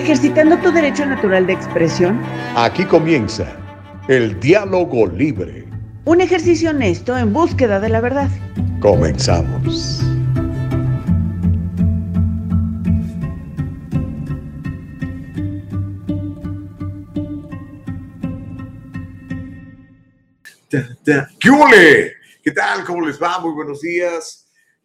ejercitando tu derecho natural de expresión. Aquí comienza el diálogo libre. Un ejercicio honesto en búsqueda de la verdad. Comenzamos. ¿Qué? ¿Qué tal? ¿Cómo les va? Muy buenos días.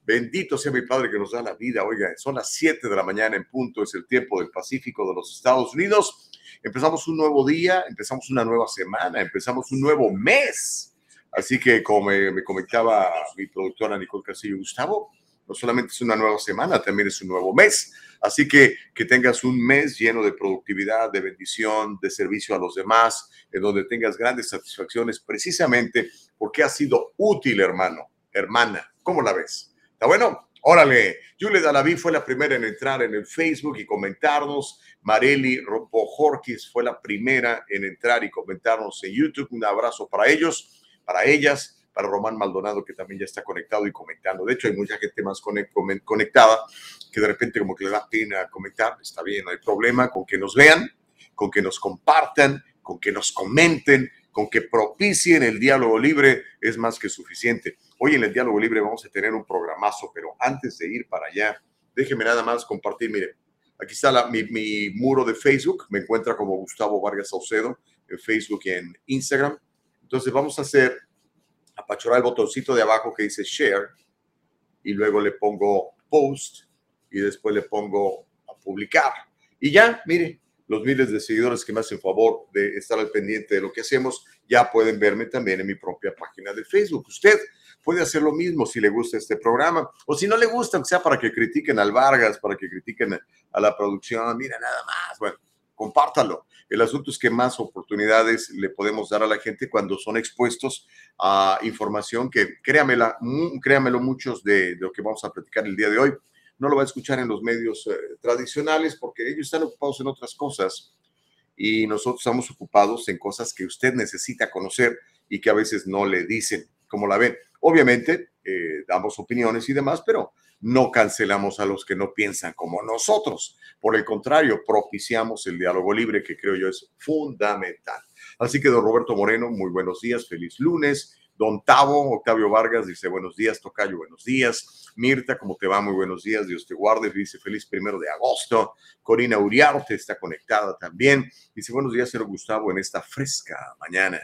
Bendito sea mi Padre que nos da la vida. Oiga, son las 7 de la mañana en punto, es el tiempo del Pacífico de los Estados Unidos. Empezamos un nuevo día, empezamos una nueva semana, empezamos un nuevo mes. Así que como me, comentaba mi productora Nicole Castillo Gustavo, no solamente es una nueva semana, también es un nuevo mes. Así que que tengas un mes lleno de productividad, de bendición, de servicio a los demás, en donde tengas grandes satisfacciones, precisamente porque ha sido útil, hermano, hermana. ¿Cómo la ves? ¿Está bueno? Órale, Julia Dalaví fue la primera en entrar en el Facebook y comentarnos. Mareli Bojorquis fue la primera en entrar y comentarnos en YouTube. Un abrazo para ellos, para ellas para Román Maldonado, que también ya está conectado y comentando. De hecho, hay mucha gente más conectada que de repente como que le da pena comentar. Está bien, no hay problema con que nos vean, con que nos compartan, con que nos comenten, con que propicien el diálogo libre, es más que suficiente. Hoy en el diálogo libre vamos a tener un programazo, pero antes de ir para allá, déjeme nada más compartir, mire, aquí está mi, mi, muro de Facebook, me encuentra como Gustavo Vargas Saucedo en Facebook y en Instagram. Entonces vamos a hacer apachurar el botoncito de abajo que dice share y luego le pongo post y después le pongo a publicar. Y ya, mire, los miles de seguidores que me hacen favor de estar al pendiente de lo que hacemos, ya pueden verme también en mi propia página de Facebook. Usted puede hacer lo mismo si le gusta este programa o si no le gusta, sea para que critiquen al Vargas, para que critiquen a la producción, mira nada más, bueno, compártalo. El asunto es que más oportunidades le podemos dar a la gente cuando son expuestos a información que, créamela, créamelo, muchos de, lo que vamos a platicar el día de hoy no lo va a escuchar en los medios eh, tradicionales porque ellos están ocupados en otras cosas y nosotros estamos ocupados en cosas que usted necesita conocer y que a veces no le dicen como la ven. Obviamente, eh, damos opiniones y demás, pero no cancelamos a los que no piensan como nosotros. Por el contrario, propiciamos el diálogo libre, que creo yo es fundamental. Así que, don Roberto Moreno, muy buenos días, feliz lunes. Don Tavo, Octavio Vargas, dice buenos días, Tocayo, buenos días. Mirta, ¿cómo te va? Muy buenos días, Dios te guarde. Dice feliz primero de agosto. Corina Uriarte está conectada también. Dice buenos días, señor Gustavo, en esta fresca mañana.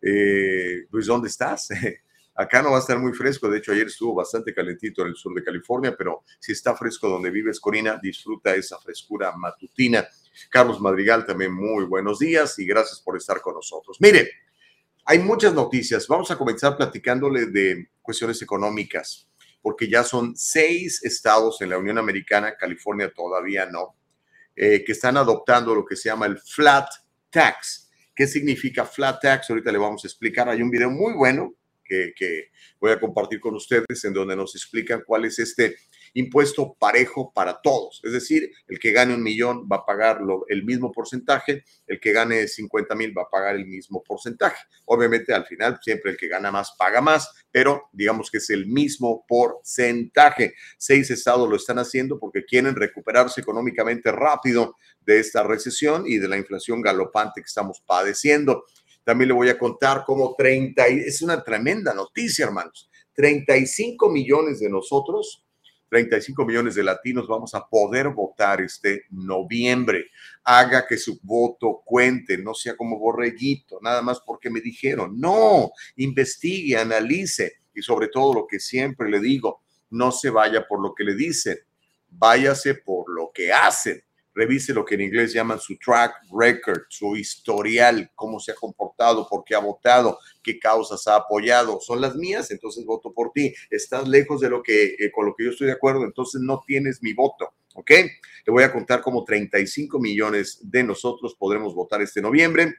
Eh, pues, ¿dónde estás? Acá no va a estar muy fresco, de hecho ayer estuvo bastante calentito en el sur de California, pero si está fresco donde vives, Corina, disfruta esa frescura matutina. Carlos Madrigal, también muy buenos días y gracias por estar con nosotros. Mire, hay muchas noticias. Vamos a comenzar platicándole de cuestiones económicas, porque ya son seis estados en la Unión Americana, California todavía no, eh, que están adoptando lo que se llama el flat tax. ¿Qué significa flat tax? Ahorita le vamos a explicar. Hay un video muy bueno que, voy a compartir con ustedes en donde nos explican cuál es este impuesto parejo para todos. Es decir, el que gane un millón va a pagar el mismo porcentaje, el que gane 50 mil va a pagar el mismo porcentaje. Obviamente, al final, siempre el que gana más paga más, pero digamos que es el mismo porcentaje. Seis estados lo están haciendo porque quieren recuperarse económicamente rápido de esta recesión y de la inflación galopante que estamos padeciendo. También le voy a contar cómo 30, es una tremenda noticia, hermanos. 35 millones de nosotros, 35 millones de latinos vamos a poder votar este noviembre. Haga que su voto cuente, no sea como borreguito, nada más porque me dijeron. No, investigue, analice y sobre todo lo que siempre le digo, no se vaya por lo que le dicen, váyase por lo que hacen revise lo que en inglés llaman su track record, su historial, cómo se ha comportado, por qué ha votado, qué causas ha apoyado. Son las mías, entonces voto por ti. Estás lejos de lo que, eh, con lo que yo estoy de acuerdo, entonces no tienes mi voto. ¿Ok? Le voy a contar cómo 35 millones de nosotros podremos votar este noviembre.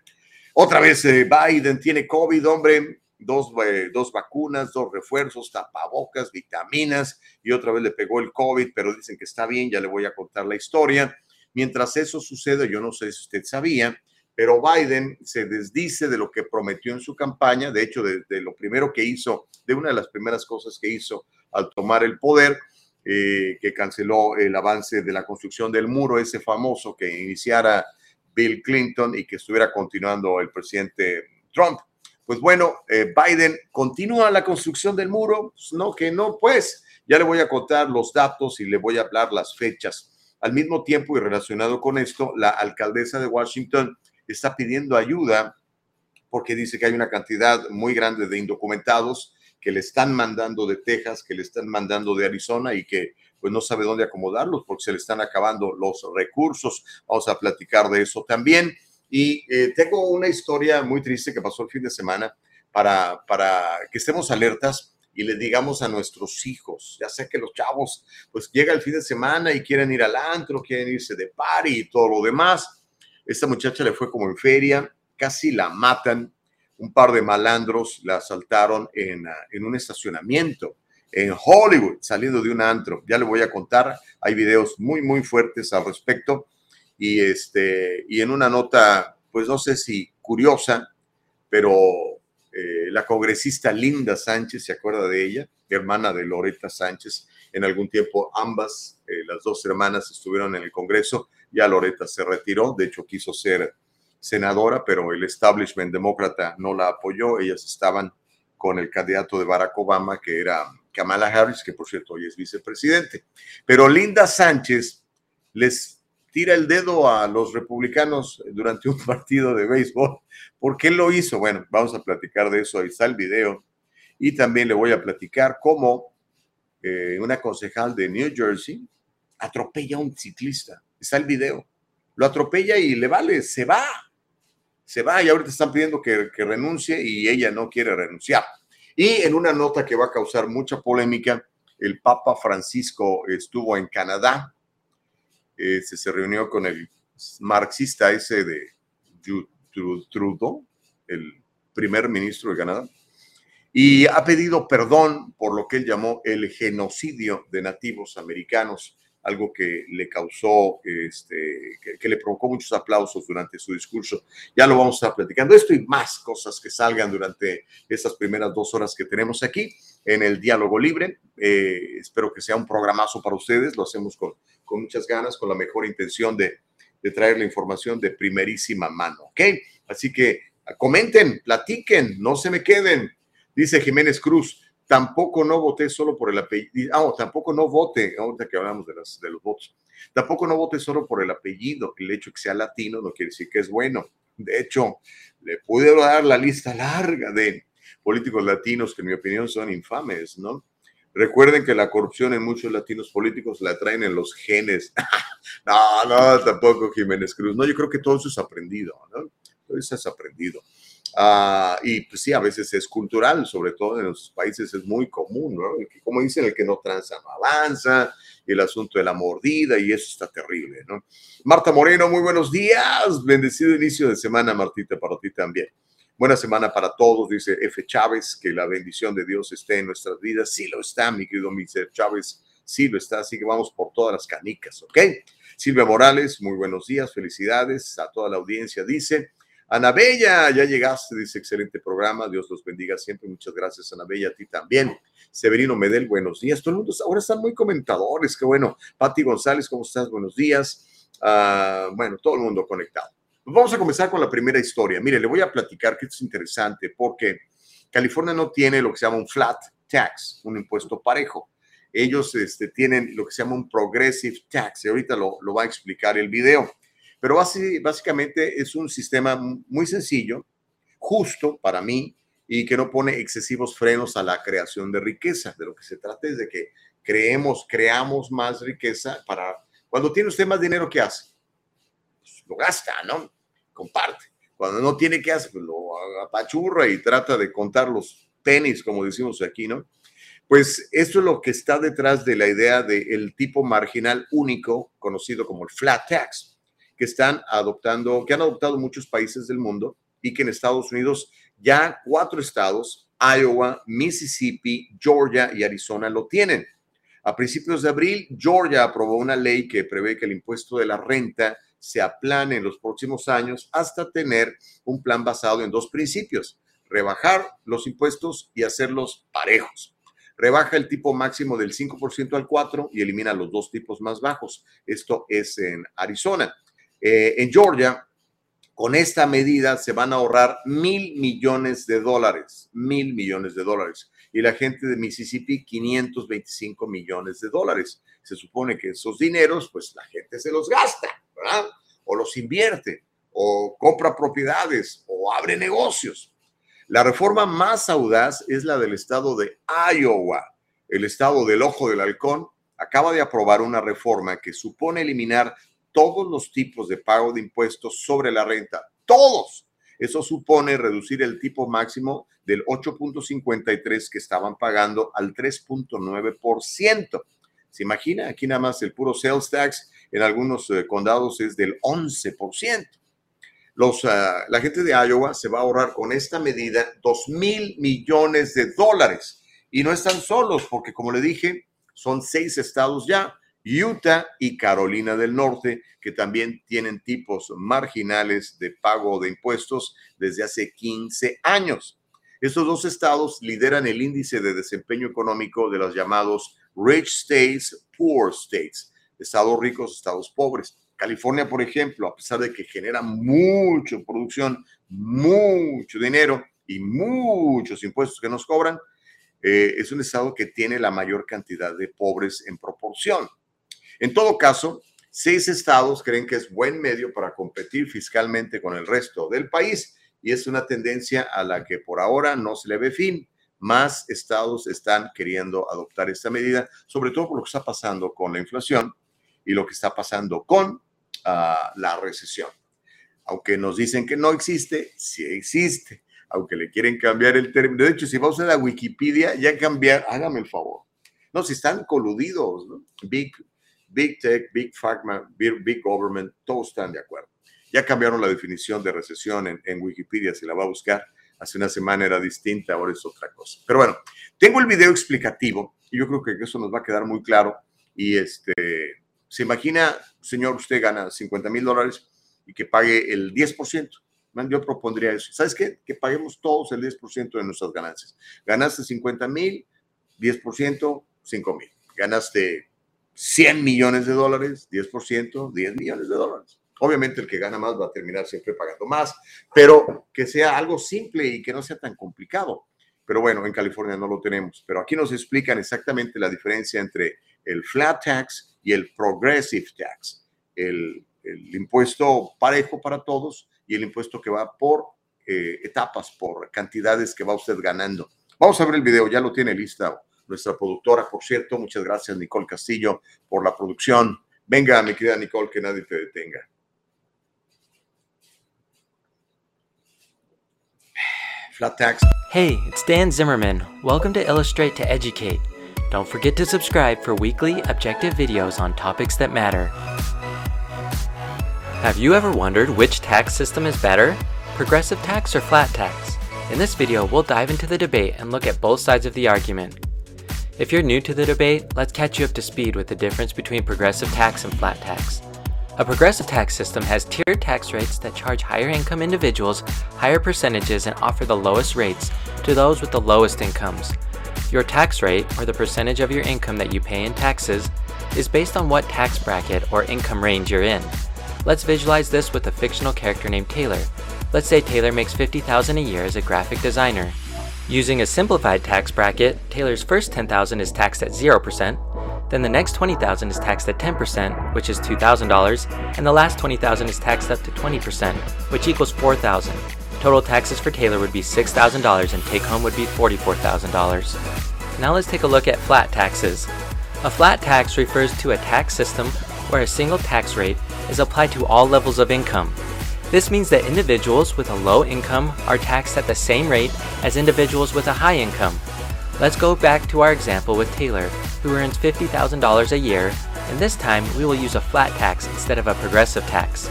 Otra vez eh, Biden tiene COVID, hombre, dos, eh, dos, vacunas, dos refuerzos, tapabocas, vitaminas y otra vez le pegó el COVID, pero dicen que está bien, ya le voy a contar la historia. Mientras eso sucede, yo no sé si usted sabía, pero Biden se desdice de lo que prometió en su campaña, de hecho, de, lo primero que hizo, de una de las primeras cosas que hizo al tomar el poder, eh, que canceló el avance de la construcción del muro, ese famoso que iniciara Bill Clinton y que estuviera continuando el presidente Trump. Pues bueno, eh, Biden continúa la construcción del muro, no que no, pues ya le voy a contar los datos y le voy a hablar las fechas. Al mismo tiempo y relacionado con esto, la alcaldesa de Washington está pidiendo ayuda porque dice que hay una cantidad muy grande de indocumentados que le están mandando de Texas, que le están mandando de Arizona y que pues no sabe dónde acomodarlos porque se le están acabando los recursos. Vamos a platicar de eso también. Y eh, tengo una historia muy triste que pasó el fin de semana para, para que estemos alertas y le digamos a nuestros hijos, ya sé que los chavos, pues llega el fin de semana y quieren ir al antro, quieren irse de party y todo lo demás. Esta muchacha le fue como en feria, casi la matan. Un par de malandros la asaltaron en, ah, en un estacionamiento en Hollywood, saliendo de un antro. Ya le voy a contar, hay videos muy, muy fuertes al respecto. Y, este, y en una nota, pues no sé si curiosa, pero eh, la congresista Linda Sánchez, ¿se acuerda de ella? Hermana de Loreta Sánchez. En algún tiempo ambas, eh, las dos hermanas, estuvieron en el Congreso. Ya Loreta se retiró, de hecho quiso ser senadora, pero el establishment demócrata no la apoyó. Ellas estaban con el candidato de Barack Obama, que era Kamala Harris, que por cierto hoy es vicepresidente. Pero Linda Sánchez les tira el dedo a los republicanos durante un partido de béisbol. ¿Por qué lo hizo? Bueno, vamos a platicar de eso, ahí está el video. Y también le voy a platicar cómo eh, una concejal de New Jersey atropella a un ciclista. Está el video. Lo atropella y le vale, se va. Se va y ahorita están pidiendo que, que renuncie y ella no quiere renunciar. Y en una nota que va a causar mucha polémica, el Papa Francisco estuvo en Canadá eh, se, reunió con el marxista ese de Trudeau, el primer ministro de Canadá, y ha pedido perdón por lo que él llamó el genocidio de nativos americanos, algo que le causó, este, que, le provocó muchos aplausos durante su discurso. Ya lo vamos a estar platicando. Esto y más cosas que salgan durante estas primeras dos horas que tenemos aquí en el Diálogo Libre. Eh, espero que sea un programazo para ustedes. Lo hacemos con con muchas ganas, con la mejor intención de, traer la información de primerísima mano, ¿ok? Así que comenten, platiquen, no se me queden. Dice Jiménez Cruz, tampoco no voté solo por el apellido, ah, tampoco no vote, ahorita que hablamos de, de los votos, tampoco no voté solo por el apellido, el hecho que sea latino no quiere decir que es bueno. De hecho, le pude dar la lista larga de políticos latinos que en mi opinión son infames, ¿no? Recuerden que la corrupción en muchos latinos políticos la traen en los genes. no, no, tampoco Jiménez Cruz. No, yo creo que todo eso es aprendido, ¿no? Todo eso es aprendido. Ah, y pues sí, a veces es cultural, sobre todo en los países es muy común, ¿no? Como dicen, el que no tranza no avanza, el asunto de la mordida, y eso está terrible, ¿no? Marta Moreno, muy buenos días, bendecido inicio de semana, Martita, para ti también. Buena semana para todos, dice F. Chávez, que la bendición de Dios esté en nuestras vidas. Sí lo está, mi querido Mr. Chávez, sí lo está, así que vamos por todas las canicas, ¿ok? Silvia Morales, muy buenos días, felicidades a toda la audiencia, dice. Ana Bella, ya llegaste, dice, excelente programa, Dios los bendiga siempre, muchas gracias Ana Bella, a ti también. Severino Medel, buenos días, todo el mundo ahora están muy comentadores, qué bueno. Pati González, ¿cómo estás? Buenos días. Ah, bueno, todo el mundo conectado. Vamos a comenzar con la primera historia. Mire, le voy a platicar que esto es interesante porque California no tiene lo que se llama un flat tax, un impuesto parejo. Ellos este, tienen lo que se llama un progressive tax y ahorita lo va a explicar el video. Pero básicamente es un sistema muy sencillo, justo para mí y que no pone excesivos frenos a la creación de riqueza. De lo que se trata es de que creemos, creamos más riqueza para... Cuando tiene usted más dinero, ¿qué hace? Pues lo gasta, ¿no? comparte. Cuando no tiene que hacer, pues lo apachurra y trata de contar los tenis, como decimos aquí, ¿no? Pues esto es lo que está detrás de la idea del tipo marginal único, conocido como el flat tax, que están adoptando, que han adoptado muchos países del mundo y que en Estados Unidos ya cuatro estados, Iowa, Mississippi, Georgia y Arizona lo tienen. A principios de abril, Georgia aprobó una ley que prevé que el impuesto de la renta se aplane en los próximos años hasta tener un plan basado en dos principios, rebajar los impuestos y hacerlos parejos. rebaja el tipo máximo del 5% al 4% y elimina los dos tipos más bajos. Esto es en Arizona. Eh, en Georgia, con esta medida se van a ahorrar mil millones de dólares, mil millones de dólares. Y la gente de Mississippi, 525 millones de dólares. Se supone que esos dineros, pues la gente se los gasta, ¿verdad? O los invierte, o compra propiedades, o abre negocios. La reforma más audaz es la del estado de Iowa. El estado del ojo del halcón acaba de aprobar una reforma que supone eliminar todos los tipos de pago de impuestos sobre la renta. Todos. Eso supone reducir el tipo máximo del 8.53 que estaban pagando al 3.9%. ¿Se imagina? Aquí nada más el puro sales tax en algunos eh, condados es del 11%. Los, ah, la gente de Iowa se va a ahorrar con esta medida 2 mil millones de dólares. Y no están solos, porque como le dije, son seis estados ya, Utah y Carolina del Norte, que también tienen tipos marginales de pago de impuestos desde hace 15 años. Estos dos estados lideran el índice de desempeño económico de los llamados Rich States, Poor States, estados ricos, estados pobres. California, por ejemplo, a pesar de que genera mucha producción, mucho dinero y muchos impuestos que nos cobran, eh, es un estado que tiene la mayor cantidad de pobres en proporción. En todo caso, seis estados creen que es buen medio para competir fiscalmente con el resto del país y es una tendencia a la que por ahora no se le ve fin. Más estados están queriendo adoptar esta medida, sobre todo por lo que está pasando con la inflación y lo que está pasando con la recesión. Aunque nos dicen que no existe, sí existe. Aunque le quieren cambiar el término. De hecho, si va usted a Wikipedia, ya cambiar, hágame el favor. No, si están coludidos, Big, Big Tech, Big Pharma, Big, Government, todos están de acuerdo. Ya cambiaron la definición de recesión en, Wikipedia, si la va a buscar. Hace una semana era distinta, ahora es otra cosa. Pero bueno, tengo el video explicativo y yo creo que eso nos va a quedar muy claro. Y este, se imagina, señor, usted gana 50 mil dólares y que pague el 10%. Yo propondría eso. ¿Sabes qué? Que paguemos todos el 10% de nuestras ganancias. Ganaste 50 mil, 10%, 5 mil. Ganaste 100 millones de dólares, 10%, 10 millones de dólares. Obviamente el que gana más va a terminar siempre pagando más, pero que sea algo simple y que no sea tan complicado. Pero bueno, en California no lo tenemos. Pero aquí nos explican exactamente la diferencia entre el flat tax y el progressive tax, el, impuesto parejo para todos y el impuesto que va por eh, etapas, por cantidades que va usted ganando. Vamos a ver el video, ya lo tiene lista nuestra productora, por cierto. Muchas gracias, Nicole Castillo, por la producción. Venga, mi querida Nicole, que nadie te detenga. Flat tax. Hey, it's Dan Zimmerman. Welcome to Illustrate to Educate. Don't forget to subscribe for weekly, objective videos on topics that matter. Have you ever wondered which tax system is better? Progressive tax or flat tax? In this video, we'll dive into the debate and look at both sides of the argument. If you're new to the debate, let's catch you up to speed with the difference between progressive tax and flat tax. A progressive tax system has tiered tax rates that charge higher income individuals higher percentages and offer the lowest rates to those with the lowest incomes. Your tax rate, or the percentage of your income that you pay in taxes, is based on what tax bracket or income range you're in. Let's visualize this with a fictional character named Taylor. Let's say Taylor makes 50,000 a year as a graphic designer. Using a simplified tax bracket, Taylor's first 10,000 is taxed at 0%, then the next 20,000 is taxed at 10%, which is $2,000, and the last 20,000 is taxed up to 20%, which equals 4,000. Total taxes for Taylor would be $6,000 and take home would be $44,000. Now let's take a look at flat taxes. A flat tax refers to a tax system where a single tax rate is applied to all levels of income. This means that individuals with a low income are taxed at the same rate as individuals with a high income. Let's go back to our example with Taylor, who earns $50,000 a year, and this time we will use a flat tax instead of a progressive tax.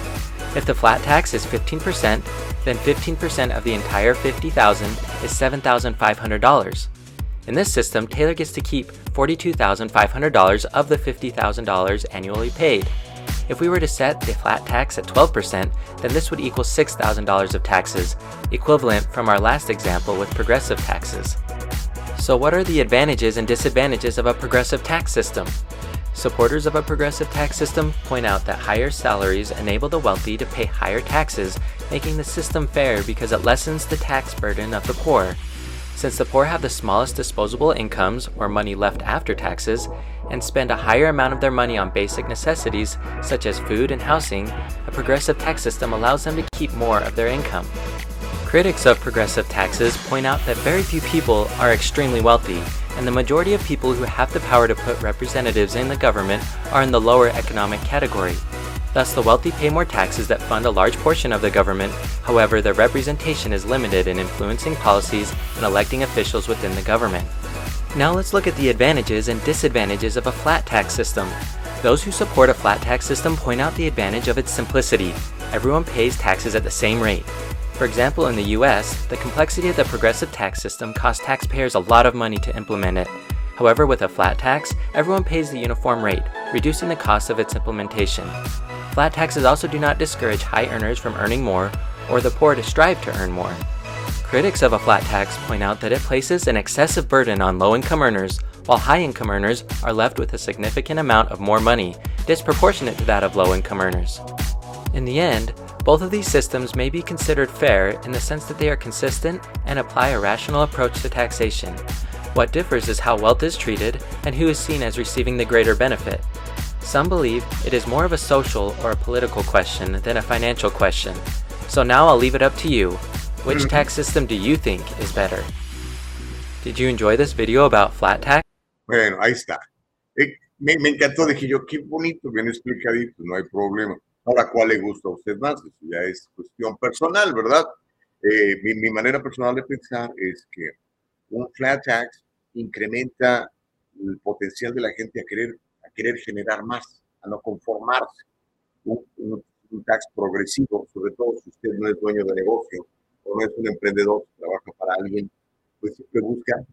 If the flat tax is 15%, then 15% of the entire 50,000 is $7,500. In this system, Taylor gets to keep $42,500 of the $50,000 annually paid. If we were to set the flat tax at 12%, then this would equal $6,000 of taxes, equivalent from our last example with progressive taxes. So, what are the advantages and disadvantages of a progressive tax system? Supporters of a progressive tax system point out that higher salaries enable the wealthy to pay higher taxes, making the system fair because it lessens the tax burden of the poor. Since the poor have the smallest disposable incomes, or money left after taxes, and spend a higher amount of their money on basic necessities such as food and housing, a progressive tax system allows them to keep more of their income. Critics of progressive taxes point out that very few people are extremely wealthy, and the majority of people who have the power to put representatives in the government are in the lower economic category. Thus, the wealthy pay more taxes that fund a large portion of the government, however, their representation is limited in influencing policies and electing officials within the government. Now let's look at the advantages and disadvantages of a flat tax system. Those who support a flat tax system point out the advantage of its simplicity. Everyone pays taxes at the same rate. For example, in the US, the complexity of the progressive tax system costs taxpayers a lot of money to implement it. However, with a flat tax, everyone pays the uniform rate, reducing the cost of its implementation. Flat taxes also do not discourage high earners from earning more or the poor to strive to earn more. Critics of a flat tax point out that it places an excessive burden on low income earners, while high income earners are left with a significant amount of more money, disproportionate to that of low income earners. In the end, both of these systems may be considered fair in the sense that they are consistent and apply a rational approach to taxation. What differs is how wealth is treated and who is seen as receiving the greater benefit. Some believe it is more of a social or a political question than a financial question. So now I'll leave it up to you. Which tax system do you think is better? Did you enjoy this video about flat tax? Bueno, ahí está. Eh, me, me encantó, dije yo, qué bonito, bien explicadito, no hay problema. Ahora, ¿cuál le gusta a usted más? Eso ya es cuestión personal, ¿verdad? Eh, mi, mi, manera personal de pensar es que un flat tax incrementa el potencial de la gente a querer, a querer generar más, a no conformarse. Un, tax progresivo, sobre todo si usted no es dueño de negocio o no es un emprendedor trabaja para alguien, pues siempre busca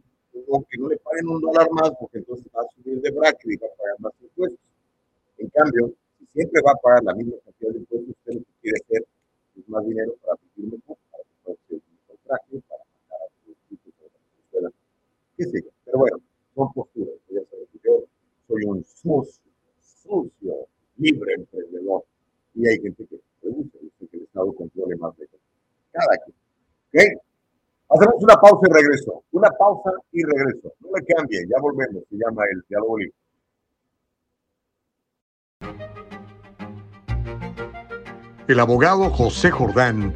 que no le paguen un dólar más, porque entonces va a subir de bracket y va a pagar más impuestos. En cambio, siempre va a pagar la misma cantidad de impuestos, usted lo que quiere hacer es más dinero para vivir para para pagar a sus hijos a la escuela, qué sé yo. Pero bueno, son posturas, ya sabes yo soy un sucio, sucio, libre emprendedor, y hay gente que le gusta, que el Estado controle más de cada quien. ¿Ok? Hacemos una pausa y regreso. Una pausa y regreso. No me cambien, ya volvemos. Se llama el diálogo libre. El abogado José Jordán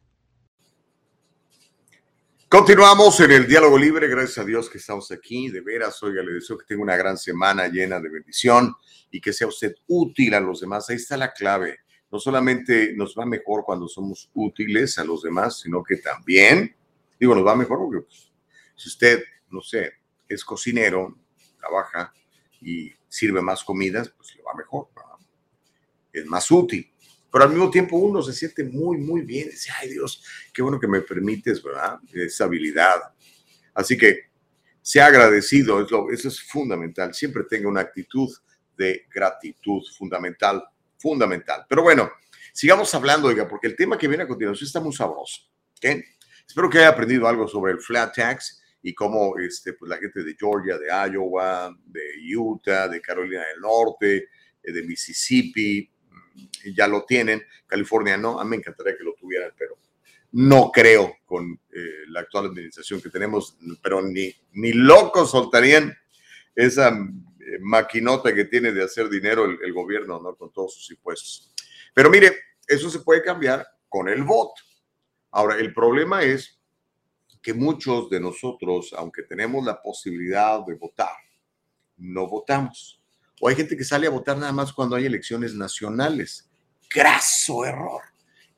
Continuamos en el diálogo libre, gracias a Dios que estamos aquí, de veras, oiga, le deseo que tenga una gran semana llena de bendición y que sea usted útil a los demás, ahí está la clave, no solamente nos va mejor cuando somos útiles a los demás, sino que también, digo, nos va mejor porque pues, si usted, no sé, es cocinero, trabaja y sirve más comidas, pues le va mejor, es más útil pero al mismo tiempo uno se siente muy, muy bien. Dice, ay Dios, qué bueno que me permites, ¿verdad? Esa habilidad. Así que sea agradecido, eso es fundamental. Siempre tenga una actitud de gratitud, fundamental, fundamental. Pero bueno, sigamos hablando, oiga, porque el tema que viene a continuación está muy sabroso. Espero que haya aprendido algo sobre el flat tax y cómo este, pues, la gente de Georgia, de Iowa, de Utah, de Carolina del Norte, eh, de Mississippi, ya lo tienen, California no, a mí me encantaría que lo tuvieran, pero no creo con eh, la actual administración que tenemos, pero ni, ni locos soltarían esa eh, maquinota que tiene de hacer dinero el, el, gobierno, ¿no? Con todos sus impuestos. Pero mire, eso se puede cambiar con el voto. Ahora, el problema es que muchos de nosotros, aunque tenemos la posibilidad de votar, no votamos. O hay gente que sale a votar nada más cuando hay elecciones nacionales. Graso error,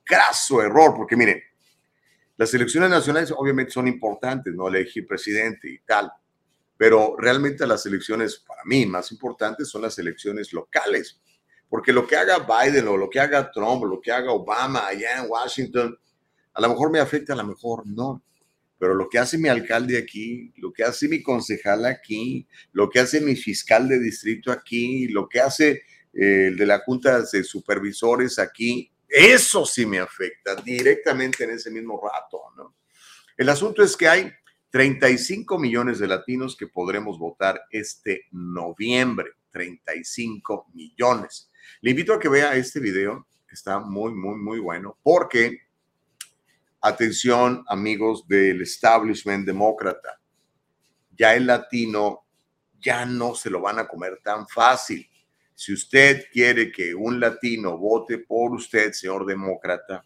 graso error, porque miren, las elecciones nacionales obviamente son importantes, ¿no? Elegir presidente y tal. pero realmente las elecciones para mí más importantes son las elecciones locales, porque lo que haga Biden o lo que haga Trump o lo que haga Obama allá en Washington, a lo mejor me afecta, a lo mejor no. Pero lo que hace mi alcalde aquí, lo que hace mi concejal aquí, lo que hace mi fiscal de distrito aquí, lo que hace eh, el de la Junta de Supervisores aquí, eso sí me afecta directamente en ese mismo rato, ¿no? El asunto es que hay 35 millones de latinos que podremos votar este noviembre. 35 millones. Le invito a que vea este video, está muy, muy, muy bueno, porque, atención amigos del establishment demócrata, ya el latino ya no se lo van a comer tan fácil. Si usted quiere que un latino vote por usted, señor demócrata,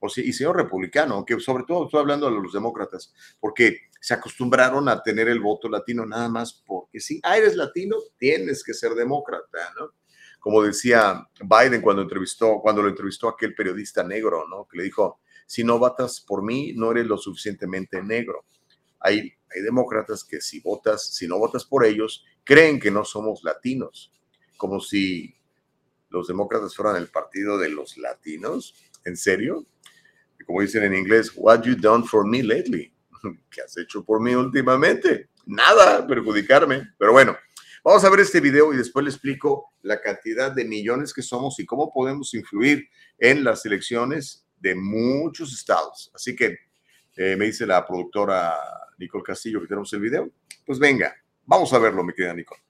o y señor republicano, que sobre todo estoy hablando de los demócratas, porque se acostumbraron a tener el voto latino nada más porque si eres latino, tienes que ser demócrata, ¿no? Como decía Biden cuando entrevistó, cuando lo entrevistó aquel periodista negro, ¿no? Que le dijo, si no votas por mí, no eres lo suficientemente negro. Hay, hay demócratas que si votas, si no votas por ellos, creen que no somos latinos, como si los demócratas fueran el partido de los latinos. ¿En serio? Como dicen en inglés, what you done for me lately? ¿Qué has hecho por mí últimamente? Nada, perjudicarme. Pero bueno, vamos a ver este video y después le explico la cantidad de millones que somos y cómo podemos influir en las elecciones de muchos estados. Así que eh, me dice la productora Nicole Castillo que tenemos el video. Pues venga, vamos a verlo, mi querida Nicole.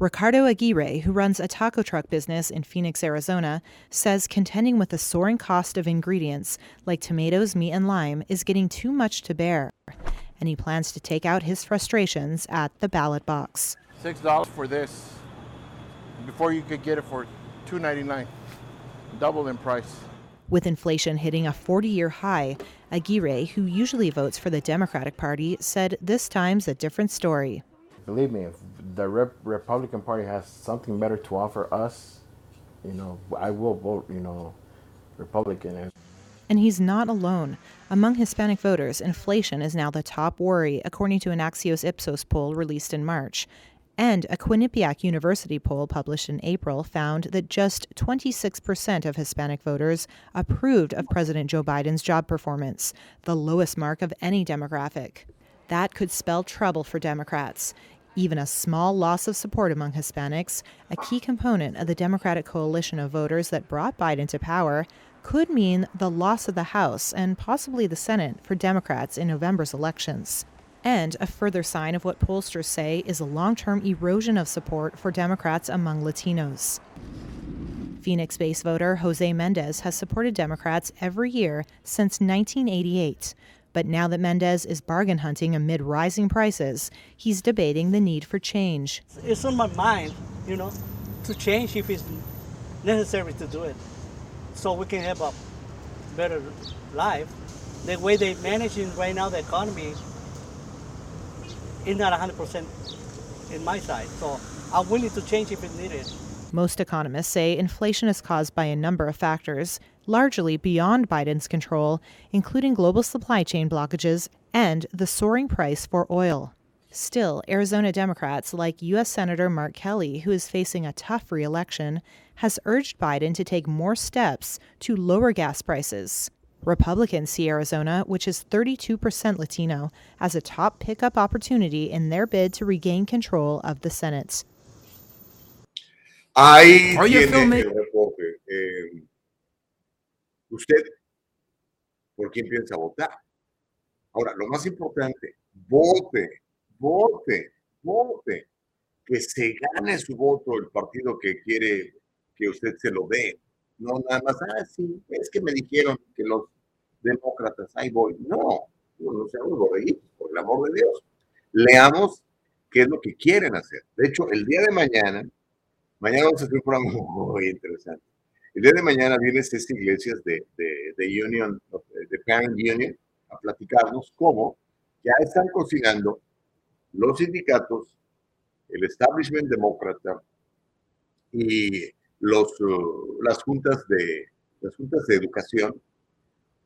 Ricardo Aguirre, who runs a taco truck business in Phoenix, Arizona, says contending with the soaring cost of ingredients like tomatoes, meat, and lime is getting too much to bear. And he plans to take out his frustrations at the ballot box. $6 for this. Before you could get it for $2.99, double in price. With inflation hitting a 40 year high, Aguirre, who usually votes for the Democratic Party, said this time's a different story. Believe me, if the Rep- Republican Party has something better to offer us, you know, I will vote, you know, Republican. And he's not alone. Among Hispanic voters, inflation is now the top worry, according to an Axios Ipsos poll released in March. And a Quinnipiac University poll published in April found that just 26% of Hispanic voters approved of President Joe Biden's job performance, the lowest mark of any demographic. That could spell trouble for Democrats. Even a small loss of support among Hispanics, a key component of the Democratic coalition of voters that brought Biden to power, could mean the loss of the House and possibly the Senate for Democrats in November's elections. And a further sign of what pollsters say is a long term erosion of support for Democrats among Latinos. Phoenix based voter Jose Mendez has supported Democrats every year since 1988. But now that Mendez is bargain hunting amid rising prices, he's debating the need for change. It's on my mind, you know, to change if it's necessary to do it so we can have a better life. The way they manage right now the economy is not 100% in my side. So I'm willing to change if it's needed. Most economists say inflation is caused by a number of factors, largely beyond Biden's control, including global supply chain blockages and the soaring price for oil. Still, Arizona Democrats, like U.S. Senator Mark Kelly, who is facing a tough reelection, has urged Biden to take more steps to lower gas prices. Republicans see Arizona, which is 32% Latino, as a top pickup opportunity in their bid to regain control of the Senate. Ahí tiene el reporte. Eh, usted, ¿por quién piensa votar? Ahora, lo más importante, vote, vote, vote. Que se gane su voto el partido que quiere que usted se lo dé. No nada más, ah, sí, es que me dijeron que los demócratas, ahí voy. No, no seamos borreguitos, por el amor de Dios. Leamos qué es lo que quieren hacer. De hecho, el día de mañana, mañana vamos a hacer un programa muy interesante. El día de mañana viene César Iglesias de, de, de Union, de Parent Union, a platicarnos cómo ya están cocinando los sindicatos, el establishment demócrata y los, uh, las, juntas de, las juntas de educación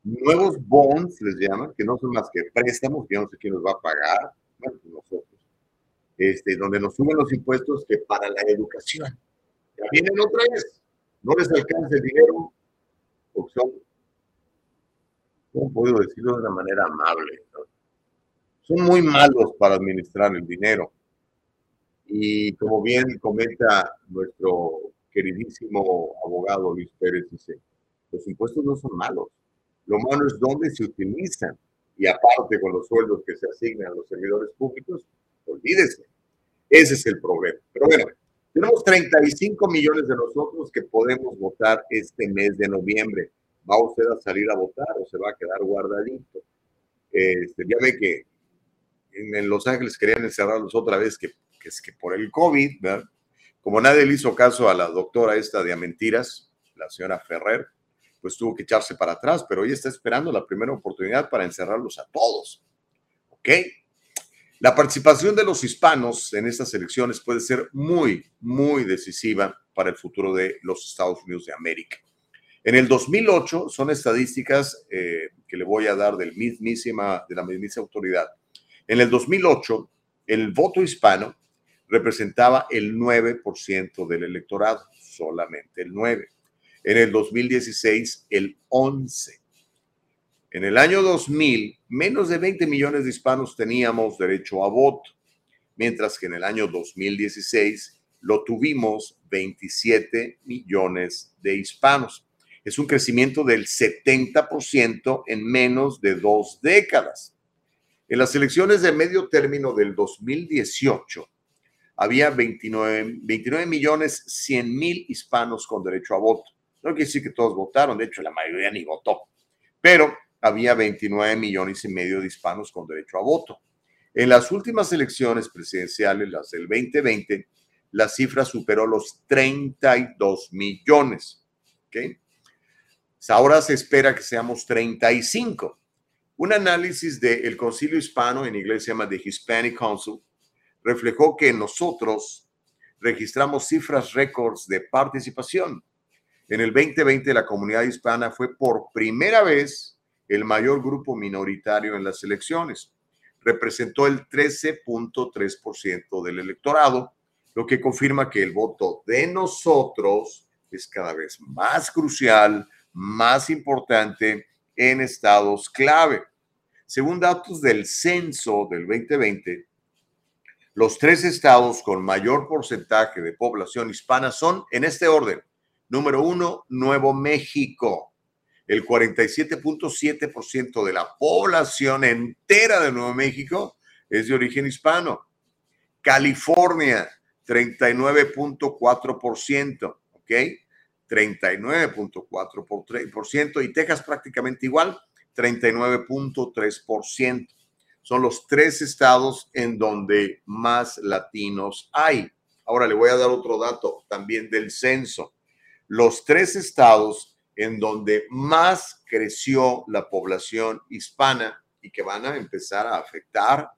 nuevos bonds, les llaman, que no son más que préstamos, que yo no sé quién los va a pagar, bueno, pues nosotros, este, donde nos suben los impuestos que para la educación. Ya vienen otra vez, no les alcanza el dinero, porque son, ¿cómo puedo decirlo de una manera amable? Son muy malos para administrar el dinero. Y como bien comenta nuestro queridísimo abogado Luis Pérez, dice, los impuestos no son malos, lo malo es dónde se utilizan. Y aparte con los sueldos que se asignan a los servidores públicos, olvídese. Ese es el problema. Pero bueno, tenemos 35 millones de nosotros que podemos votar este mes de noviembre. ¿Va usted a salir a votar o se va a quedar guardadito? Este, ya ve que en, Los Ángeles querían encerrarlos otra vez, que, que es que por el COVID, ¿verdad? Como nadie le hizo caso a la doctora esta de mentiras, la señora Ferrer, pues tuvo que echarse para atrás, pero hoy está esperando la primera oportunidad para encerrarlos a todos. ¿Ok? La participación de los hispanos en estas elecciones puede ser muy, muy decisiva para el futuro de los Estados Unidos de América. En el 2008, son estadísticas eh, que le voy a dar del mismísima, de la mismísima autoridad. En el 2008, el voto hispano representaba el 9% del electorado, solamente el 9% en el 2016 el 11. En el año 2000, menos de 20 millones de hispanos teníamos derecho a voto, mientras que en el año 2016 lo tuvimos 27 millones de hispanos. Es un crecimiento del 70% en menos de dos décadas. En las elecciones de medio término del 2018, había 29, 29 millones 100 mil hispanos con derecho a voto. No quiere decir que todos votaron, de hecho la mayoría ni votó, pero había 29 millones y medio de hispanos con derecho a voto. En las últimas elecciones presidenciales, las del 2020, la cifra superó los 32 millones. ¿okay? Ahora se espera que seamos 35. Un análisis del Concilio Hispano, en inglés se llama The Hispanic Council, reflejó que nosotros registramos cifras récords de participación. En el 2020 la comunidad hispana fue por primera vez el mayor grupo minoritario en las elecciones. Representó el 13.3% del electorado, lo que confirma que el voto de nosotros es cada vez más crucial, más importante en estados clave. Según datos del censo del 2020, los tres estados con mayor porcentaje de población hispana son en este orden. Número uno, Nuevo México. El 47.7% de la población entera de Nuevo México es de origen hispano. California, 39.4%, ¿ok? 39.4%. Y Texas prácticamente igual, 39.3%. Son los tres estados en donde más latinos hay. Ahora le voy a dar otro dato también del censo los tres estados en donde más creció la población hispana y que van a empezar a afectar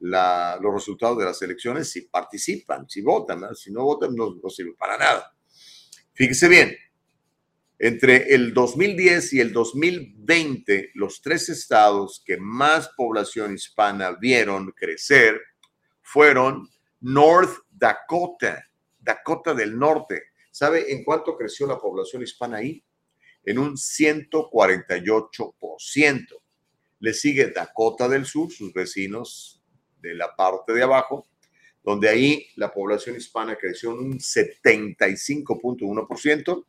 los resultados de las elecciones si participan, si votan. Si no votan, no, no sirve para nada. Fíjese bien, entre el 2010 y el 2020, los tres estados que más población hispana vieron crecer fueron North Dakota, Dakota del Norte, ¿Sabe en cuánto creció la población hispana ahí? En un 148%. Le sigue Dakota del Sur, sus vecinos de la parte de abajo, donde ahí la población hispana creció en un 75.1%.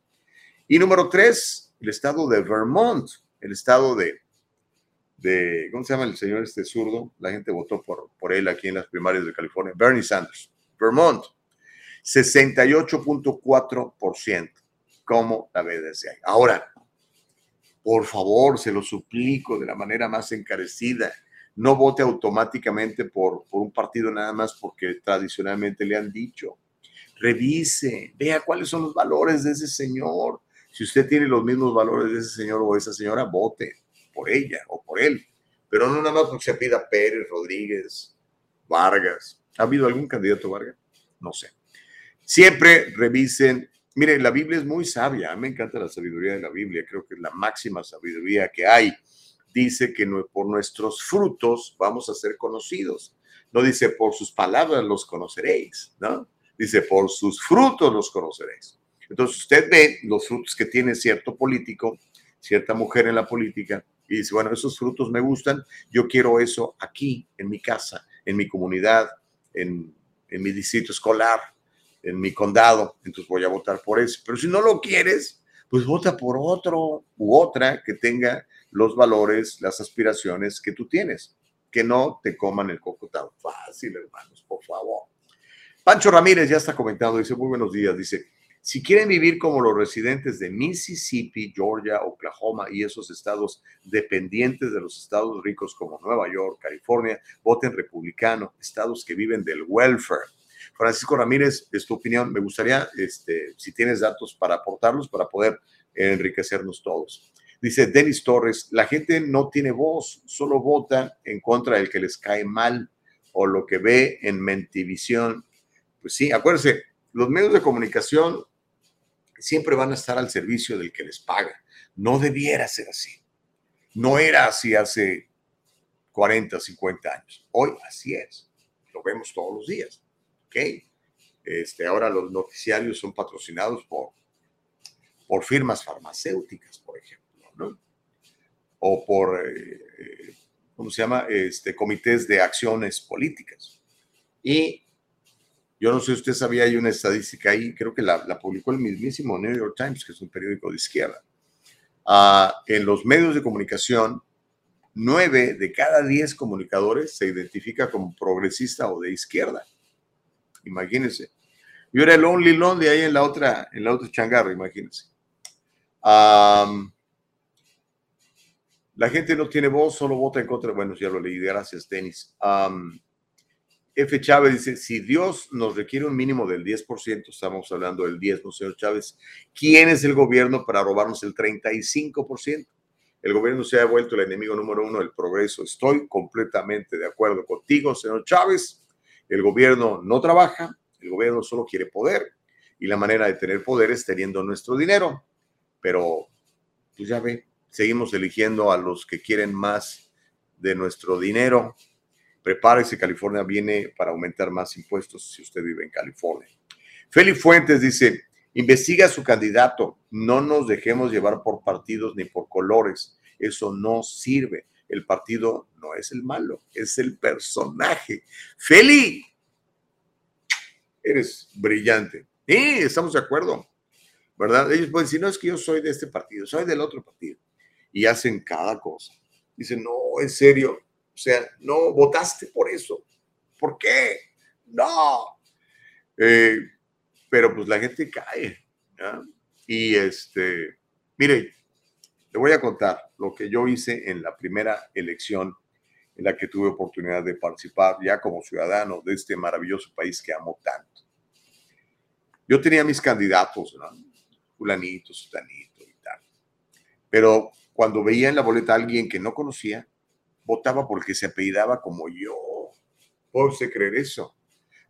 Y número tres, el estado de Vermont, el estado de, de, ¿cómo se llama el señor este zurdo? La gente votó por, por él aquí en las primarias de California, Bernie Sanders, Vermont. 68.4%. ¿Cómo la ve? Ahora, por favor, se lo suplico de la manera más encarecida. No vote automáticamente por, por un partido nada más porque tradicionalmente le han dicho. Revise, vea cuáles son los valores de ese señor. Si usted tiene los mismos valores de ese señor o esa señora, vote por ella o por él. Pero no nada más porque se pida Pérez, Rodríguez, Vargas. ¿Ha habido algún candidato Vargas? No sé. Siempre revisen Mire, la Biblia es muy sabia. A mí me encanta la sabiduría de la Biblia. Creo que es la máxima sabiduría que hay. Dice que por nuestros frutos vamos a ser conocidos. No dice por sus palabras los conoceréis, ¿no? Dice por sus frutos los conoceréis. Entonces usted ve los frutos que tiene cierto político, cierta mujer en la política, y dice, bueno, esos frutos me gustan, yo quiero eso aquí, en mi casa, en mi comunidad, en, en mi distrito escolar, en mi condado, entonces voy a votar por eso. Pero si no lo quieres, pues vota por otro u otra que tenga los valores, las aspiraciones que tú tienes. Que no te coman el coco tan fácil, hermanos, por favor. Pancho Ramírez ya está comentando, dice, muy buenos días, dice, si quieren vivir como los residentes de Mississippi, Georgia, Oklahoma y esos estados dependientes de los estados ricos como Nueva York, California, voten republicano, estados que viven del welfare. Francisco Ramírez, es tu opinión. Me gustaría, este, si tienes datos para aportarlos, para poder enriquecernos todos. Dice Denis Torres, la gente no tiene voz, solo vota en contra del que les cae mal o lo que ve en Mentivisión. Pues sí, acuérdense, los medios de comunicación siempre van a estar al servicio del que les paga. No debiera ser así. No era así hace 40, 50 años. Hoy así es. Lo vemos todos los días. ¿ok? Este, ahora los noticiarios son patrocinados por, por firmas farmacéuticas, por ejemplo, ¿no? O por, eh, eh, ¿cómo se llama? Este, comités de acciones políticas. Y yo no sé si usted sabía, hay una estadística ahí, creo que la, publicó el mismísimo New York Times, que es un periódico de izquierda. Ah, en los medios de comunicación, nueve de cada diez comunicadores se identifica como progresista o de izquierda. Imagínense. Yo era el only lonely ahí en la otra, en la otra changarra, imagínense. la gente no tiene voz, solo vota en contra. Bueno, ya lo leí, gracias, Denis. F. Chávez dice, si Dios nos requiere un mínimo del 10%, estamos hablando del 10, no señor Chávez, ¿quién es el gobierno para robarnos el 35%? El gobierno se ha vuelto el enemigo número uno del progreso. Estoy completamente de acuerdo contigo, señor Chávez. El gobierno no trabaja, el gobierno solo quiere poder y la manera de tener poder es teniendo nuestro dinero. Pero, pues ya ve, seguimos eligiendo a los que quieren más de nuestro dinero. Prepárese, California viene para aumentar más impuestos si usted vive en California. Félix Fuentes dice, investiga su candidato, no nos dejemos llevar por partidos ni por colores, eso no sirve el partido no es el malo, es el personaje. Feli, eres brillante. Sí, estamos de acuerdo, ¿verdad? Ellos pueden decir, no, es que yo soy de este partido, soy del otro partido. Y hacen cada cosa. Dicen, no, en serio, o sea, no votaste por eso. ¿Por qué? No. Eh, pero pues la gente cae. Y este, mire, le voy a contar lo que yo hice en la primera elección en la que tuve oportunidad de participar ya como ciudadano de este maravilloso país que amo tanto. Yo tenía mis candidatos, ¿no? fulanito, sutanito y tal. Pero cuando veía en la boleta a alguien que no conocía, votaba porque se apellidaba como yo. ¿Puedo creer eso?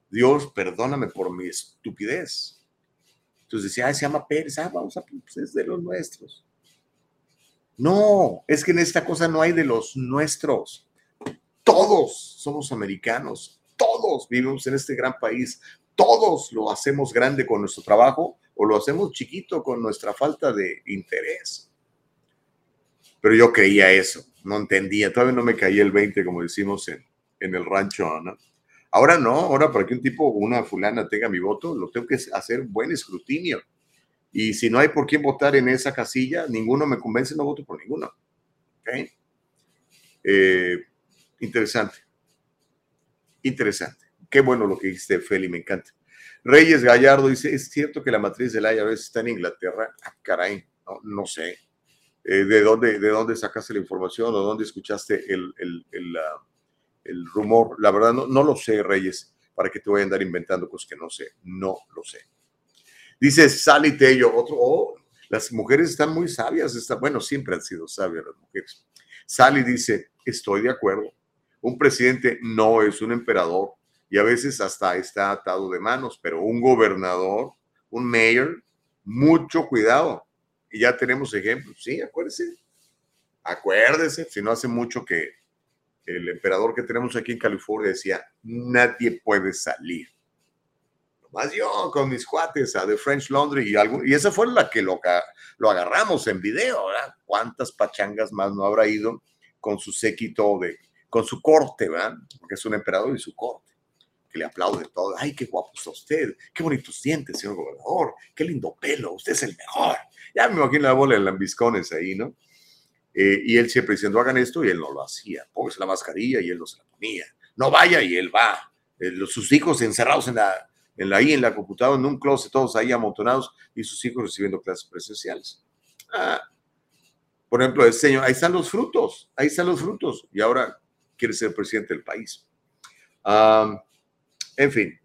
Dios, perdóname por mi estupidez. Entonces decía, se llama Pérez, ah, vamos a, pues es de los nuestros. No, es que en esta cosa no hay de los nuestros. Todos somos americanos, todos vivimos en este gran país, todos lo hacemos grande con nuestro trabajo o lo hacemos chiquito con nuestra falta de interés. Pero yo creía eso, no entendía, todavía no me caía el 20, como decimos en, en el rancho, ¿no? Ahora no, ahora para que un tipo una fulana tenga mi voto, lo tengo que hacer buen escrutinio y si no hay por quién votar en esa casilla, ninguno me convence, no voto por ninguno. Eh, interesante. Interesante. Qué bueno lo que dijiste, Feli, me encanta. Reyes Gallardo dice, ¿es cierto que la matriz del IRS está en Inglaterra? Ah, caray, no, sé. Eh, ¿de, dónde, ¿De dónde sacaste la información o dónde escuchaste el, el, el, rumor? La verdad, no, no lo sé, Reyes, para que te voy a andar inventando cosas que no sé. No lo sé. Dice Sally Tello, otro, oh, las mujeres están muy sabias, está, bueno, siempre han sido sabias las mujeres. Sally dice, estoy de acuerdo, un presidente no es un emperador y a veces hasta está atado de manos, pero un gobernador, un mayor, mucho cuidado. Y ya tenemos ejemplos, sí, acuérdese. Acuérdese, si no hace mucho que el emperador que tenemos aquí en California decía, nadie puede salir. Más yo con mis cuates a The French Laundry y, algo, y esa fue la que lo, lo agarramos en video, ¿verdad? ¿Cuántas pachangas más no habrá ido con su séquito de, con su corte, ¿verdad? Porque es un emperador y su corte, que le aplaude todo. Ay, qué guapo está usted, qué bonitos dientes, señor gobernador, qué lindo pelo, usted es el mejor. Ya me imagino la bola de lambiscones ahí, ¿no? Eh, y él siempre diciendo, hagan esto, y él no lo hacía. Póngase la mascarilla, y él no se la ponía. No vaya, y él va. Eh, sus hijos encerrados en la, en la, ahí en la computadora, en un closet, todos ahí amontonados, y sus hijos recibiendo clases presenciales. Ah, por ejemplo, el señor, ahí están los frutos, ahí están los frutos, y ahora quiere ser presidente del país. En fin,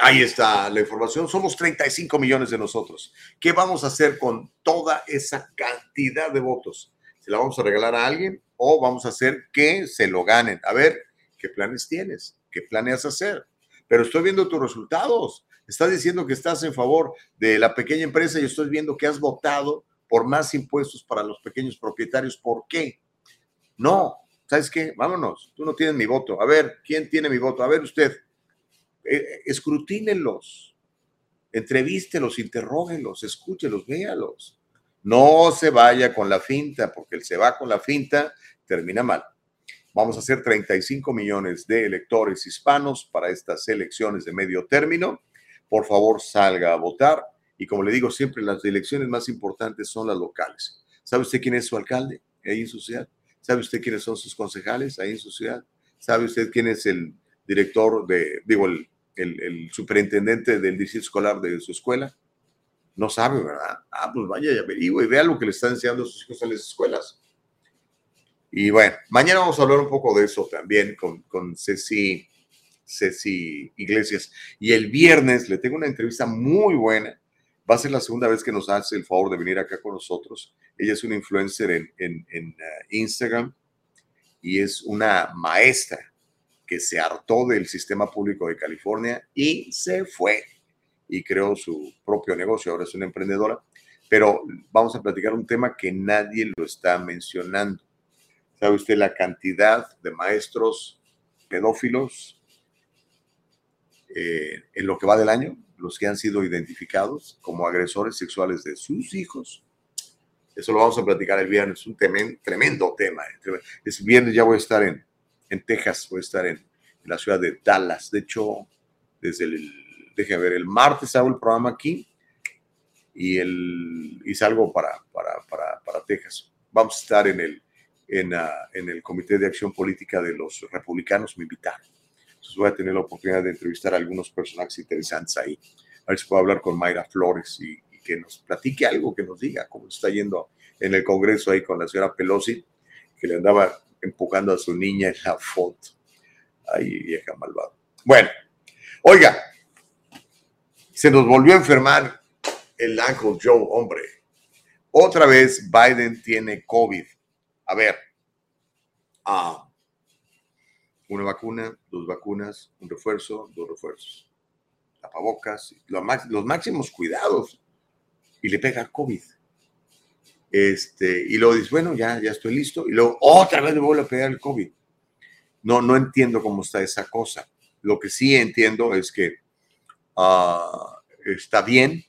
ahí está la información. Somos 35 millones de nosotros. ¿Qué vamos a hacer con toda esa cantidad de votos? ¿Se la vamos a regalar a alguien o vamos a hacer que se lo ganen? A ver, ¿qué planes tienes? ¿Qué planeas hacer? Pero estoy viendo tus resultados. Estás diciendo que estás en favor de la pequeña empresa y estoy viendo que has votado por más impuestos para los pequeños propietarios. ¿Por qué? No, ¿sabes qué? Vámonos, tú no tienes mi voto. A ver, ¿quién tiene mi voto? A ver usted, eh, escrutínelos, entrevístelos, interróguelos, escúchelos, véalos. No se vaya con la finta, porque el se va con la finta termina mal. Vamos a hacer 35 millones de electores hispanos para estas elecciones de medio término. Por favor, salga a votar. Y como le digo siempre, las elecciones más importantes son las locales. ¿Sabe usted quién es su alcalde ahí en su ciudad? ¿Sabe usted quiénes son sus concejales ahí en su ciudad? ¿Sabe usted quién es el director de, digo, el, el, superintendente del distrito escolar de su escuela? No sabe, ¿verdad? Ah, pues vaya y averigüe y vea lo que le están enseñando a sus hijos en las escuelas. Y bueno, mañana vamos a hablar un poco de eso también con, con Ceci, Ceci Iglesias. Y el viernes le tengo una entrevista muy buena. Va a ser la segunda vez que nos hace el favor de venir acá con nosotros. Ella es una influencer en, en, uh, Instagram y es una maestra que se hartó del sistema público de California y se fue y creó su propio negocio. Ahora es una emprendedora. Pero vamos a platicar un tema que nadie lo está mencionando. ¿Sabe usted la cantidad de maestros pedófilos eh, en lo que va del año? Los que han sido identificados como agresores sexuales de sus hijos eso lo vamos a platicar el viernes, es un tremendo tema. Eh, es viernes ya voy a estar en, en Texas, voy a estar en, la ciudad de Dallas. De hecho, desde el, déjeme ver, el martes hago el programa aquí y, el, y salgo para, para, para, para Texas. Vamos a estar en el, en, ah, en, el Comité de Acción Política de los Republicanos, me invitaron. Entonces voy a tener la oportunidad de entrevistar a algunos personajes interesantes ahí. A ver si puedo hablar con Mayra Flores y, que nos platique algo, que nos diga cómo está yendo en el Congreso ahí con la señora Pelosi, que le andaba empujando a su niña en la foto. Ay, vieja malvada. Bueno, oiga, se nos volvió a enfermar el Uncle Joe, hombre. Otra vez Biden tiene COVID. A ver, ah, una vacuna, dos vacunas, un refuerzo, dos refuerzos. Tapabocas, los máximos cuidados y le pega COVID. Este, y luego dice, bueno, ya, ya estoy listo. Y luego otra vez le vuelve a pegar el COVID. No, no entiendo cómo está esa cosa. Lo que sí entiendo es que ah, está bien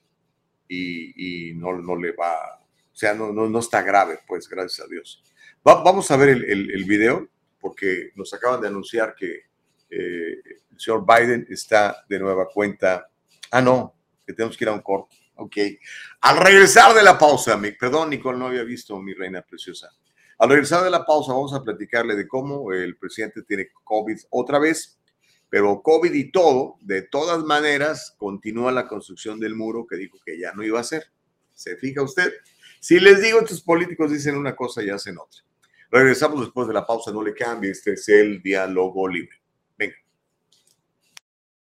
y, no, no, le va, o sea, no, no, no, está grave, pues, gracias a Dios. vamos a ver el, el, video porque nos acaban de anunciar que eh, el señor Biden está de nueva cuenta. Ah, no, que tenemos que ir a un corte. Ok. Al regresar de la pausa, mi, perdón, Nicole, no había visto mi reina preciosa. Al regresar de la pausa, vamos a platicarle de cómo el presidente tiene COVID otra vez, pero COVID y todo, de todas maneras, continúa la construcción del muro que dijo que ya no iba a hacer. ¿Se fija usted? Si les digo, estos políticos dicen una cosa y hacen otra. Regresamos después de la pausa, no le cambie, este es el diálogo libre.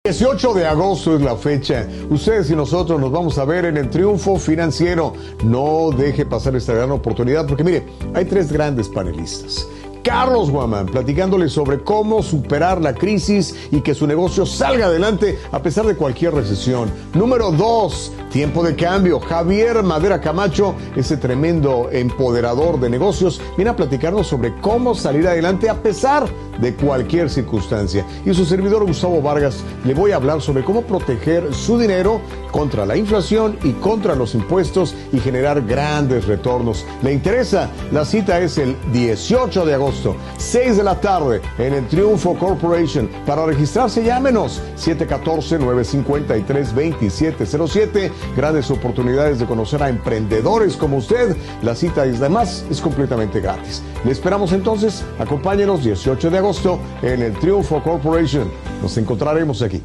18 de agosto es la fecha. Ustedes y nosotros nos vamos a ver en el triunfo financiero. No deje pasar esta gran oportunidad porque mire, hay tres grandes panelistas Carlos Guamán, platicándole sobre cómo superar la crisis y que su negocio salga adelante a pesar de cualquier recesión. Número dos, tiempo de cambio. Javier Madera Camacho, ese tremendo empoderador de negocios, viene a platicarnos sobre cómo salir adelante a pesar de cualquier circunstancia. Y su servidor Gustavo Vargas le voy a hablar sobre cómo proteger su dinero contra la inflación y contra los impuestos y generar grandes retornos. ¿Le interesa? La cita es el 18 de agosto, 6 de la tarde, en el Triunfo Corporation. Para registrarse, llámenos 714-953-2707. Grandes oportunidades de conocer a emprendedores como usted. La cita es además es completamente gratis. Le esperamos entonces. Acompáñenos 18 de agosto en el Triunfo Corporation. Nos encontraremos aquí.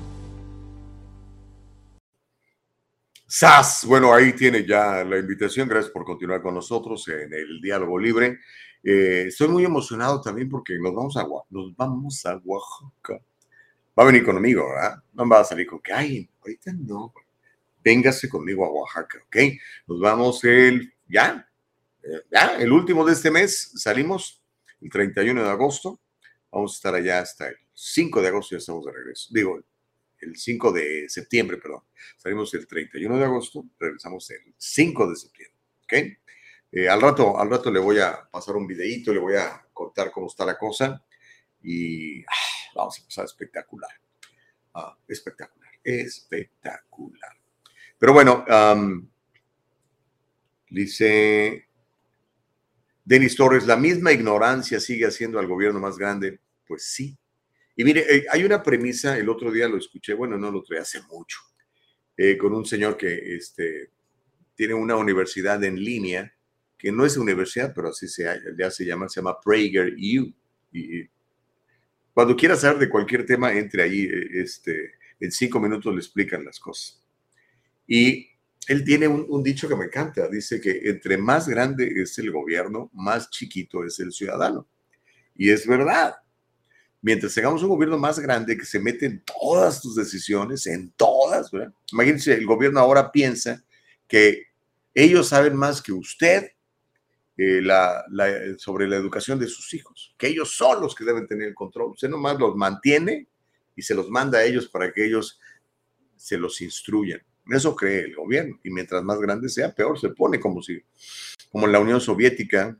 SAS, bueno, ahí tiene ya la invitación. Gracias por continuar con nosotros en el diálogo libre. Eh, estoy muy emocionado también porque nos vamos a nos vamos a Oaxaca. Va a venir conmigo, ¿verdad? No va a salir con que, ay, ahorita no. Véngase conmigo a Oaxaca, ¿ok? Nos vamos el, ya, eh, ya, el último de este mes salimos, el 31 de agosto. Vamos a estar allá hasta el 5 de agosto, ya estamos de regreso. Digo, el 5 de septiembre, perdón. Salimos el 31 de agosto, regresamos el 5 de septiembre, ¿ok? Eh, al, rato, al rato le voy a pasar un videíto, le voy a contar cómo está la cosa y ah, vamos a pasar espectacular. Ah, espectacular, espectacular. Pero bueno, dice Denis Torres, ¿la misma ignorancia sigue haciendo al gobierno más grande? Pues sí, y mire, eh, hay una premisa, el otro día lo escuché, bueno, no lo otro hace mucho, eh, con un señor que este, tiene una universidad en línea, que no es universidad, pero así se, ya se llama, se llama PragerU. Y cuando quiera saber de cualquier tema, entre ahí, eh, este, en cinco minutos le explican las cosas. Y él tiene un, un, dicho que me encanta, dice que entre más grande es el gobierno, más chiquito es el ciudadano. Y es verdad mientras tengamos un gobierno más grande que se mete en todas tus decisiones, en todas, ¿verdad? Imagínense, el gobierno ahora piensa que ellos saben más que usted eh, sobre la educación de sus hijos, que ellos son los que deben tener el control. Usted nomás los mantiene y se los manda a ellos para que ellos se los instruyan. Eso cree el gobierno. Y mientras más grande sea, peor se pone, como si, como en la Unión Soviética,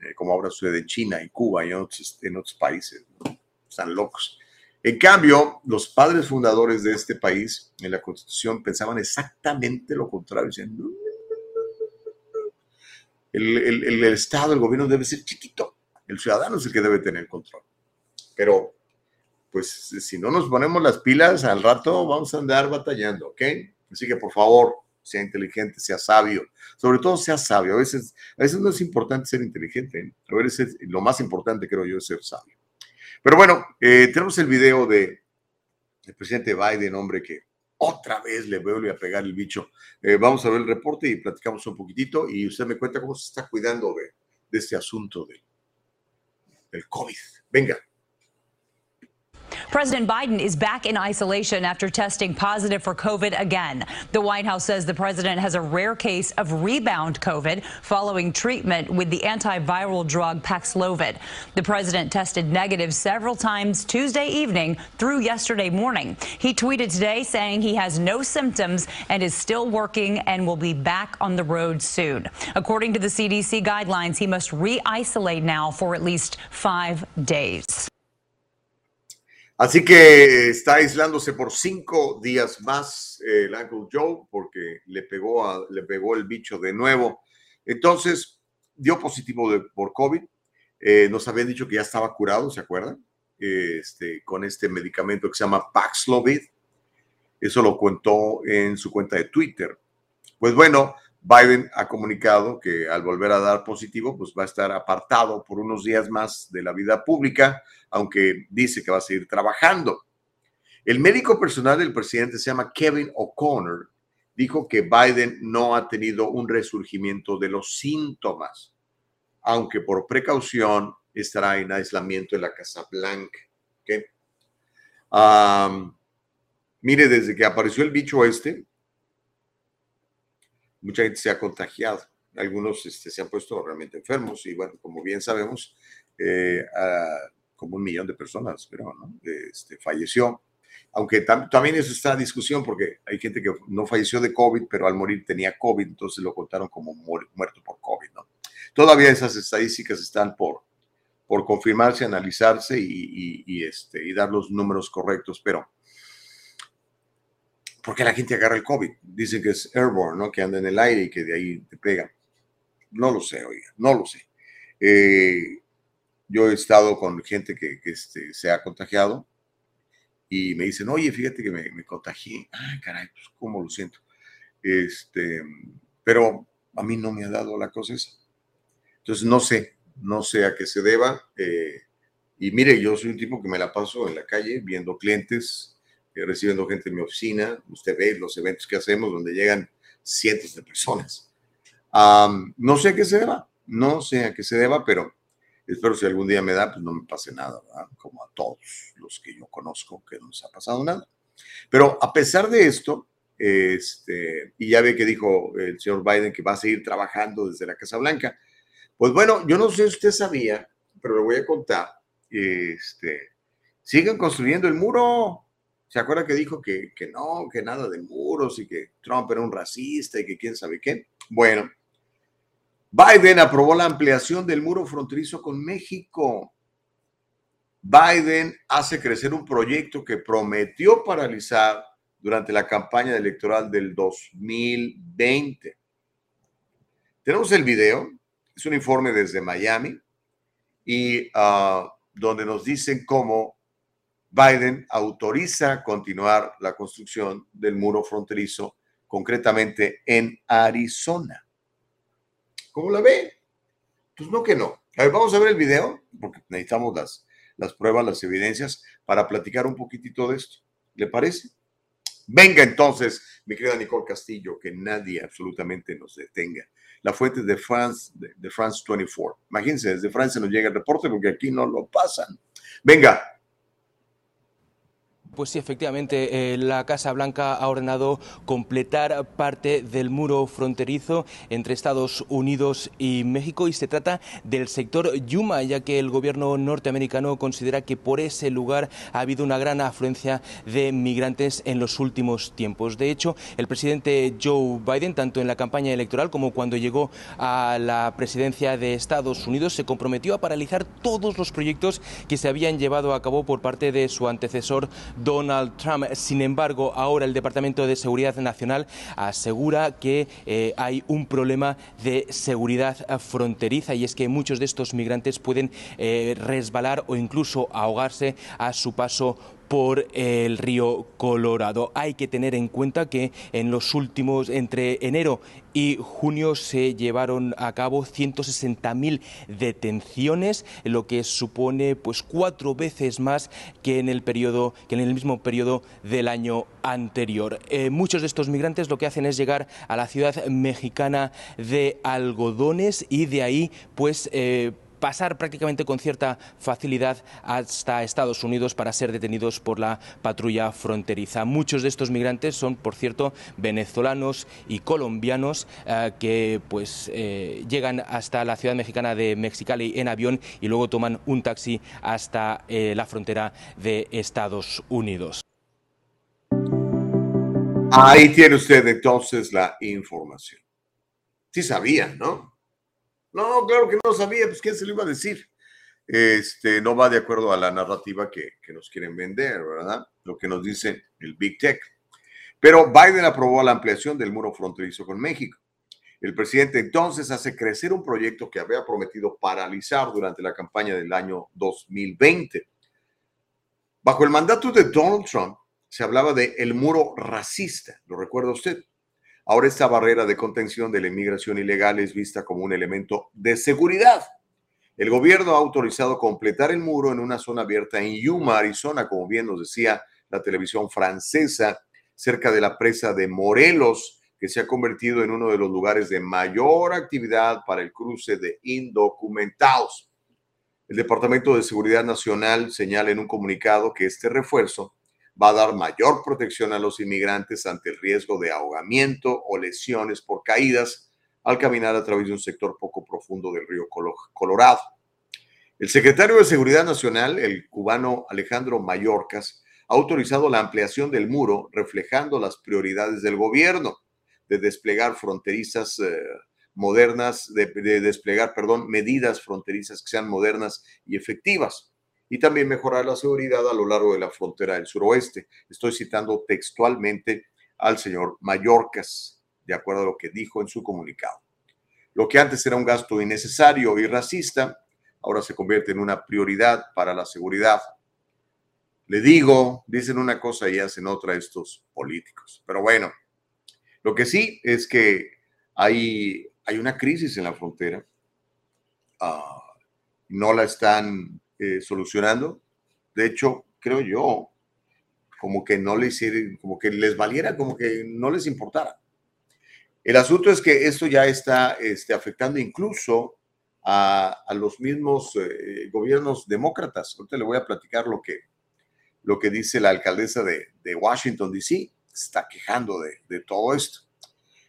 eh, como ahora sucede en China y Cuba y en otros, en otros países. ¿no? están locos. En cambio, los padres fundadores de este país en la constitución pensaban exactamente lo contrario. Decían, el, el, el, Estado, el gobierno debe ser chiquito. El ciudadano es el que debe tener control. Pero, pues, si no nos ponemos las pilas, al rato vamos a andar batallando, ¿ok? Así que, por favor, sea inteligente, sea sabio. Sobre todo, sea sabio. A veces, a veces no es importante ser inteligente. ¿eh? A veces lo más importante, creo yo, es ser sabio. Pero bueno, eh, tenemos el video de el presidente Biden, hombre que otra vez le vuelve a pegar el bicho. Eh, vamos a ver el reporte y platicamos un poquitito y usted me cuenta cómo se está cuidando de, este asunto de, del COVID. Venga. President Biden is back in isolation after testing positive for COVID again. The White House says the president has a rare case of rebound COVID following treatment with the antiviral drug Paxlovid. The president tested negative several times Tuesday evening through yesterday morning. He tweeted today saying he has no symptoms and is still working and will be back on the road soon. According to the CDC guidelines, he must re isolate now for at least five days. Así que está aislándose por cinco días más eh, el Uncle Joe porque le pegó, a, le pegó el bicho de nuevo. Entonces, dio positivo por COVID. Eh, nos habían dicho que ya estaba curado, ¿se acuerdan? Este, con este medicamento que se llama Paxlovid. Eso lo contó en su cuenta de Twitter. Pues bueno, Biden ha comunicado que al volver a dar positivo, pues va a estar apartado por unos días más de la vida pública, aunque dice que va a seguir trabajando. El médico personal del presidente se llama Kevin O'Connor, dijo que Biden no ha tenido un resurgimiento de los síntomas, aunque por precaución estará en aislamiento en la Casa Blanca. mire, desde que apareció el bicho este, mucha gente se ha contagiado. Algunos este, se han puesto realmente enfermos y bueno, como bien sabemos, eh, como un millón de personas, pero ¿no? este, falleció. Aunque también eso está en discusión porque hay gente que no falleció de COVID, pero al morir tenía COVID, entonces lo contaron como muerto por COVID. Todavía esas estadísticas están por, por confirmarse, analizarse y, este, y dar los números correctos, pero ¿por qué la gente agarra el COVID? Dicen que es airborne, ¿no? que anda en el aire y que de ahí te pega. No lo sé, oiga, no lo sé. Eh, yo he estado con gente que, este, se ha contagiado y me dicen, oye, fíjate que me, me contagié. Ay, caray, pues cómo lo siento. Este, pero a mí no me ha dado la cosa esa. Entonces, no sé, no sé a qué se deba. Eh, y mire, yo soy un tipo que me la paso en la calle viendo clientes, recibiendo gente en mi oficina. Usted ve los eventos que hacemos donde llegan cientos de personas. no sé a qué se deba, no sé a qué se deba, pero espero si algún día me da, pues no me pase nada, ¿verdad? como a todos los que yo conozco que no les ha pasado nada. Pero a pesar de esto, este, y ya ve que dijo el señor Biden que va a seguir trabajando desde la Casa Blanca, pues bueno, yo no sé si usted sabía, pero le voy a contar, este, siguen construyendo el muro. ¿Se acuerda que dijo que, que no, que nada de muros y que Trump era un racista y que quién sabe qué? Bueno, Biden aprobó la ampliación del muro fronterizo con México. Biden hace crecer un proyecto que prometió paralizar durante la campaña electoral del 2020. Tenemos el video, es un informe desde Miami y ah, donde nos dicen cómo Biden autoriza continuar la construcción del muro fronterizo, concretamente en Arizona. ¿Cómo la ve? Pues no que no. A ver, vamos a ver el video, porque necesitamos las, pruebas, las evidencias, para platicar un poquitito de esto. ¿Le parece? Venga entonces, mi querida Nicole Castillo, que nadie absolutamente nos detenga. La fuente de France, de, France 24. Imagínense, desde Francia nos llega el reporte porque aquí no lo pasan. Venga, pues sí, efectivamente, eh, la Casa Blanca ha ordenado completar parte del muro fronterizo entre Estados Unidos y México y se trata del sector Yuma, ya que el gobierno norteamericano considera que por ese lugar ha habido una gran afluencia de migrantes en los últimos tiempos. De hecho, el presidente Joe Biden, tanto en la campaña electoral como cuando llegó a la presidencia de Estados Unidos, se comprometió a paralizar todos los proyectos que se habían llevado a cabo por parte de su antecesor Donald Trump. Sin embargo, ahora el Departamento de Seguridad Nacional asegura que eh, hay un problema de seguridad fronteriza y es que muchos de estos migrantes pueden eh, resbalar o incluso ahogarse a su paso por el río Colorado. Hay que tener en cuenta que en los últimos, entre enero y junio, se llevaron a cabo 160.000 detenciones, lo que supone pues cuatro veces más que en el periodo, que en el mismo periodo del año anterior. Eh, muchos de estos migrantes lo que hacen es llegar a la ciudad mexicana de Algodones y de ahí pues eh, pasar prácticamente con cierta facilidad hasta Estados Unidos para ser detenidos por la patrulla fronteriza. Muchos de estos migrantes son, por cierto, venezolanos y colombianos eh, que pues eh, llegan hasta la ciudad mexicana de Mexicali en avión y luego toman un taxi hasta eh, la frontera de Estados Unidos. Ahí tiene usted entonces la información. Sí sabían, ¿no? No, claro que no sabía, pues ¿quién se lo iba a decir? Este, no va de acuerdo a la narrativa que, que nos quieren vender, ¿verdad? Lo que nos dice el Big Tech. Pero Biden aprobó la ampliación del muro fronterizo con México. El presidente entonces hace crecer un proyecto que había prometido paralizar durante la campaña del año 2020. Bajo el mandato de Donald Trump se hablaba de el muro racista, ¿lo recuerda usted? Ahora esta barrera de contención de la inmigración ilegal es vista como un elemento de seguridad. El gobierno ha autorizado completar el muro en una zona abierta en Yuma, Arizona, como bien nos decía la televisión francesa, cerca de la presa de Morelos, que se ha convertido en uno de los lugares de mayor actividad para el cruce de indocumentados. El Departamento de Seguridad Nacional señala en un comunicado que este refuerzo va a dar mayor protección a los inmigrantes ante el riesgo de ahogamiento o lesiones por caídas al caminar a través de un sector poco profundo del río Colorado. El secretario de Seguridad Nacional, el cubano Alejandro Mayorkas, ha autorizado la ampliación del muro, reflejando las prioridades del gobierno de desplegar fronterizas eh, modernas, de, de, desplegar, perdón, medidas fronterizas que sean modernas y efectivas, y también mejorar la seguridad a lo largo de la frontera del suroeste. Estoy citando textualmente al señor Mayorkas, de acuerdo a lo que dijo en su comunicado. Lo que antes era un gasto innecesario y racista, ahora se convierte en una prioridad para la seguridad le digo, dicen una cosa y hacen otra estos políticos. Pero bueno, lo que sí es que hay, hay una crisis en la frontera. Uh, no la están eh, solucionando. De hecho, creo yo, como que no les como que les valiera, como que no les importara. El asunto es que esto ya está este, afectando incluso a, los mismos eh, gobiernos demócratas. Ahorita le voy a platicar lo que, lo que dice la alcaldesa de, de Washington, D.C., está quejando de, de, todo esto.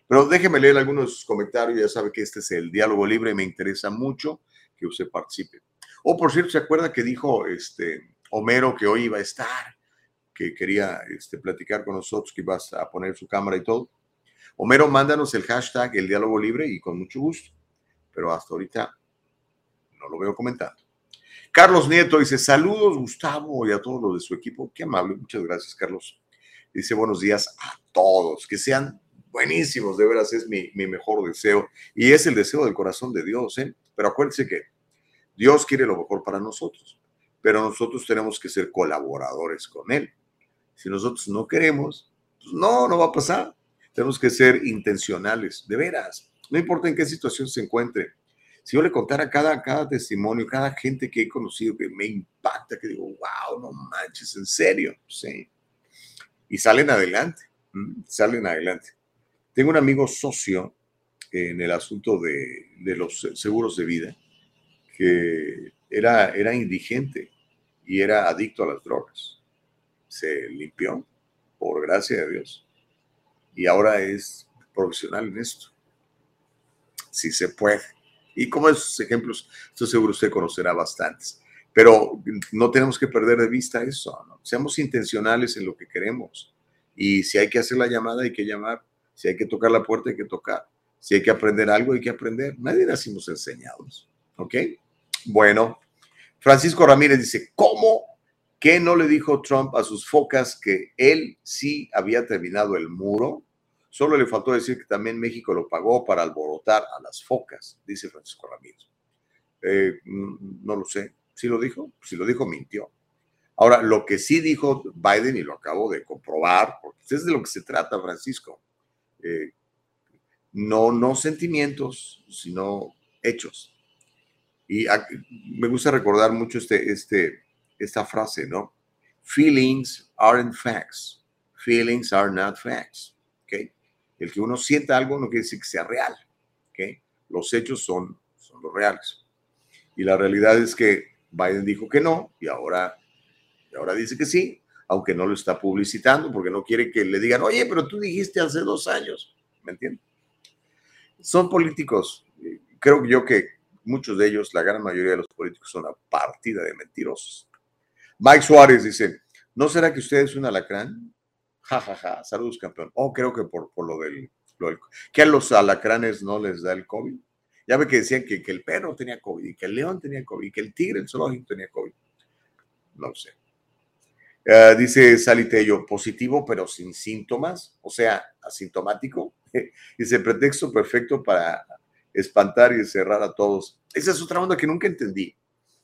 Pero déjeme leer algunos comentarios, ya sabe que este es el diálogo libre, me interesa mucho que usted participe. O oh, por cierto, ¿se acuerda que dijo este Homero que hoy iba a estar? Que quería este, platicar con nosotros, que iba a poner su cámara y todo. Homero, mándanos el hashtag el diálogo libre y con mucho gusto. Pero hasta ahorita no lo veo comentando. Carlos Nieto dice, saludos Gustavo y a todos los de su equipo. Qué amable, muchas gracias Carlos. Dice, buenos días a todos, que sean buenísimos, de veras es mi, mi mejor deseo y es el deseo del corazón de Dios. ¿eh? Pero acuérdense que Dios quiere lo mejor para nosotros, pero nosotros tenemos que ser colaboradores con Él. Si nosotros no queremos, pues no, no va a pasar. Tenemos que ser intencionales, de veras. No importa en qué situación se encuentre, si yo le contara cada, cada testimonio, cada gente que he conocido que me impacta, que digo, wow, no manches, en serio, sí. Y salen adelante, salen adelante. Tengo un amigo socio en el asunto de, de los seguros de vida que era, era indigente y era adicto a las drogas. Se limpió, por gracia de Dios, y ahora es profesional en esto. Si se puede y como esos ejemplos, estoy seguro usted conocerá bastantes. Pero no tenemos que perder de vista eso, ¿no? Seamos intencionales en lo que queremos. Y si hay que hacer la llamada, hay que llamar. Si hay que tocar la puerta, hay que tocar. Si hay que aprender algo, hay que aprender. Nadie nacimos enseñados. ¿Ok? Bueno, Francisco Ramírez dice, ¿cómo que no le dijo Trump a sus focas que él sí había terminado el muro? Solo le faltó decir que también México lo pagó para alborotar a las focas, dice Francisco Ramírez. Eh, mm, no lo sé. Si lo dijo, si lo dijo, mintió. Ahora, lo que sí dijo Biden, y lo acabo de comprobar, porque es de lo que se trata, Francisco, eh, no, no sentimientos, sino hechos. Y me gusta recordar mucho este, este, esta frase, ¿no? Feelings aren't facts. Feelings are not facts. El que uno sienta algo no quiere decir que sea real. ¿okay? Los hechos son, son los reales. Y la realidad es que Biden dijo que no y ahora, y ahora dice que sí, aunque no lo está publicitando porque no quiere que le digan, oye, pero tú dijiste hace dos años. ¿Me entiendes? Son políticos. Creo yo que muchos de ellos, la gran mayoría de los políticos, son una partida de mentirosos. Mike Suárez dice, ¿no será que usted es un alacrán? Ja, ja, ja, saludos campeón. Oh, creo que por, por lo, del, Que a los alacranes no les da el COVID. Ya ve que decían que, que el perro tenía COVID, y que el león tenía COVID, y que el tigre, el zoológico tenía COVID. No sé. Uh, dice Salitello, positivo pero sin síntomas, o sea, asintomático. Dice, pretexto perfecto para espantar y cerrar a todos. Esa es otra onda que nunca entendí.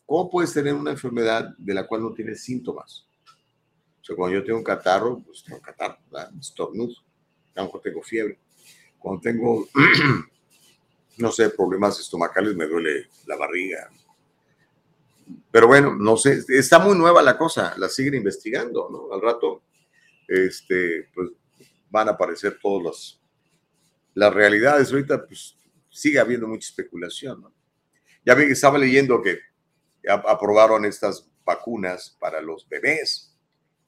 ¿Cómo puedes tener una enfermedad de la cual no tienes síntomas? sea, cuando yo tengo un catarro, pues tengo catarro, estornudo, a lo mejor tengo fiebre. Cuando tengo, no sé, problemas estomacales, me duele la barriga. Pero bueno, no sé, está muy nueva la cosa, la siguen investigando, ¿no? Al rato, este, pues van a aparecer todas las, las realidades. Ahorita, pues sigue habiendo mucha especulación, ¿no? Ya vi que estaba leyendo que aprobaron estas vacunas para los bebés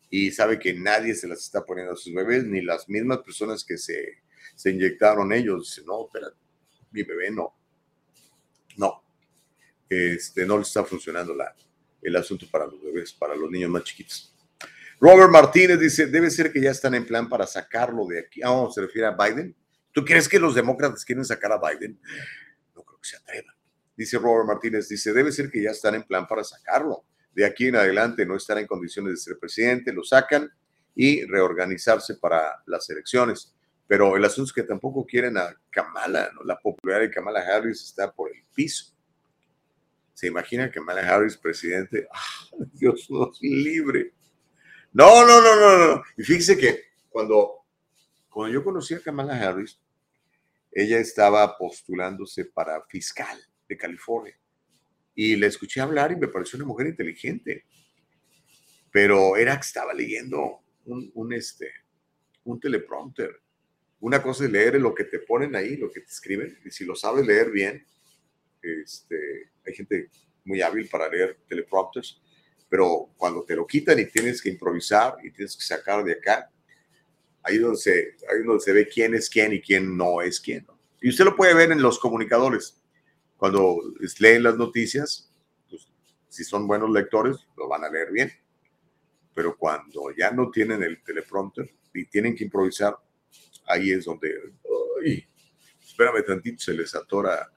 y sabe que nadie se las está poniendo a sus bebés, ni las mismas personas que se, inyectaron ellos. Dicen, no, espera, mi bebé no. No. este, no le está funcionando la, el asunto para los bebés, para los niños más chiquitos. Robert Martínez dice, debe ser que ya están en plan para sacarlo de aquí. Ah, se refiere a Biden. ¿Tú crees que los demócratas quieren sacar a Biden? No creo que se atrevan. Dice Robert Martínez, dice, debe ser que ya están en plan para sacarlo. De aquí en adelante no estará en condiciones de ser presidente, lo sacan y reorganizarse para las elecciones. Pero el asunto es que tampoco quieren a Kamala, ¿no? La popularidad de Kamala Harris está por el piso. ¿Se imagina Kamala Harris presidente? ¡Ah, Dios nos libre! No, no, no, no, no. Y fíjese que cuando, cuando yo conocí a Kamala Harris, ella estaba postulándose para fiscal de California. Y le escuché hablar y me pareció una mujer inteligente. Pero era que estaba leyendo un, un, este, un teleprompter. Una cosa es leer lo que te ponen ahí, lo que te escriben. Y si lo sabes leer bien, este, hay gente muy hábil para leer teleprompters pero cuando te lo quitan y tienes que improvisar y tienes que sacar de acá, ahí donde se, donde se ve quién es quién y quién no es quién. Y usted lo puede ver en los comunicadores. Cuando leen las noticias, pues, si son buenos lectores, lo van a leer bien. Pero cuando ya no tienen el teleprompter y tienen que improvisar, ahí es donde, ay, espérame tantito, se les atora,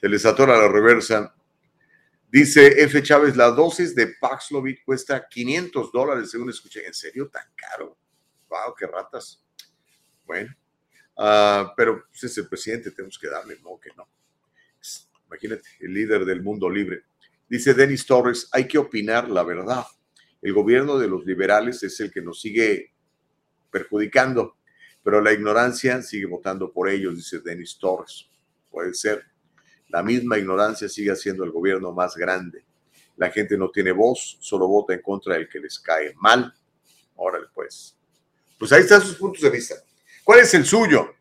se les atora la reversa Dice F. Chávez, la dosis de Paxlovid cuesta 500 dólares, según escuché. ¿En serio tan caro? ¡Wow, qué ratas! Bueno, uh, pero pues, es el presidente, tenemos que darle, no, que no. Imagínate, el líder del mundo libre. Dice Denis Torres, hay que opinar la verdad. El gobierno de los liberales es el que nos sigue perjudicando, pero la ignorancia sigue votando por ellos, dice Denis Torres. Puede ser. La misma ignorancia sigue siendo el gobierno más grande. La gente no tiene voz, solo vota en contra del que les cae mal. Órale, pues. Pues ahí están sus puntos de vista. ¿Cuál es el suyo?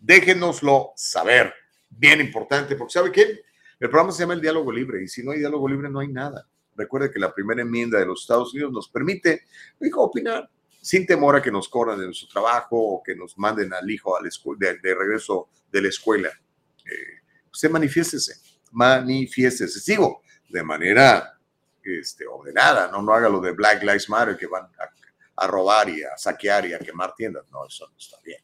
Déjenoslo saber. Bien importante, porque ¿sabe qué? El programa se llama el diálogo libre y si no hay diálogo libre no hay nada. Recuerde que la primera enmienda de los Estados Unidos nos permite opinar sin temor a que nos corran de nuestro trabajo o que nos manden al hijo al de, de regreso de la escuela. Eh, usted manifiéstese, manifiéstese. Sigo de manera este, ordenada, no, no haga lo de Black Lives Matter que van a, robar y a saquear y a quemar tiendas. No, eso no está bien.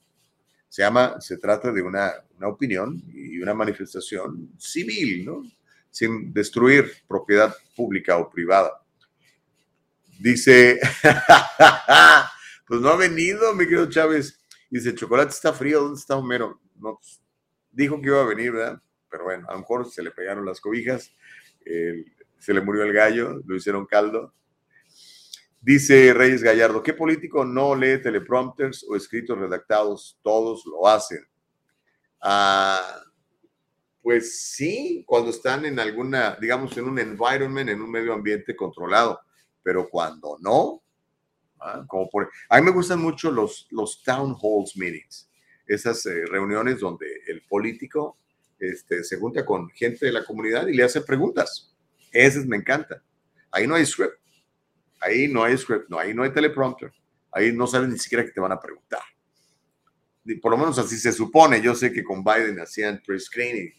Se llama, se trata de una, una opinión y una manifestación civil, ¿no? Sin destruir propiedad pública o privada. Dice, pues no ha venido, mi querido Chávez. Dice, chocolate está frío, ¿dónde está Homero? No, pues, dijo que iba a venir, ¿verdad? pero bueno, a lo mejor se le pegaron las cobijas, se le murió el gallo, lo hicieron caldo. Dice Reyes Gallardo, ¿qué político no lee teleprompters o escritos redactados? Todos lo hacen. Ah, pues sí, cuando están en alguna, digamos, en un environment, en un medio ambiente controlado, pero cuando no, ah, como por, a mí me gustan mucho los, los town halls meetings, esas eh, reuniones donde el político este, se junta con gente de la comunidad y le hace preguntas. Esas me encantan. Ahí no hay script. Ahí no hay script, no, ahí no hay teleprompter. Ahí no saben ni siquiera que te van a preguntar. Por lo menos así se supone. Yo sé que con Biden hacían pre-screening.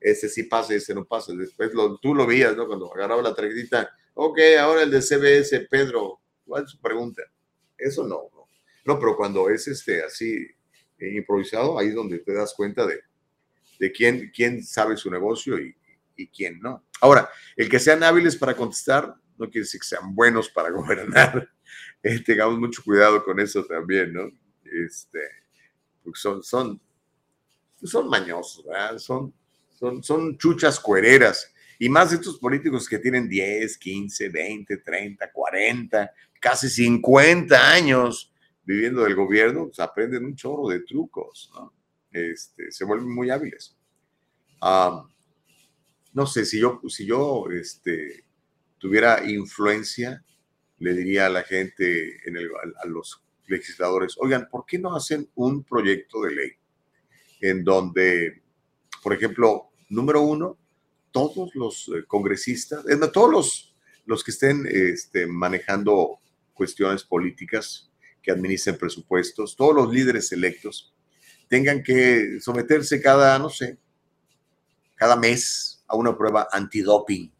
Ese sí pasa, ese no pasa. Después tú lo veías, ¿no? Cuando agarraba la tarjetita. Ok, ahora el de CBS, Pedro, ¿cuál es su pregunta? Eso no, no. No, pero cuando es este así eh, improvisado, ahí es donde te das cuenta de, de quién, quién sabe su negocio y, y quién no. Ahora, el que sean hábiles para contestar no quiere decir que sean buenos para gobernar. Eh, tengamos mucho cuidado con eso también, ¿no? Este, porque son, son, son mañosos, ¿verdad? Son, son, son chuchas cuereras. Y más estos políticos que tienen 10, 15, 20, 30, 40, casi 50 años viviendo del gobierno, pues aprenden un chorro de trucos, ¿no? Este, se vuelven muy hábiles. no sé, si yo, si yo este, tuviera influencia, le diría a la gente, a, los legisladores, oigan, ¿por qué no hacen un proyecto de ley en donde, por ejemplo, número uno, todos los eh, congresistas, todos los, los que estén este, manejando cuestiones políticas, que administren presupuestos, todos los líderes electos, tengan que someterse cada, no sé, cada mes a una prueba antidoping.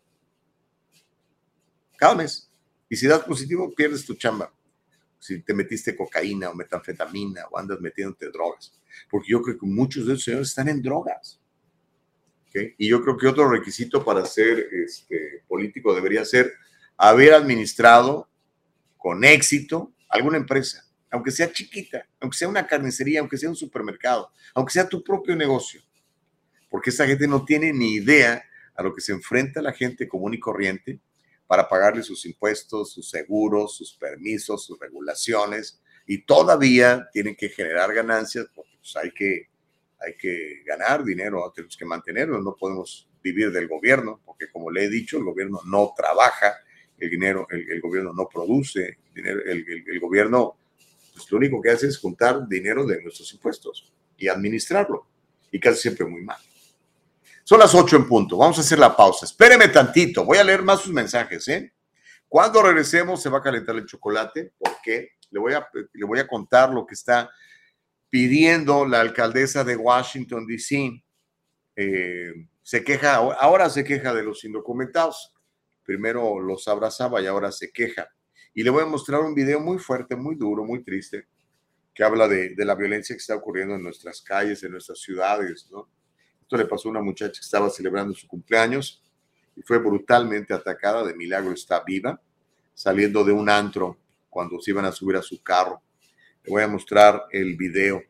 Cada mes. Y si das positivo, pierdes tu chamba. Si te metiste cocaína o metanfetamina o andas metiéndote drogas. Porque yo creo que muchos de esos señores están en drogas. Y yo creo que otro requisito para ser este, político debería ser haber administrado con éxito alguna empresa, aunque sea chiquita, aunque sea una carnicería, aunque sea un supermercado, aunque sea tu propio negocio. Porque esa gente no tiene ni idea a lo que se enfrenta la gente común y corriente para pagarle sus impuestos, sus seguros, sus permisos, sus regulaciones, y todavía tienen que generar ganancias, porque pues, hay, que, hay que ganar dinero, tenemos que mantenerlo, no podemos vivir del gobierno, porque como le he dicho, el gobierno no trabaja, el dinero, el, gobierno no produce, el, el, gobierno pues, lo único que hace es juntar dinero de nuestros impuestos y administrarlo, y casi siempre muy mal. Son las 8 en punto. Vamos a hacer la pausa. Espéreme tantito. Voy a leer más sus mensajes, ¿eh? Cuando regresemos se va a calentar el chocolate porque le voy a, le voy a contar lo que está pidiendo la alcaldesa de Washington, D.C. Eh, se queja, ahora se queja de los indocumentados. Primero los abrazaba y ahora se queja. Y le voy a mostrar un video muy fuerte, muy duro, muy triste, que habla de, de la violencia que está ocurriendo en nuestras calles, en nuestras ciudades, ¿no? Le pasó a una muchacha que estaba celebrando su cumpleaños y fue brutalmente atacada. De milagro está viva, saliendo de un antro cuando se iban a subir a su carro. Le voy a mostrar el video.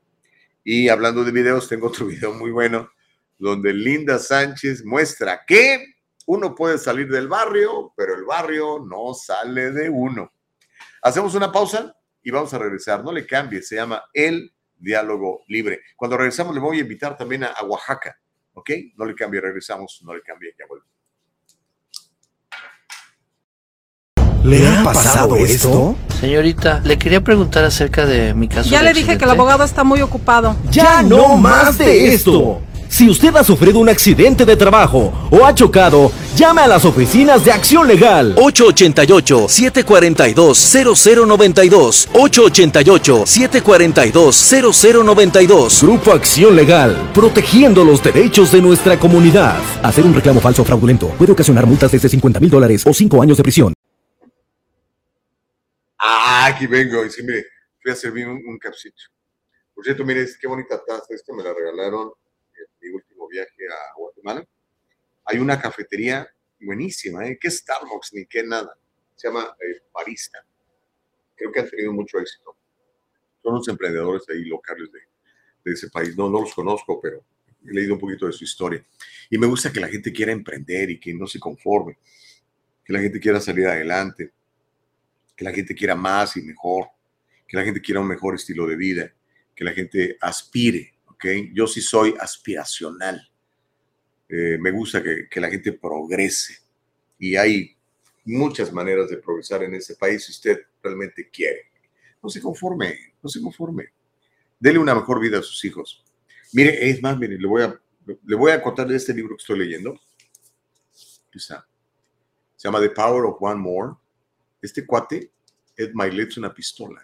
Y hablando de videos, tengo otro video muy bueno donde Linda Sánchez muestra que uno puede salir del barrio, pero el barrio no sale de uno. Hacemos una pausa y vamos a regresar. No le cambie, se llama El Diálogo Libre. Cuando regresamos le voy a invitar también a, Oaxaca. ¿Ok? No le cambie, regresamos, no le cambie, ya vuelvo. ¿Le ha pasado esto? Señorita, le quería preguntar acerca de mi caso. Ya le dije que el abogado está muy ocupado. ¡Ya no más de esto! Si usted ha sufrido un accidente de trabajo o ha chocado, llame a las oficinas de Acción Legal. 888-742-0092. 888-742-0092. Grupo Acción Legal, protegiendo los derechos de nuestra comunidad. Hacer un reclamo falso o fraudulento puede ocasionar multas desde 50 mil dólares o 5 años de prisión. Ah, aquí vengo. Y sí, mire, fui a servir un, un capsito. Por cierto, mire, qué bonita taza. Esta me la regalaron viaje a Guatemala, hay una cafetería buenísima, ¿eh? que Starbucks ni qué nada. Se llama eh, Barista. Creo que han tenido mucho éxito. Son los emprendedores ahí locales de, de ese país. No, no los conozco, pero he leído un poquito de su historia. Y me gusta que la gente quiera emprender y que no se conforme. Que la gente quiera salir adelante. Que la gente quiera más y mejor. Que la gente quiera un mejor estilo de vida. Que la gente aspire yo sí soy aspiracional. Eh, me gusta que, que, la gente progrese y hay muchas maneras de progresar en ese país si usted realmente quiere. No se conforme, no se conforme. Dele una mejor vida a sus hijos. Mire, es más, mire, le voy a, le voy a contar de este libro que estoy leyendo. Se llama The Power of One More. Este cuate, Ed Milet, es una pistola.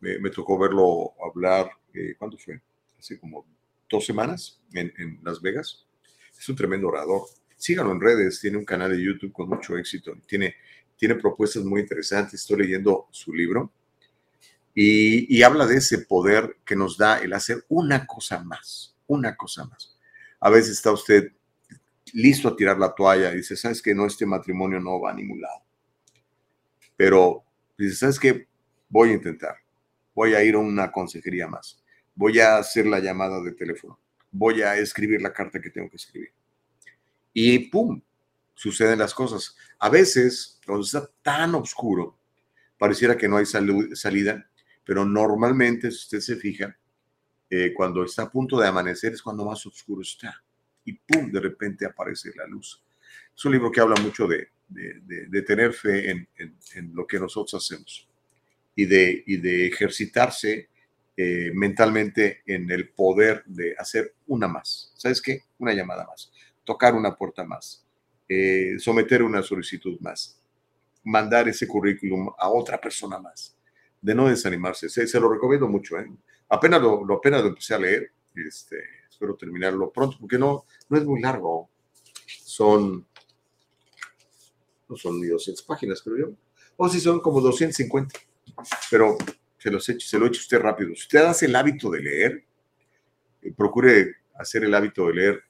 Me, me, tocó verlo hablar, eh, ¿cuándo fue? Hace como dos semanas en, Las Vegas. Es un tremendo orador. Síganlo en redes, tiene un canal de YouTube con mucho éxito, tiene, tiene propuestas muy interesantes. Estoy leyendo su libro y, y habla de ese poder que nos da el hacer una cosa más, una cosa más. A veces está usted listo a tirar la toalla y dice, ¿sabes que No, este matrimonio no va a ningún lado. Pero dice, ¿sabes qué? Voy a intentar. Voy a ir a una consejería más voy a hacer la llamada de teléfono, voy a escribir la carta que tengo que escribir. Y ¡pum! Suceden las cosas. A veces, cuando está tan oscuro, pareciera que no hay salida, pero normalmente, si usted se fija, eh, cuando está a punto de amanecer es cuando más oscuro está. Y ¡pum! De repente aparece la luz. Es un libro que habla mucho de, de, tener fe en, en, lo que nosotros hacemos y de, y de ejercitarse eh, mentalmente en el poder de hacer una más. ¿Sabes qué? Una llamada más, tocar una puerta más, eh, someter una solicitud más, mandar ese currículum a otra persona más, de no desanimarse. Se, lo recomiendo mucho. ¿eh? Apenas lo, apenas lo empecé a leer, este, espero terminarlo pronto, porque no, no es muy largo. son, no son ni 200 páginas, creo yo. O si son como 250. Pero se los echo, se lo echo usted rápido. Si usted hace el hábito de leer, eh, procure hacer el hábito de leer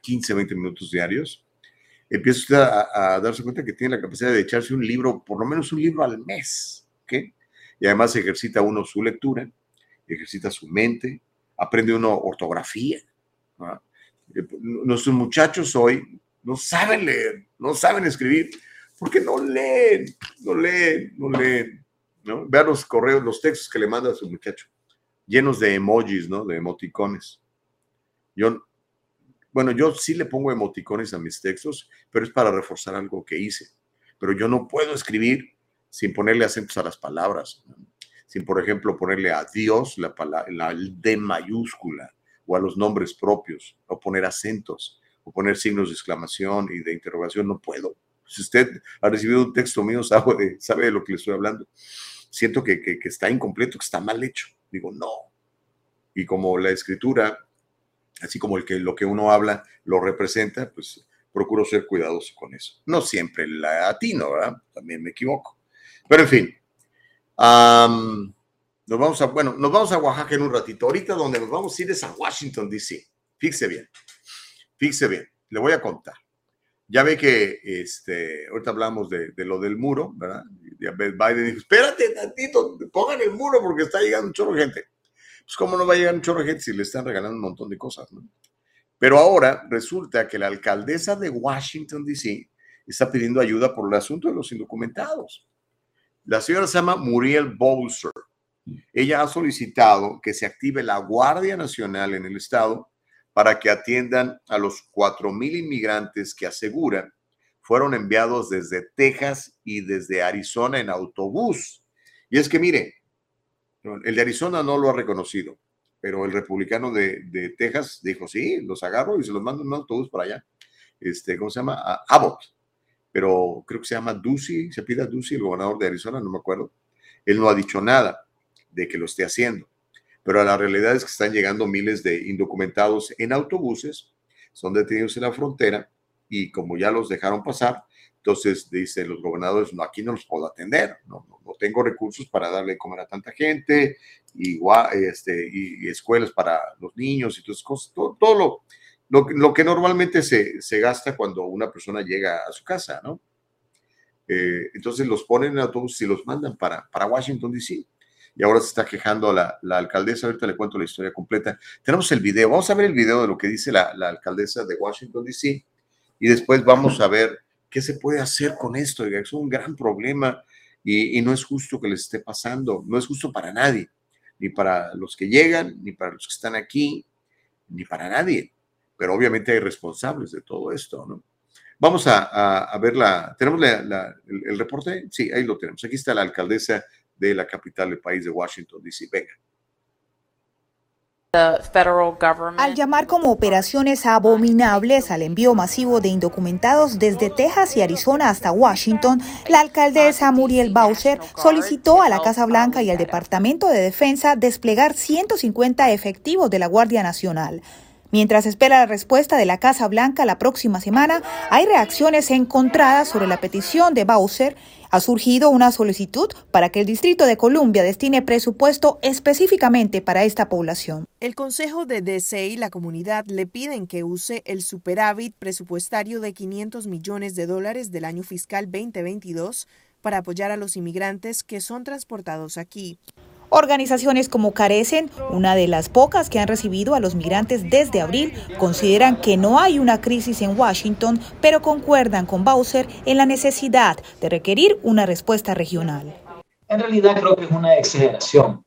15, 20 minutos diarios, empieza usted a, darse cuenta que tiene la capacidad de echarse un libro, por lo menos un libro al mes, ¿ok? Y además ejercita uno su lectura, ejercita su mente, aprende uno ortografía. ¿no? Nuestros muchachos hoy no saben leer, no saben escribir, porque no leen, no leen, no leen. ¿No? Vean los correos, los textos que le manda a su muchacho, llenos de emojis, ¿no? De emoticones. Yo, bueno, yo sí le pongo emoticones a mis textos, pero es para reforzar algo que hice. Pero yo no puedo escribir sin ponerle acentos a las palabras, sin, por ejemplo, ponerle a Dios la, la D mayúscula o a los nombres propios, o poner acentos, o poner signos de exclamación y de interrogación, no puedo. Si usted ha recibido un texto mío, sabe sabe de lo que le estoy hablando. Siento que, que, que está incompleto, que está mal hecho. Digo, no. Y como la escritura, así como el que, lo que uno habla lo representa, pues procuro ser cuidadoso con eso. No siempre latino, ¿verdad? También me equivoco. Pero en fin, um, nos vamos a, bueno, nos vamos a Oaxaca en un ratito. Ahorita donde nos vamos a ir es a Washington, D.C. Fíjese bien, fíjese bien, le voy a contar. Ya ve que, este, ahorita hablamos de, de lo del muro, ¿verdad? Biden dijo, espérate tantito, pongan el muro porque está llegando un chorro de gente. Pues cómo no va a llegar un chorro de gente si le están regalando un montón de cosas, ¿no? Pero ahora resulta que la alcaldesa de Washington, D.C. está pidiendo ayuda por el asunto de los indocumentados. La señora se llama Muriel Bowser. Ella ha solicitado que se active la Guardia Nacional en el estado para que atiendan a los 4.000 inmigrantes que aseguran fueron enviados desde Texas y desde Arizona en autobús. Y es que mire, el de Arizona no lo ha reconocido, pero el republicano de, Texas dijo, sí, los agarro y se los mando en un autobús para allá. Este, ¿Cómo se llama? Abbott. Pero creo que se llama Ducey, se pide a Ducey, el gobernador de Arizona, no me acuerdo. Él no ha dicho nada de que lo esté haciendo. Pero la realidad es que están llegando miles de indocumentados en autobuses, son detenidos en la frontera y como ya los dejaron pasar, entonces dicen los gobernadores, no, aquí no los puedo atender, no, no, no tengo recursos para darle comer a tanta gente, y, este, y, y escuelas para los niños y todas cosas, todo, todo lo, lo, lo, que normalmente se, se, gasta cuando una persona llega a su casa, ¿no? Eh, entonces los ponen en autobús y los mandan para, para Washington, D.C y ahora se está quejando la, la, alcaldesa. Ahorita le cuento la historia completa. Tenemos el video, vamos a ver el video de lo que dice la, la alcaldesa de Washington, D.C. y después vamos a ver qué se puede hacer con esto. Es un gran problema y, no es justo que les esté pasando, no es justo para nadie, ni para los que llegan, ni para los que están aquí, ni para nadie. Pero obviamente hay responsables de todo esto, ¿no? Vamos a, ver la, ¿tenemos el reporte? Sí, ahí lo tenemos. Aquí está la alcaldesa de la capital del país de Washington, D.C. Venga. Al llamar como operaciones abominables al envío masivo de indocumentados desde Texas y Arizona hasta Washington, la alcaldesa Muriel Bowser solicitó a la Casa Blanca y al Departamento de Defensa desplegar 150 efectivos de la Guardia Nacional. Mientras espera la respuesta de la Casa Blanca la próxima semana, hay reacciones encontradas sobre la petición de Bowser ha surgido una solicitud para que el Distrito de Columbia destine presupuesto específicamente para esta población. El Consejo de DC y la comunidad le piden que use el superávit presupuestario de 500 millones de dólares del año fiscal 2022 para apoyar a los inmigrantes que son transportados aquí. Organizaciones como Carecen, una de las pocas que han recibido a los migrantes desde abril, consideran que no hay una crisis en Washington, pero concuerdan con Bowser en la necesidad de requerir una respuesta regional. En realidad creo que es una exageración.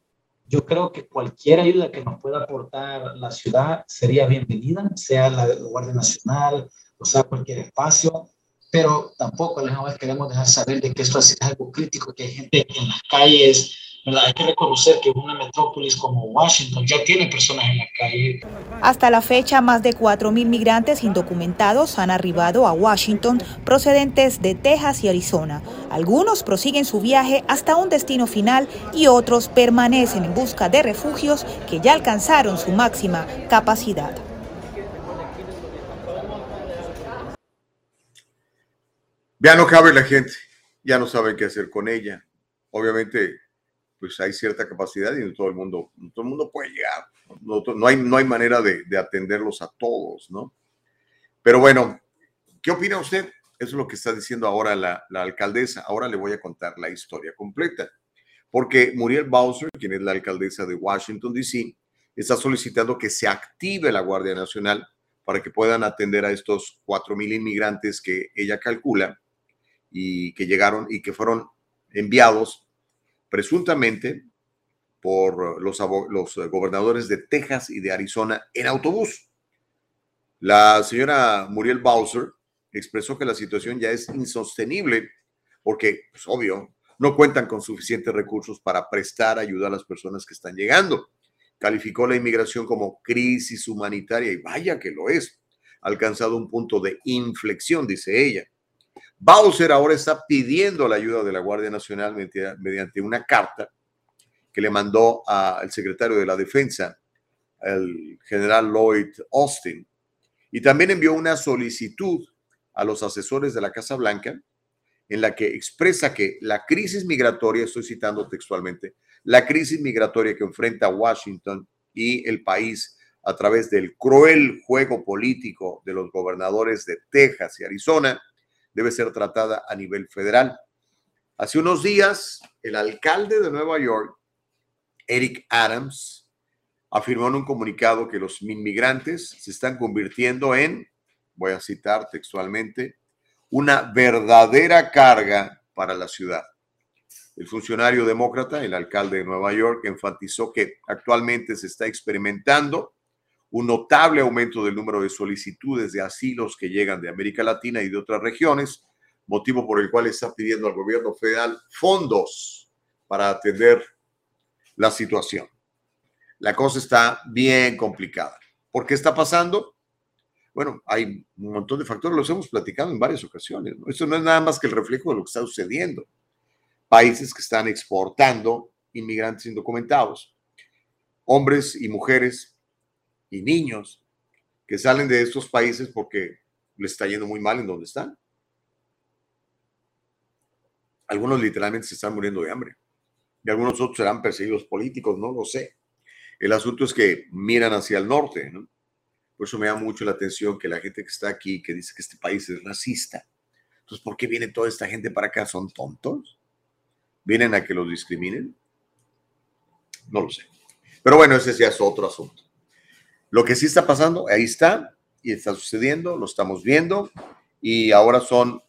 Yo creo que cualquier ayuda que nos pueda aportar la ciudad sería bienvenida, sea la Guardia Nacional, o sea cualquier espacio, pero tampoco a la vez queremos dejar saber de que esto es algo crítico, que hay gente en las calles, ¿verdad? Hay que reconocer que una metrópolis como Washington ya tiene personas en la calle. Hasta la fecha, más de 4.000 migrantes indocumentados han arribado a Washington procedentes de Texas y Arizona. Algunos prosiguen su viaje hasta un destino final y otros permanecen en busca de refugios que ya alcanzaron su máxima capacidad. Ya no cabe la gente, ya no sabe qué hacer con ella. Obviamente, pues hay cierta capacidad y no todo el mundo, todo el mundo puede llegar. No, hay, no hay manera de, atenderlos a todos, ¿no? Pero bueno, ¿qué opina usted? Eso es lo que está diciendo ahora la, la alcaldesa. Ahora le voy a contar la historia completa. Porque Muriel Bowser, quien es la alcaldesa de Washington, D.C., está solicitando que se active la Guardia Nacional para que puedan atender a estos 4.000 inmigrantes que ella calcula y que llegaron y que fueron enviados presuntamente por los, gobernadores de Texas y de Arizona en autobús. La señora Muriel Bowser expresó que la situación ya es insostenible porque, pues, obvio, no cuentan con suficientes recursos para prestar ayuda a las personas que están llegando. Calificó la inmigración como crisis humanitaria y vaya que lo es. Ha alcanzado un punto de inflexión, dice ella. Bowser ahora está pidiendo la ayuda de la Guardia Nacional mediante una carta que le mandó al secretario de la Defensa, el general Lloyd Austin, y también envió una solicitud a los asesores de la Casa Blanca en la que expresa que la crisis migratoria, estoy citando textualmente, la crisis migratoria que enfrenta Washington y el país a través del cruel juego político de los gobernadores de Texas y Arizona, debe ser tratada a nivel federal. Hace unos días, el alcalde de Nueva York, Eric Adams, afirmó en un comunicado que los inmigrantes se están convirtiendo en, voy a citar textualmente, una verdadera carga para la ciudad. El funcionario demócrata, el alcalde de Nueva York, enfatizó que actualmente se está experimentando un notable aumento del número de solicitudes de asilos que llegan de América Latina y de otras regiones, motivo por el cual está pidiendo al gobierno federal fondos para atender la situación. La cosa está bien complicada. ¿Por qué está pasando? Bueno, hay un montón de factores, los hemos platicado en varias ocasiones. Esto no es nada más que el reflejo de lo que está sucediendo. Países que están exportando inmigrantes indocumentados, hombres y mujeres y niños que salen de estos países porque les está yendo muy mal en donde están. Algunos literalmente se están muriendo de hambre y algunos otros serán perseguidos políticos, no lo sé. El asunto es que miran hacia el norte, ¿no? Por eso me da mucho la atención que la gente que está aquí, que dice que este país es racista. Entonces, ¿por qué viene toda esta gente para acá? ¿Son tontos? ¿Vienen a que los discriminen? No lo sé. Pero bueno, ese ya es otro asunto. Lo que sí está pasando, ahí está, y está sucediendo, lo estamos viendo, y ahora son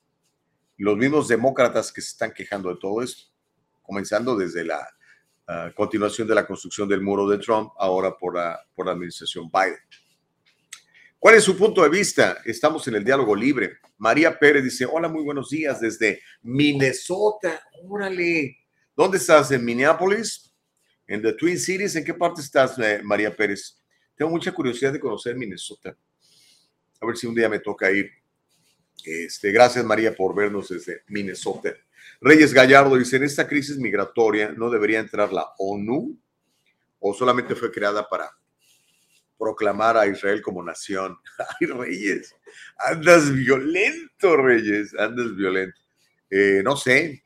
los mismos demócratas que se están quejando de todo esto, comenzando desde la ah, continuación de la construcción del muro de Trump, ahora por la, por la administración Biden. ¿Cuál es su punto de vista? Estamos en el diálogo libre. María Pérez dice, hola, muy buenos días desde Minnesota. Órale. ¿Dónde estás? ¿En Minneapolis? ¿En the Twin Cities? ¿En qué parte estás, eh, María Pérez? Tengo mucha curiosidad de conocer Minnesota. A ver si un día me toca ir. Este, gracias María por vernos desde Minnesota. Reyes Gallardo dice, en esta crisis migratoria no debería entrar la ONU o solamente fue creada para proclamar a Israel como nación. Ay, Reyes, andas violento, Reyes, andas violento. Eh, no sé,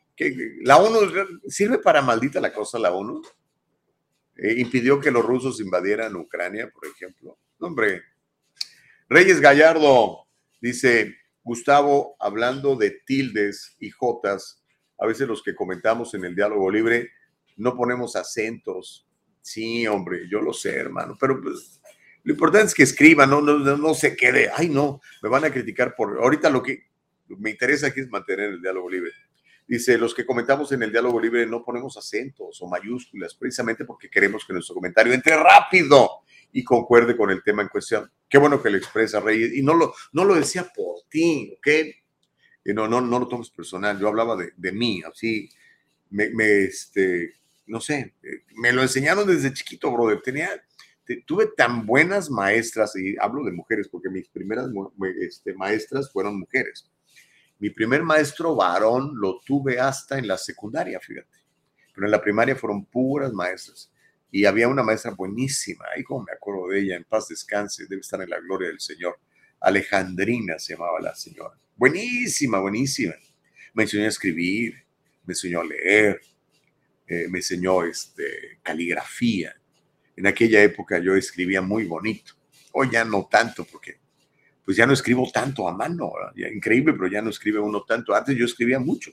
¿la ONU sirve para maldita la cosa la ONU? Eh, impidió que los rusos invadieran Ucrania, por ejemplo. hombre. Reyes Gallardo dice, Gustavo, hablando de tildes y jotas, a veces los que comentamos en el diálogo libre no ponemos acentos. Sí, hombre, yo lo sé, hermano, pero pues, lo importante es que escriban, no, no, no se quede, ay no, me van a criticar por, ahorita lo que me interesa aquí es mantener el diálogo libre. Dice, los que comentamos en el diálogo libre no ponemos acentos o mayúsculas, precisamente porque queremos que nuestro comentario entre rápido y concuerde con el tema en cuestión. Qué bueno que lo expresa Reyes. Y no lo, no lo decía por ti, ¿ok? Y no, no, no lo tomes personal. Yo hablaba de, de mí, así, me, este, no sé, me lo enseñaron desde chiquito, brother. Tenía, tuve tan buenas maestras, y hablo de mujeres, porque mis primeras este, maestras fueron mujeres mi primer maestro varón lo tuve hasta en la secundaria, fíjate. Pero en la primaria fueron puras maestras. Y había una maestra buenísima, ahí como me acuerdo de ella, en paz descanse, debe estar en la gloria del Señor. Alejandrina se llamaba la señora. Buenísima, buenísima. Me enseñó a escribir, me enseñó a leer, eh, me enseñó este, caligrafía. En aquella época yo escribía muy bonito. Hoy ya no tanto, porque pues ya no escribo tanto a mano. increíble, pero ya no escribe uno tanto. Antes yo escribía mucho.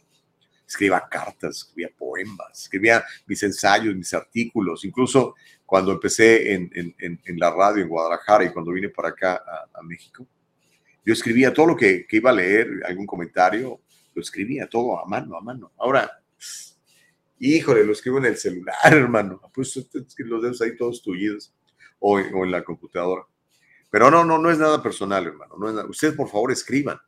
Escribía cartas, escribía poemas, escribía mis ensayos, mis artículos. Incluso cuando empecé en, la radio en Guadalajara y cuando vine para acá a, México, yo escribía todo lo que, que, iba a leer, algún comentario, lo escribía todo a mano, a mano. Ahora, híjole, lo escribo en el celular, hermano. Pues los dedos ahí todos tullidos o, o en la computadora. Pero no, no, no es nada personal, hermano. No es Ustedes, por favor, escriban.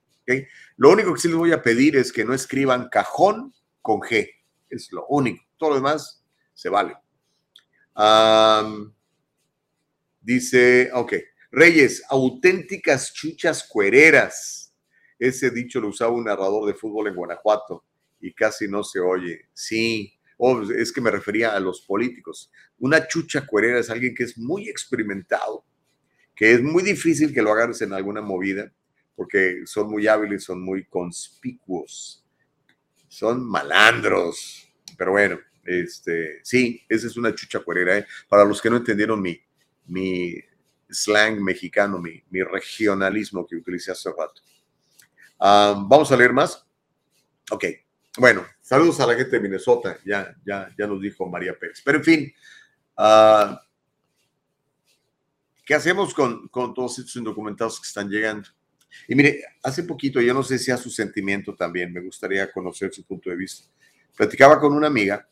Lo único que sí les voy a pedir es que no escriban cajón con G. Es lo único. Todo lo demás se vale. dice, ok. Reyes, auténticas chuchas cuereras. Ese dicho lo usaba un narrador de fútbol en Guanajuato y casi no se oye. Sí, oh, es que me refería a los políticos. Una chucha cuerera es alguien que es muy experimentado, que es muy difícil que lo agarres en alguna movida, porque son muy hábiles, son muy conspicuos, son malandros. Pero bueno, este, sí, esa es una chucha cuerera. ¿eh? Para los que no entendieron mi, mi slang mexicano, mi, mi regionalismo que utilicé hace rato. Ah, vamos a leer más. Ok, bueno, saludos a la gente de Minnesota, ya, ya, ya nos dijo María Pérez. Pero en fin, uh, ¿qué hacemos con, con, todos estos indocumentados que están llegando? Y mire, hace poquito, yo no sé si a su sentimiento también, me gustaría conocer su punto de vista. Platicaba con una amiga,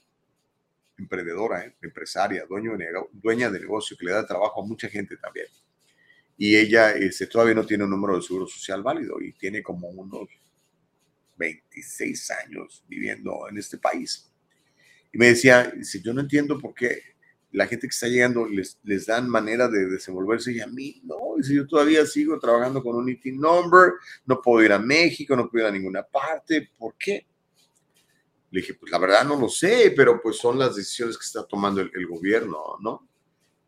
emprendedora, ¿eh? empresaria, dueña de negocio, que le da trabajo a mucha gente también. Y ella este, todavía no tiene un número de seguro social válido y tiene como unos 26 años viviendo en este país. Y me decía, si yo no entiendo por qué la gente que está llegando les, les dan manera de desenvolverse y a mí no, si yo todavía sigo trabajando con un IT number, no puedo ir a México, no puedo ir a ninguna parte, ¿por qué? Le dije, pues la verdad no lo sé, pero pues son las decisiones que está tomando el, el gobierno, ¿no?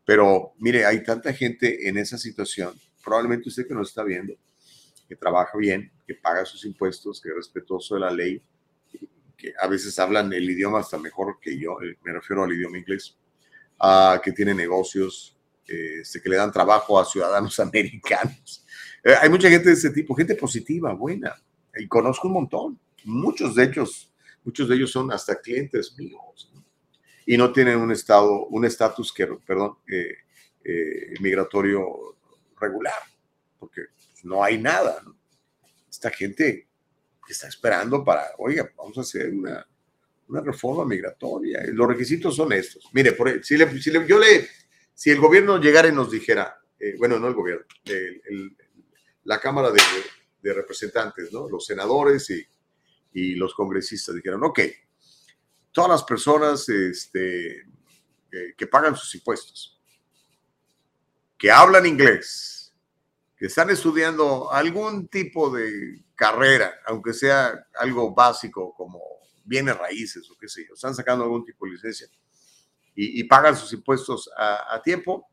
Pero mire, hay tanta gente en esa situación, probablemente usted que nos está viendo, que trabaja bien, que paga sus impuestos, que es respetuoso de la ley, que a veces hablan el idioma hasta mejor que yo, eh, me refiero al idioma inglés, uh, que tiene negocios, este, que le dan trabajo a ciudadanos americanos. Eh, hay mucha gente de ese tipo, gente positiva, buena, y conozco un montón. Muchos de ellos, muchos de ellos son hasta clientes míos y no tienen un estado, un estatus que, perdón, eh, migratorio regular, porque no hay nada. Esta gente está esperando para, oiga, vamos a hacer una, reforma migratoria. Los requisitos son estos. Mire, por, si, le, si yo le, el gobierno llegara y nos dijera, eh, bueno, no el gobierno, la Cámara de, Representantes, ¿no? los senadores y, los congresistas dijeron, ok, todas las personas este, que pagan sus impuestos, que hablan inglés, que están estudiando algún tipo de carrera, aunque sea algo básico como bienes raíces o qué sé yo, están sacando algún tipo de licencia y, pagan sus impuestos a, tiempo,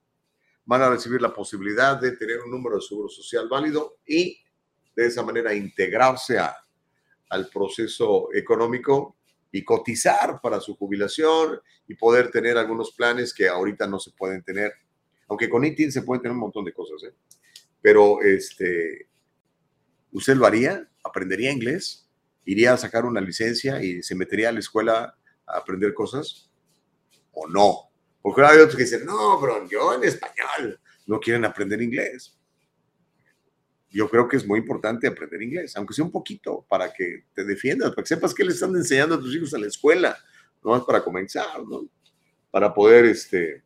van a recibir la posibilidad de tener un número de seguro social válido y de esa manera integrarse a, al proceso económico y cotizar para su jubilación y poder tener algunos planes que ahorita no se pueden tener. Aunque con ITIN se pueden tener un montón de cosas. ¿eh? Pero, este, ¿usted lo haría? ¿Aprendería inglés? ¿Iría a sacar una licencia y se metería a la escuela a aprender cosas? ¿O no? Porque hay otros que dicen, no, pero yo en español no quieren aprender inglés. Yo creo que es muy importante aprender inglés, aunque sea un poquito, para que te defiendas, para que sepas qué le están enseñando a tus hijos en la escuela, no más para comenzar, ¿no? Para poder este,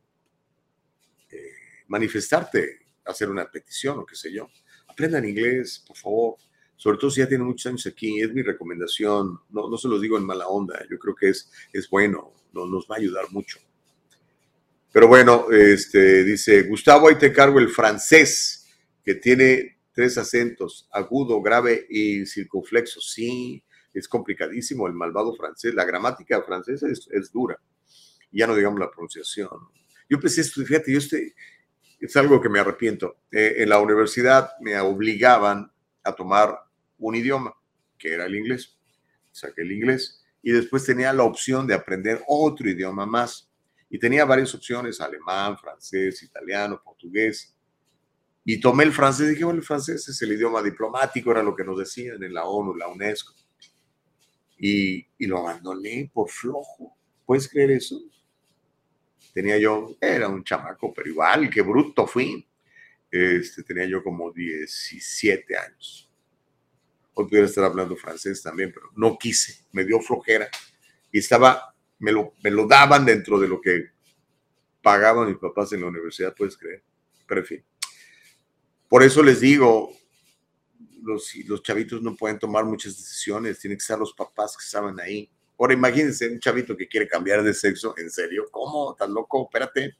eh, manifestarte hacer una petición o qué sé yo. Aprendan inglés, por favor. Sobre todo si ya tienen muchos años aquí, es mi recomendación. No, no se los digo en mala onda, yo creo que es, es bueno, no, nos va a ayudar mucho. Pero bueno, este, dice Gustavo, ahí te cargo el francés, que tiene tres acentos, agudo, grave y circunflexo. Sí, es complicadísimo el malvado francés. La gramática francesa es, es dura. Ya no digamos la pronunciación. Yo empecé a estudiar, fíjate, yo estoy, es algo que me arrepiento. Eh, en la universidad me obligaban a tomar un idioma, que era el inglés. saqué el inglés y después tenía la opción de aprender otro idioma más. Y tenía varias opciones, alemán, francés, italiano, portugués. Y tomé el francés dije, bueno, el francés es el idioma diplomático, era lo que nos decían en la ONU, la UNESCO. Y, y lo abandoné por flojo. ¿Puedes creer eso? Tenía yo, era un chamaco, pero igual, qué bruto fui. Este, tenía yo como 17 años. Hoy pudiera estar hablando francés también, pero no quise, me dio flojera. Y estaba, me lo, me lo daban dentro de lo que pagaban mis papás en la universidad, puedes creer. Pero en fin. Por eso les digo, los, los chavitos no pueden tomar muchas decisiones, tienen que ser los papás que estaban ahí. Ahora imagínense un chavito que quiere cambiar de sexo, en serio, ¿cómo? ¿Estás loco? Espérate.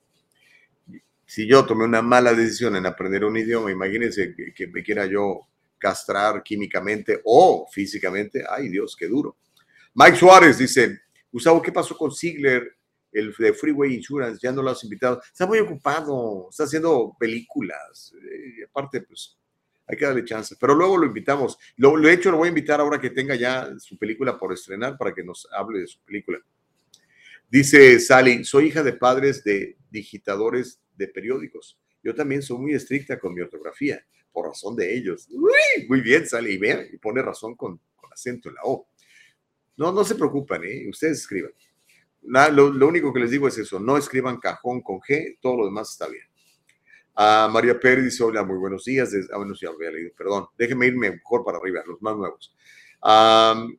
Si yo tomé una mala decisión en aprender un idioma, imagínense que, que me quiera yo castrar químicamente o físicamente. Ay, Dios, qué duro. Mike Suárez dice, Gustavo, ¿qué pasó con Ziegler, el de Freeway Insurance? Ya no lo has invitado. Está muy ocupado, está haciendo películas. Y aparte, pues, hay que darle chance. Pero luego lo invitamos. Lo, lo hecho, lo voy a invitar ahora que tenga ya su película por estrenar para que nos hable de su película. Dice Sally, soy hija de padres de digitadores de periódicos. Yo también soy muy estricta con mi ortografía, por razón de ellos. Uy, muy bien, Sally, y vean, y pone razón con, con, acento en la O. No, no se preocupen, ¿eh? ustedes escriban. Nada, lo, lo único que les digo es eso, no escriban cajón con G, todo lo demás está bien. Uh, María Pérez dice, hola, muy buenos días. Ah, bueno, sí, había leído, perdón. Déjenme irme mejor para arriba, los más nuevos. Um,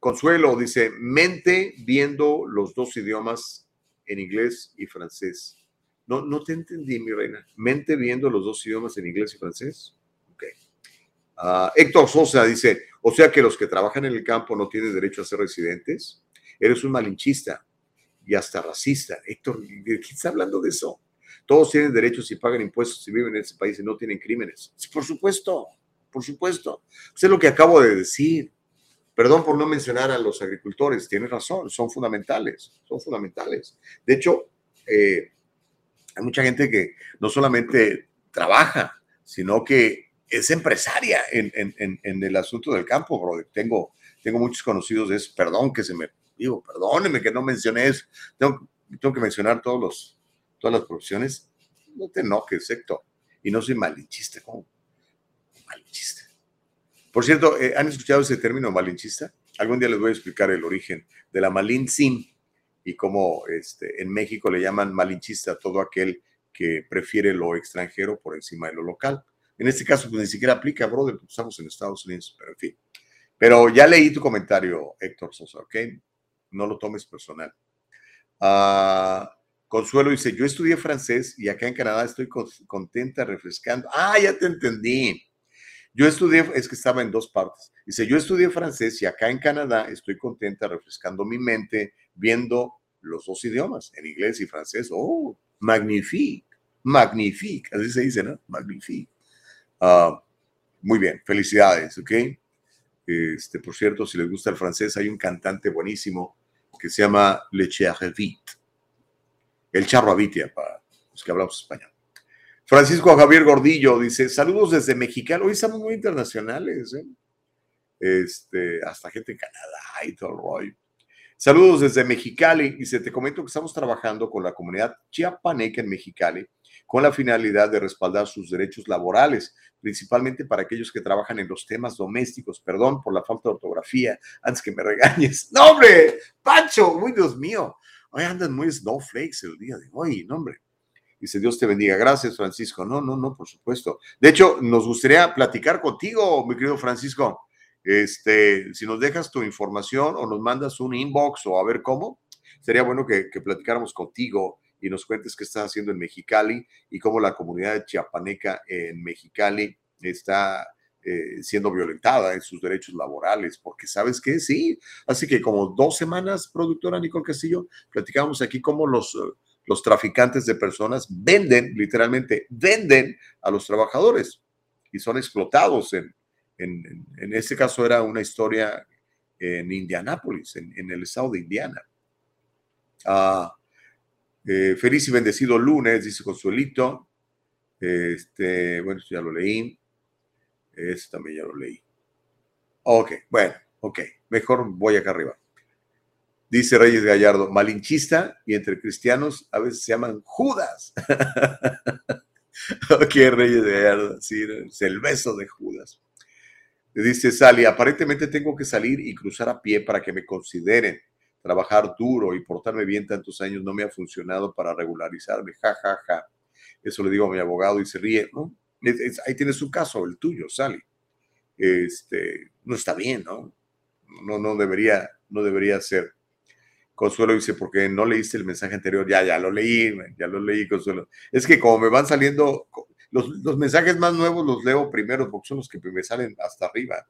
Consuelo dice, mente viendo los dos idiomas en inglés y francés. No, no te entendí, mi reina. Mente viendo los dos idiomas en inglés y francés. Ok. Uh, Héctor Sosa dice, o sea que los que trabajan en el campo no tienen derecho a ser residentes. Eres un malinchista y hasta racista. Héctor, ¿de qué está hablando de eso? Todos tienen derechos y pagan impuestos y viven en ese país y no tienen crímenes. Por supuesto, por supuesto. Pues es lo que acabo de decir. Perdón por no mencionar a los agricultores, tienes razón, son fundamentales, son fundamentales. De hecho, eh, hay mucha gente que no solamente trabaja, sino que es empresaria en, el asunto del campo, bro. Tengo, tengo muchos conocidos de eso. Perdón que se me, digo, perdóneme que no mencioné eso. Tengo, que mencionar todos los, todas las profesiones, no te enojes, Héctor. Y no soy malinchista, ¿cómo? Malinchista. Por cierto, eh, ¿han escuchado ese término malinchista? Algún día les voy a explicar el origen de la malintzin y cómo este, en México le llaman malinchista a todo aquel que prefiere lo extranjero por encima de lo local. En este caso, pues ni siquiera aplica, brother, porque estamos en Estados Unidos, pero en fin. Pero ya leí tu comentario, Héctor Sosa, ¿ok? No lo tomes personal. Uh, Consuelo dice, yo estudié francés y acá en Canadá estoy contenta, refrescando. Ah, ya te entendí. Yo estudié, es que estaba en dos partes. Dice, yo estudié francés y acá en Canadá estoy contenta, refrescando mi mente, viendo los dos idiomas, en inglés y francés. Oh, magnifique, magnifique, así se dice, ¿no? Magnifique. Uh, muy bien, felicidades, ¿ok? Este, por cierto, si les gusta el francés, hay un cantante buenísimo que se llama Le Chervit el charro avitia para los que hablamos español. Francisco Javier Gordillo dice: Saludos desde Mexicali. Hoy estamos muy internacionales, ¿eh? Este, hasta gente en Canadá y todo el rollo. Saludos desde Mexicali. Dice: Te comento que estamos trabajando con la comunidad chiapaneca en Mexicali con la finalidad de respaldar sus derechos laborales, principalmente para aquellos que trabajan en los temas domésticos. Perdón por la falta de ortografía, antes que me regañes. ¡No, hombre! ¡Pancho! ¡Muy Dios mío! Hoy andan muy snowflakes el día de hoy, no, hombre. Dice, Dios te bendiga. Gracias, Francisco. No, no, no, por supuesto. De hecho, nos gustaría platicar contigo, mi querido Francisco. Este, si nos dejas tu información o nos mandas un inbox o a ver cómo, sería bueno que, platicáramos contigo y nos cuentes qué estás haciendo en Mexicali y cómo la comunidad chiapaneca en Mexicali está eh, siendo violentada en sus derechos laborales, porque sabes que sí. Así que como dos semanas, productora Nicole Castillo, platicamos aquí cómo los, los traficantes de personas venden, literalmente, venden a los trabajadores y son explotados. En, en, en este caso era una historia en Indianápolis, en, el estado de Indiana. Ah, eh, feliz y bendecido lunes, dice Consuelito. Este, bueno, ya lo leí. Este también ya lo leí. Ok, bueno, Ok, mejor voy acá arriba. Dice Reyes Gallardo, malinchista y entre cristianos a veces se llaman Judas. ok, Reyes Gallardo, sí, es el beso de Judas. Dice Sally, aparentemente tengo que salir y cruzar a pie para que me consideren. Trabajar duro y portarme bien tantos años no me ha funcionado para regularizarme. Ja, ja, ja. Eso le digo a mi abogado y se ríe, ahí tienes su caso, el tuyo, Sally. Este, no está bien, ¿no? No, no debería, no debería ser. Consuelo dice, porque no leíste el mensaje anterior, ya, ya lo leí, ya lo leí, Consuelo. Es que como me van saliendo, los, mensajes más nuevos los leo primero porque son los que me salen hasta arriba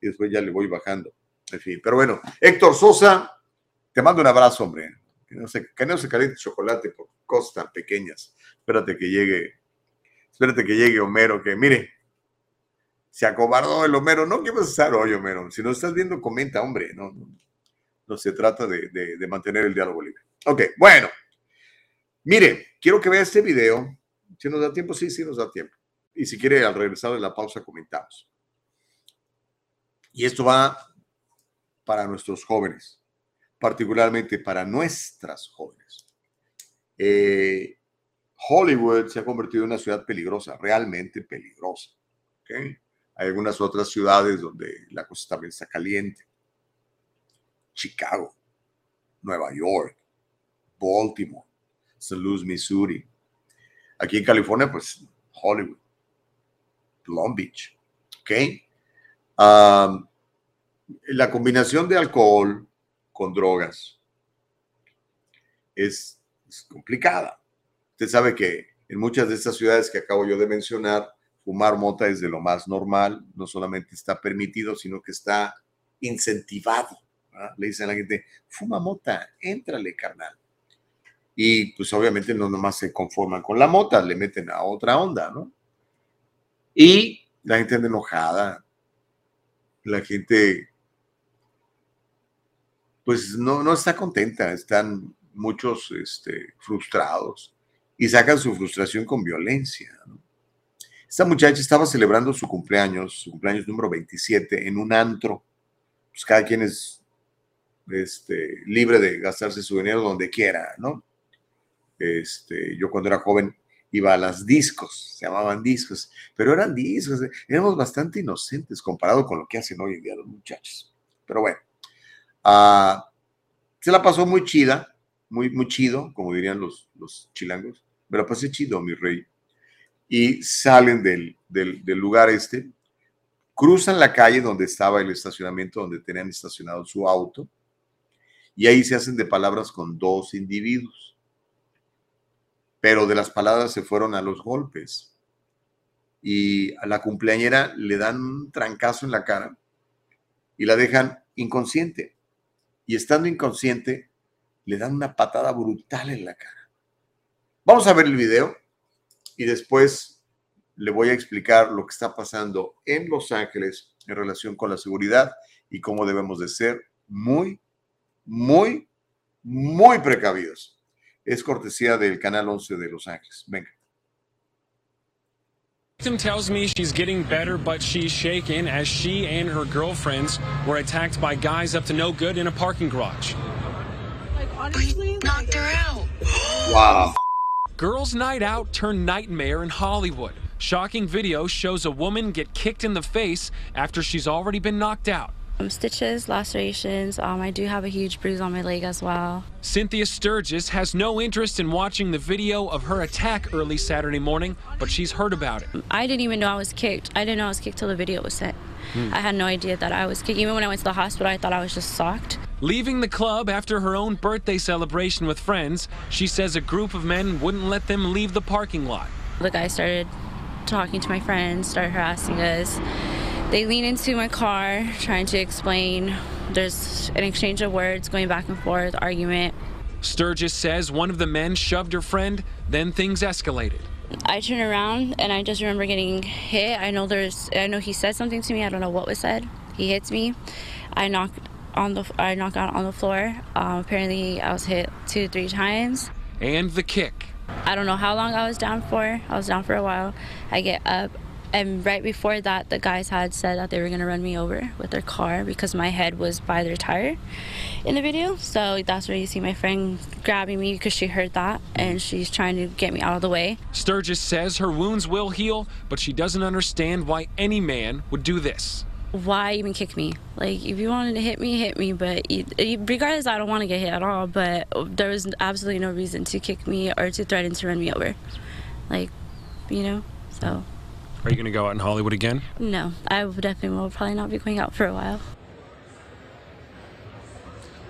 y después ya le voy bajando. En fin, pero bueno, Héctor Sosa, te mando un abrazo, hombre. Que no se, que no se caliente chocolate por cosas tan pequeñas. Espérate que llegue, espérate que llegue Homero, que mire, se acobardó el Homero. No, ¿qué vas a hacer hoy, Homero? Si no estás viendo, comenta, hombre. No, no, se trata de, de mantener el diálogo libre. Ok, bueno. Mire, quiero que vea este video si nos da tiempo, sí, sí nos da tiempo. Y si quiere, al regresar de la pausa, comentamos. Y esto va para nuestros jóvenes, particularmente para nuestras jóvenes. Eh, Hollywood se ha convertido en una ciudad peligrosa, realmente peligrosa. Hay algunas otras ciudades donde la cosa también está caliente. Chicago, Nueva York, Baltimore, St. Louis, Missouri, Aquí en California, pues Hollywood, Long Beach. ¿Ok? la combinación de alcohol con drogas es, complicada. Usted sabe que en muchas de estas ciudades que acabo yo de mencionar, fumar mota es de lo más normal, no solamente está permitido, sino que está incentivado. Le dicen a la gente, fuma mota, éntrale, carnal. Y pues obviamente no nomás se conforman con la mota, le meten a otra onda, ¿no? Y la gente anda enojada, la gente pues no, no está contenta, están muchos este, frustrados y sacan su frustración con violencia. ¿no? Esta muchacha estaba celebrando su cumpleaños, su cumpleaños número 27, en un antro. Pues cada quien es este, libre de gastarse su dinero donde quiera, ¿no? Este, yo cuando era joven iba a las discos, se llamaban discos, pero eran discos, éramos bastante inocentes comparado con lo que hacen hoy en día los muchachos. Pero bueno, ah, se la pasó muy chida, muy, muy chido, como dirían los, los chilangos, me la pasé chido, mi rey. Y salen del, del, del lugar este, cruzan la calle donde estaba el estacionamiento, donde tenían estacionado su auto, y ahí se hacen de palabras con dos individuos pero de las palabras se fueron a los golpes. Y a la cumpleañera le dan un trancazo en la cara y la dejan inconsciente. Y estando inconsciente, le dan una patada brutal en la cara. Vamos a ver el video y después le voy a explicar lo que está pasando en Los Ángeles en relación con la seguridad y cómo debemos de ser muy, muy, muy precavidos es cortesía del Canal 11 de Los Ángeles. Venga. Victim tells me she's getting better, but she's shaken as she and her girlfriends were attacked by guys up to no good in a parking garage. Like honestly, knocked her out. Wow. Girls' night out turned nightmare in Hollywood. Shocking video shows a woman get kicked in the face after she's already been knocked out. Um, stitches, lacerations. Um, I do have a huge bruise on my leg as well. Cynthia Sturgis has no interest in watching the video of her attack early Saturday morning, but she's heard about it. I didn't even know I was kicked. I didn't know I was kicked till the video was sent. Hmm. I had no idea that I was kicked. Even when I went to the hospital, I thought I was just socked. Leaving the club after her own birthday celebration with friends, she says a group of men wouldn't let them leave the parking lot. The guy started talking to my friends, started harassing us. They lean into my car, trying to explain. There's an exchange of words going back and forth, argument. Sturgis says one of the men shoved her friend, then things escalated. I turn around and I just remember getting hit. I know there's, I know he said something to me. I don't know what was said. He hits me. I knock on the, I knock out on the floor. Um, apparently, I was hit two, three times. And the kick. I don't know how long I was down for. I was down for a while. I get up And right before that, the guys had said that they were gonna run me over with their car because my head was by their tire in the video. So that's where you see my friend grabbing me because she heard that and she's trying to get me out of the way. Sturgis says her wounds will heal, but she doesn't understand why any man would do this. Why even kick me? Like, if you wanted to hit me, hit me. But you- regardless, I don't want to get hit at all. But there was absolutely no reason to kick me or to threaten to run me over. Like, you know. So Are you going to go out in Hollywood again? no, I definitely will probably not be going out for a while.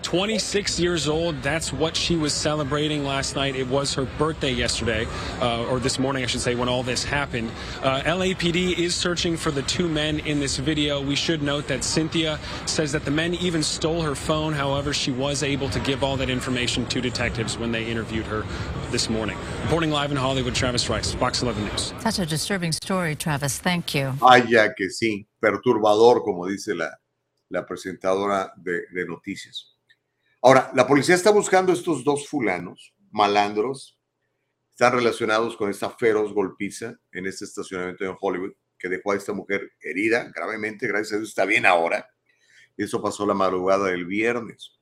26 years old. That's what she was celebrating last night. It was her birthday yesterday, uh, or this morning, I should say, when all this happened. Uh, LAPD is searching for the two men in this video. We should note that Cynthia says that the men even stole her phone. However, she was able to give all that information to detectives when they interviewed her this morning. Reporting live in Hollywood, Travis Rice, Fox 11 News. Such a disturbing story, Travis. Thank you. Vaya que sí, perturbador, como dice la, la presentadora de, de noticias. Ahora, la policía está buscando estos dos fulanos, malandros, están relacionados con esta feroz golpiza en este estacionamiento en Hollywood, que dejó a esta mujer herida gravemente, gracias a Dios está bien ahora. Eso pasó la madrugada del viernes.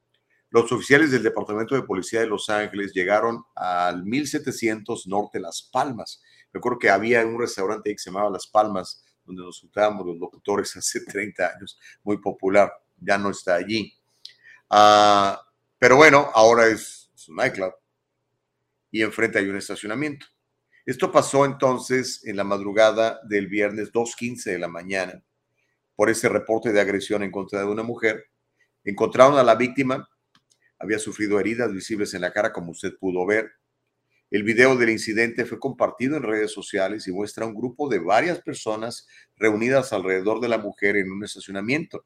Los oficiales del Departamento de Policía de Los Ángeles llegaron al 1700 Norte Las Palmas. Recuerdo que había un restaurante que se llamaba Las Palmas, donde nos juntábamos los locutores hace 30 años, muy popular, ya no está allí. Ah, pero bueno, ahora es, es un nightclub y enfrente hay un estacionamiento. Esto pasó entonces en la madrugada del viernes 2.15 de la mañana por ese reporte de agresión en contra de una mujer. Encontraron a la víctima, había sufrido heridas visibles en la cara, como usted pudo ver. El video del incidente fue compartido en redes sociales y muestra un grupo de varias personas reunidas alrededor de la mujer en un estacionamiento,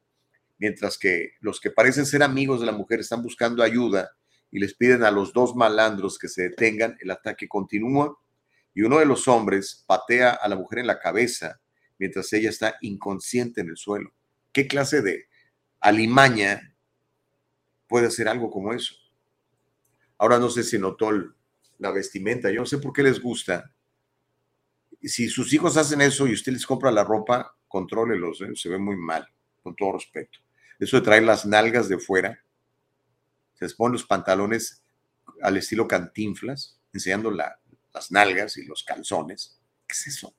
mientras que los que parecen ser amigos de la mujer están buscando ayuda y les piden a los dos malandros que se detengan. El ataque continúa y uno de los hombres patea a la mujer en la cabeza mientras ella está inconsciente en el suelo. ¿Qué clase de alimaña puede hacer algo como eso? Ahora no sé si notó la vestimenta, yo no sé por qué les gusta. Si sus hijos hacen eso y usted les compra la ropa, contrólelos, ¿eh? se ve muy mal, con todo respeto. Eso de traer las nalgas de fuera, se les ponen los pantalones al estilo cantinflas, enseñando la- las nalgas y los calzones. ¿Qué es eso?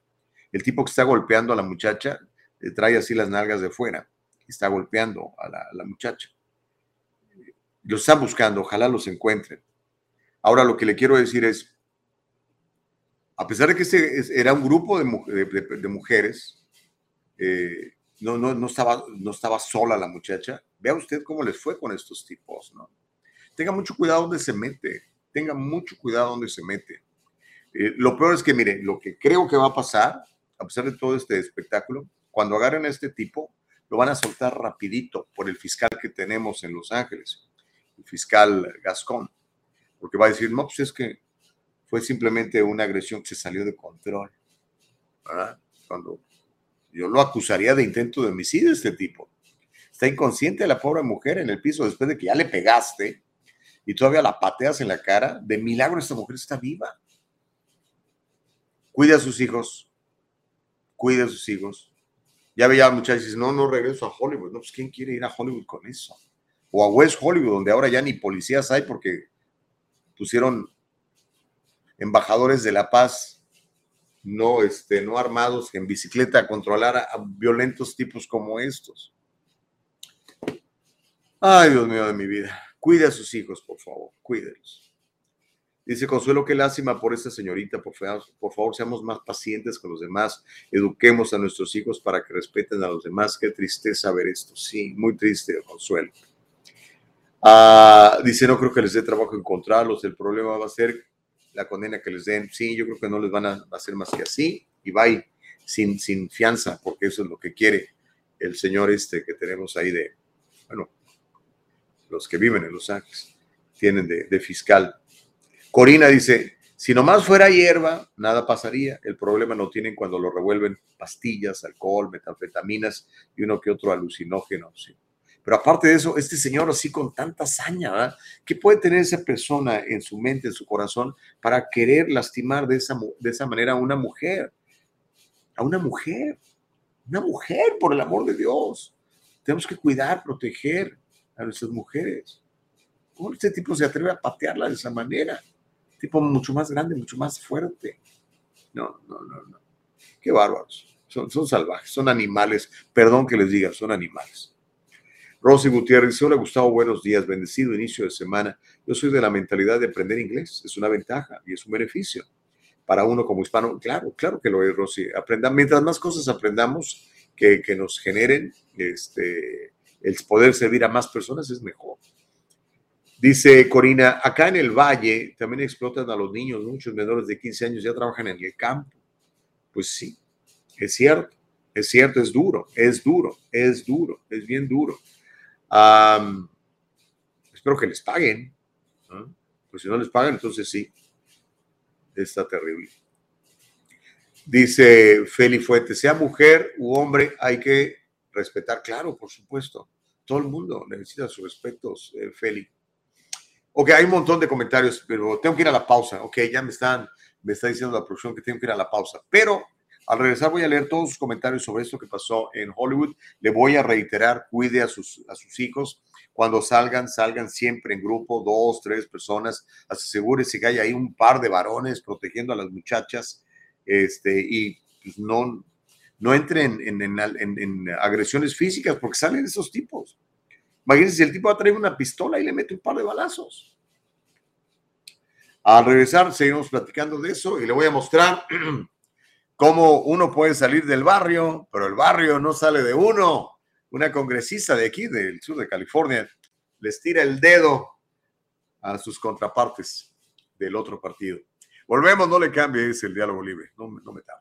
El tipo que está golpeando a la muchacha le trae así las nalgas de fuera está golpeando a la, muchacha. Los están buscando, ojalá los encuentren. Ahora lo que le quiero decir es, a pesar de que este es- era un grupo de- de mujeres, eh, no, no, no, estaba, no estaba sola la muchacha, vea usted cómo les fue con estos tipos, ¿no? Tenga mucho cuidado donde se mete, tenga mucho cuidado donde se mete. Eh, lo peor es que, mire, lo que creo que va a pasar, a pesar de todo este espectáculo, cuando agarren a este tipo, lo van a soltar rapidito por el fiscal que tenemos en Los Ángeles, el fiscal Gascón, porque va a decir, no, pues es que fue simplemente una agresión que se salió de control. ¿verdad? Cuando yo lo acusaría de intento de homicidio este tipo. Está inconsciente la pobre mujer en el piso después de que ya le pegaste y todavía la pateas en la cara. De milagro esta mujer está viva. Cuide a sus hijos. Cuide a sus hijos. Ya veía al muchacho y dice, no, no regreso a Hollywood. No, pues ¿quién quiere ir a Hollywood con eso? O a West Hollywood, donde ahora ya ni policías hay porque pusieron embajadores de la paz no, este, no armados en bicicleta a controlar a, violentos tipos como estos. Ay, Dios mío de mi vida. Cuide a sus hijos, por favor, cuídelos. Dice Consuelo, qué lástima por esta señorita. Por favor, por favor, seamos más pacientes con los demás. Eduquemos a nuestros hijos para que respeten a los demás. Qué tristeza ver esto. Sí, muy triste, Consuelo. Ah, dice, no creo que les dé trabajo encontrarlos. El problema va a ser la condena que les den. Sí, yo creo que no les van a hacer más que así. Y ahí, sin, sin fianza, porque eso es lo que quiere el señor este que tenemos ahí de, bueno, los que viven en Los Ángeles, tienen de, de fiscal. Corina dice, si nomás fuera hierba, nada pasaría. El problema lo tienen cuando lo revuelven pastillas, alcohol, metanfetaminas y uno que otro alucinógeno. sí. Pero aparte de eso, este señor así con tanta hazaña, ¿verdad? ¿qué puede tener esa persona en su mente, en su corazón, para querer lastimar de esa, de esa manera a una mujer? a una mujer, una mujer, por el amor de Dios. Tenemos que cuidar, proteger a nuestras mujeres. ¿Cómo este tipo se atreve a patearla de esa manera? Tipo mucho más grande, mucho más fuerte. No, no, no, no. Qué bárbaros. Son, son salvajes, son animales. Perdón que les diga, son animales. Rosy Gutiérrez, hola Gustavo, buenos días, bendecido inicio de semana. Yo soy de la mentalidad de aprender inglés, es una ventaja y es un beneficio para uno como hispano. Claro, claro que lo es, Rosy. Aprenda, mientras más cosas aprendamos que, que nos generen este, el poder servir a más personas es mejor. Dice Corina, acá en el valle también explotan a los niños, muchos menores de 15 años ya trabajan en el campo. Pues sí, es cierto, es cierto, es duro, es duro, es duro, es bien duro. Espero que les paguen, pues si no les pagan, entonces sí, está terrible. Dice Feli Fuentes, sea mujer u hombre, hay que respetar, claro, por supuesto. Todo el mundo necesita sus respetos, eh, Feli. Ok, hay un montón de comentarios, pero tengo que ir a la pausa. Ok, ya me están, me está diciendo la producción que tengo que ir a la pausa. Pero al regresar voy a leer todos sus comentarios sobre esto que pasó en Hollywood. Le voy a reiterar, cuide a sus, a sus hijos. Cuando salgan, salgan siempre en grupo, dos, tres personas. Asegúrese que haya ahí un par de varones protegiendo a las muchachas. Este, y pues, no, no entren en, en, en, agresiones físicas porque salen esos tipos. Imagínense si el tipo va a traer una pistola y le mete un par de balazos. Al regresar, seguimos platicando de eso y le voy a mostrar cómo uno puede salir del barrio, pero el barrio no sale de uno. Una congresista de aquí, del sur de California, les tira el dedo a sus contrapartes del otro partido. Volvemos, no le cambie, es el diálogo libre, no, me tardo.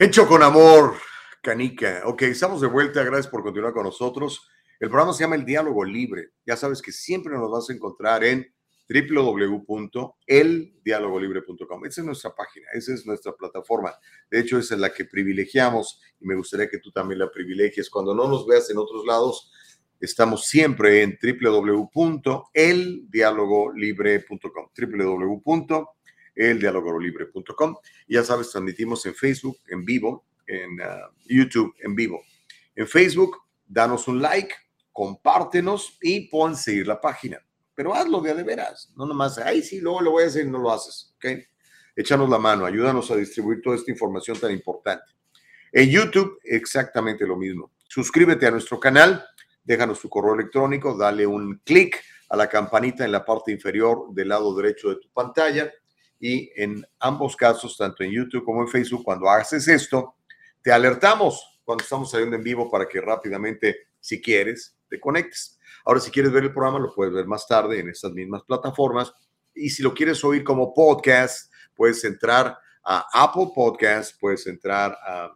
Hecho con amor, canica. Ok, estamos de vuelta. Gracias por continuar con nosotros. El programa se llama El Diálogo Libre. Ya sabes que siempre nos vas a encontrar en www.eldialogolibre.com. Esa es nuestra página, esa es nuestra plataforma. De hecho, esa es la que privilegiamos y me gustaría que tú también la privilegies. Cuando no nos veas en otros lados, estamos siempre en www.eldialogolibre.com. www.eldialogolibre.com. Ya sabes, transmitimos en Facebook en vivo, en uh, YouTube en vivo. En Facebook, danos un like, compártenos y pon seguir la página pero hazlo de, de veras, no nomás, ay, sí, luego lo voy a hacer y no lo haces, ¿ok? Échanos la mano, ayúdanos a distribuir toda esta información tan importante. En YouTube, exactamente lo mismo. Suscríbete a nuestro canal, déjanos tu correo electrónico, dale un clic a la campanita en la parte inferior del lado derecho de tu pantalla y en ambos casos, tanto en YouTube como en Facebook, cuando haces esto, te alertamos cuando estamos saliendo en vivo para que rápidamente, si quieres, te conectes. Ahora, si quieres ver el programa, lo puedes ver más tarde en estas mismas plataformas. Y si lo quieres oír como podcast, puedes entrar a Apple Podcast, puedes entrar a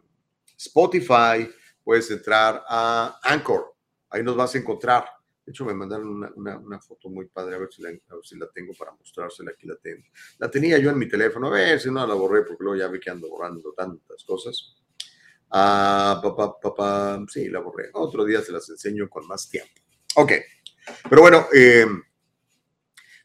Spotify, puedes entrar a Anchor. Ahí nos vas a encontrar. De hecho, me mandaron una, una, foto muy padre, a ver, si la, a ver, si la, tengo para mostrársela. Aquí la tengo. La tenía yo en mi teléfono, a ver si no la borré, porque luego ya vi que ando borrando tantas cosas. Ah, papá, papá, sí, la borré. Otro día se las enseño con más tiempo. Ok, pero bueno, eh,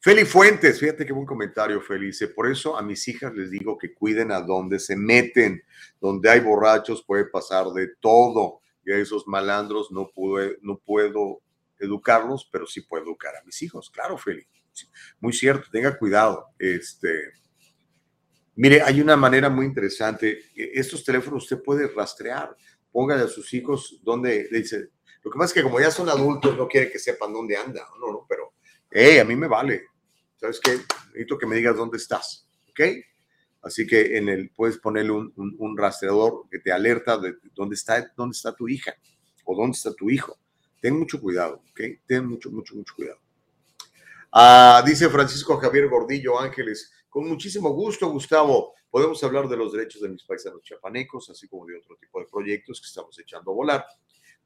Feli Fuentes, fíjate qué buen comentario, Felice. Por eso a mis hijas les digo que cuiden a donde se meten, donde hay borrachos puede pasar de todo. Y a esos malandros no, pude, no puedo educarlos, pero sí puedo educar a mis hijos. Claro, Feli. Muy cierto, tenga cuidado. Este, mire, hay una manera muy interesante. Estos teléfonos usted puede rastrear. Póngale a sus hijos donde dice. Lo que pasa es que como ya son adultos, no quiere que sepan dónde anda. No, no, pero, hey, a mí me vale. ¿Sabes qué? Necesito que me digas dónde estás. ¿Ok? Así que en el puedes ponerle un, un, rastreador que te alerta de dónde está, dónde está tu hija o dónde está tu hijo. Ten mucho cuidado, ¿ok? Ten mucho, mucho, mucho cuidado. Ah, dice Francisco Javier Gordillo Ángeles, con muchísimo gusto, Gustavo. Podemos hablar de los derechos de mis paisanos chiapanecos, así como de otro tipo de proyectos que estamos echando a volar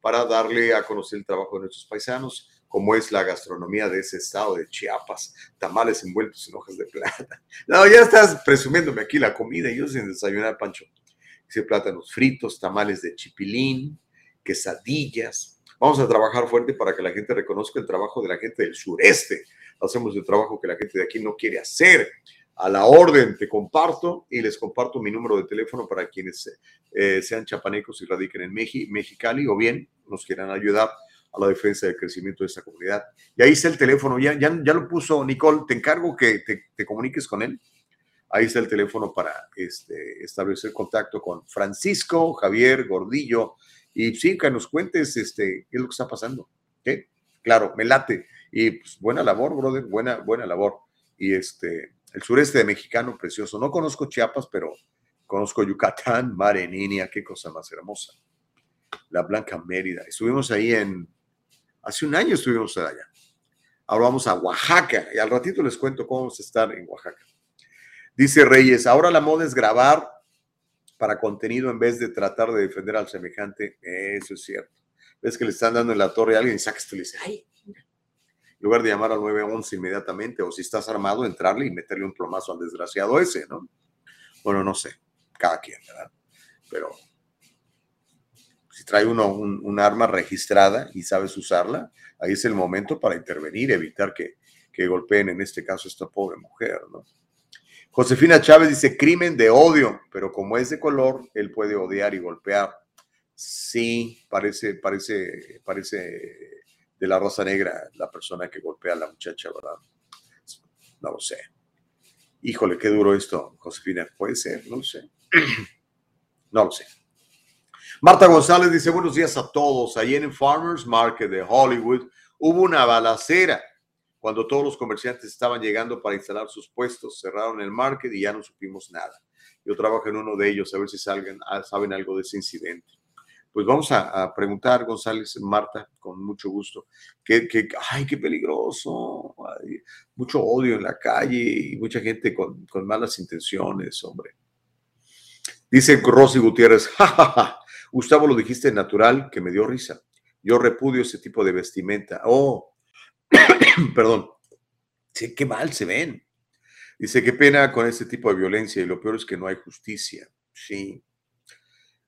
para darle a conocer el trabajo de nuestros paisanos, como es la gastronomía de ese estado de Chiapas, tamales envueltos en hojas de plata. No, ya estás presumiéndome aquí la comida, yo sin desayunar, Pancho. Dice plátanos fritos, tamales de chipilín, quesadillas. Vamos a trabajar fuerte para que la gente reconozca el trabajo de la gente del sureste. Hacemos el trabajo que la gente de aquí no quiere hacer. A la orden te comparto y les comparto mi número de teléfono para quienes eh, sean chapanecos y radiquen en Mexicali o bien nos quieran ayudar a la defensa del crecimiento de esta comunidad. Y ahí está el teléfono, ya, ya, ya lo puso Nicole, te encargo que te, te comuniques con él. Ahí está el teléfono para este, establecer contacto con Francisco, Javier, Gordillo, y sí, que nos cuentes este, qué es lo que está pasando. ¿qué? Claro, me late. Y pues, buena labor, brother, buena, buena labor. Y este, el sureste de mexicano, precioso. No conozco Chiapas, pero conozco Yucatán, Niña, qué cosa más hermosa. La Blanca Mérida. Estuvimos ahí en, hace un año estuvimos allá. Ahora vamos a Oaxaca y al ratito les cuento cómo vamos a estar en Oaxaca. Dice Reyes, ahora la moda es grabar para contenido en vez de tratar de defender al semejante. Eso es cierto. Ves que le están dando en la torre a alguien y sacas tú y le dices, ay, en lugar de llamar al 911 inmediatamente, o si estás armado, entrarle y meterle un plomazo al desgraciado ese, ¿no? Bueno, no sé, cada quien, ¿verdad? Pero si trae uno un, arma registrada y sabes usarla, ahí es el momento para intervenir, evitar que, que golpeen, en este caso, esta pobre mujer, ¿no? Josefina Chávez dice crimen de odio, pero como es de color, él puede odiar y golpear. Sí, parece, parece, parece de la rosa negra la persona que golpea a la muchacha, ¿verdad? No lo sé. Híjole, qué duro esto, Josefina. Puede ser, no lo sé. No lo sé. Marta González dice, buenos días a todos. Ayer en Farmers Market de Hollywood hubo una balacera cuando todos los comerciantes estaban llegando para instalar sus puestos, cerraron el market y ya no supimos nada. Yo trabajo en uno de ellos, a ver si salgan, ah, saben algo de ese incidente. Pues vamos a, preguntar, González, Marta, con mucho gusto. Que, ay, qué peligroso. mucho odio en la calle y mucha gente con, con malas intenciones, hombre. Dice Rosy Gutiérrez, jajaja, Gustavo lo dijiste natural, que me dio risa. Yo repudio ese tipo de vestimenta. Oh, Perdón. Sí, qué mal se ven. Dice, qué pena con este tipo de violencia y lo peor es que no hay justicia. Sí.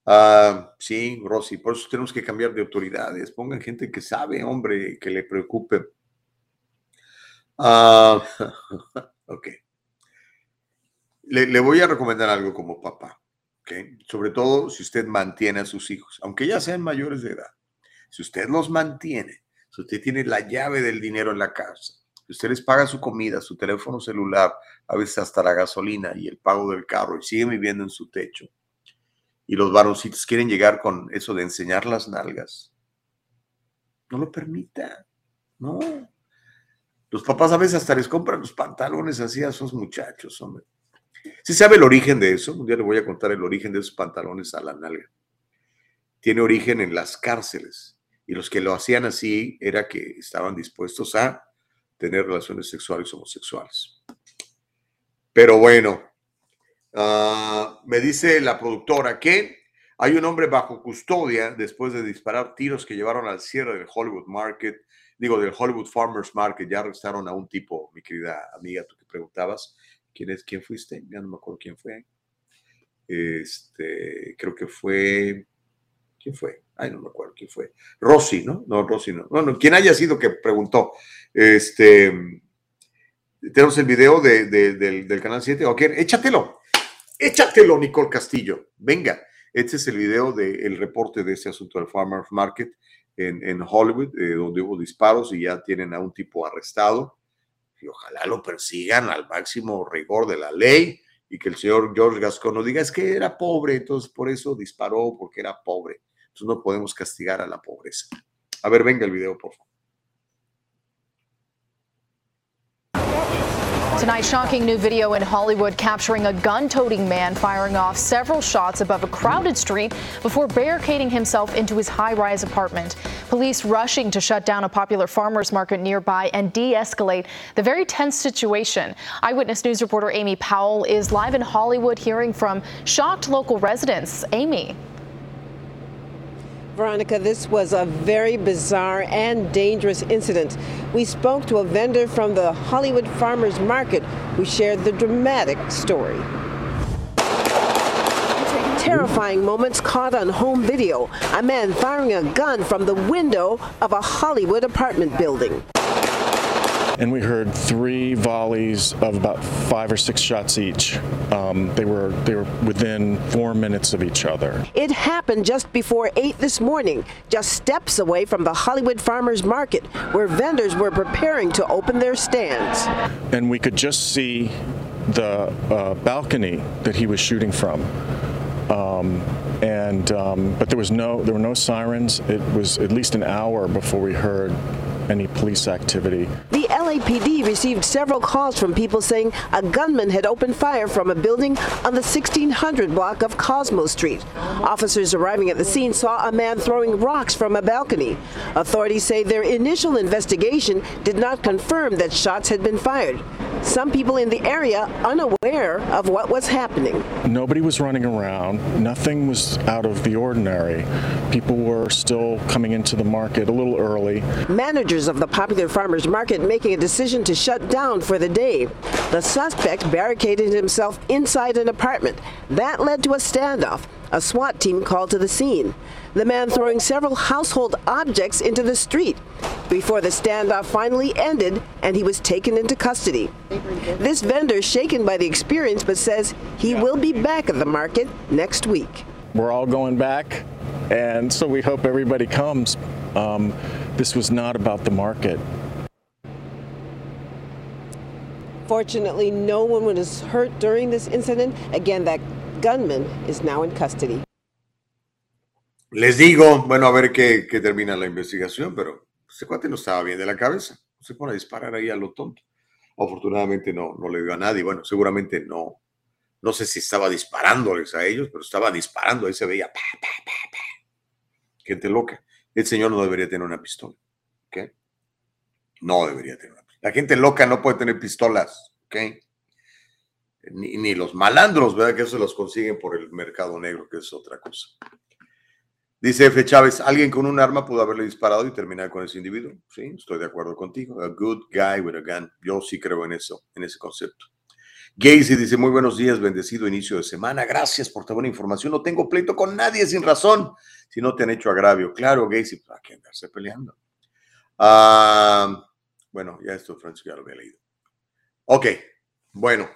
Ah, sí, Rosy, por eso tenemos que cambiar de autoridades. Pongan gente que sabe, hombre, que le preocupe. Ah, ok. Le, voy a recomendar algo como papá. Sobre todo si usted mantiene a sus hijos, aunque ya sean mayores de edad. Si usted los mantiene, si usted tiene la llave del dinero en la casa, si usted les paga su comida, su teléfono celular, a veces hasta la gasolina y el pago del carro y sigue viviendo en su techo, y los varoncitos quieren llegar con eso de enseñar las nalgas, no lo permita, no. Los papás a veces hasta les compran los pantalones así a esos muchachos, hombre. Si sabe el origen de eso, un día le voy a contar el origen de esos pantalones a la nalga. Tiene origen en las cárceles y los que lo hacían así era que estaban dispuestos a tener relaciones sexuales homosexuales. Pero bueno, ah, me dice la productora que hay un hombre bajo custodia después de disparar tiros que llevaron al cierre del Hollywood Market, digo, del Hollywood Farmers Market. Ya arrestaron a un tipo, mi querida amiga, tú que preguntabas, ¿quién es? ¿Quién fuiste? Ya no me acuerdo quién fue. Este, creo que fue, ¿quién fue? Ay, no me acuerdo quién fue, Rossi, ¿no? No, Rossi no. Bueno, quien haya sido que preguntó. Este, tenemos el video del, canal 7. Ok, échatelo, échatelo, Nicole Castillo. Venga, este es el video del reporte de este asunto del Farmers Market en, en Hollywood, eh, donde hubo disparos y ya tienen a un tipo arrestado. Y ojalá lo persigan al máximo rigor de la ley y que el señor George Gascon no diga es que era pobre, entonces por eso disparó, porque era pobre. Entonces no podemos castigar a la pobreza. A ver, venga el video, por favor. Tonight, shocking new video in Hollywood capturing a gun toting man firing off several shots above a crowded street before barricading himself into his high rise apartment. Police rushing to shut down a popular farmer's market nearby and de escalate the very tense situation. Eyewitness News reporter Amy Powell is live in Hollywood hearing from shocked local residents. Amy. Veronica, this was a very bizarre and dangerous incident. We spoke to a vendor from the Hollywood Farmers Market who shared the dramatic story. Terrifying moments caught on home video. A man firing a gun from the window of a Hollywood apartment building and we heard three volleys of about five or six shots each. Um, they were they were within four minutes of each other. It happened just before eight this morning, just steps away from the Hollywood Farmers Market, where vendors were preparing to open their stands. And we could just see the uh, balcony that he was shooting from. Um, and um, but there was no there were no sirens. It was at least an hour before we heard any police activity. The LAPD received several calls from people saying a gunman had opened fire from a building on the 1600 block of Cosmo Street. Officers arriving at the scene saw a man throwing rocks from a balcony. Authorities say their initial investigation did not confirm that shots had been fired. Some people in the area unaware of what was happening. Nobody was running around. Nothing was out of the ordinary. People were still coming into the market a little early. Managers of the popular farmers market making a decision to shut down for the day. The suspect barricaded himself inside an apartment. That led to a standoff. A SWAT team called to the scene. The man throwing several household objects into the street before the standoff finally ended and he was taken into custody. This vendor shaken by the experience but says he will be back at the market next week. We're all going back, and so we hope everybody comes. Um, this was not about the market. Fortunately, no one was hurt during this incident. Again, that gunman is now in custody. Les digo, bueno, a ver qué, qué termina la investigación, pero ese cuate no estaba bien de la cabeza. Se pone a disparar ahí a lo tonto. Afortunadamente no, no le dio a nadie. Bueno, seguramente no. No sé si estaba disparándoles a ellos, pero estaba disparando. Ahí se veía. Pa, pa, pa, Gente loca. El señor no debería tener una pistola. ¿Ok? No debería tener una pistola. La gente loca no puede tener pistolas. ¿Ok? Ni, ni los malandros, ¿verdad? Que eso los consiguen por el mercado negro, que es otra cosa. Dice F. Chávez, alguien con un arma pudo haberle disparado y terminar con ese individuo. Sí, estoy de acuerdo contigo. A good guy with a gun. Yo sí creo en eso, en ese concepto. Gacy dice, muy buenos días, bendecido inicio de semana. Gracias por toda buena información. No tengo pleito con nadie sin razón. Si no te han hecho agravio. Claro, Gacy, ¿para qué andarse peleando? Ah, bueno, ya esto, Francisco, ya lo había leído. Ok, bueno.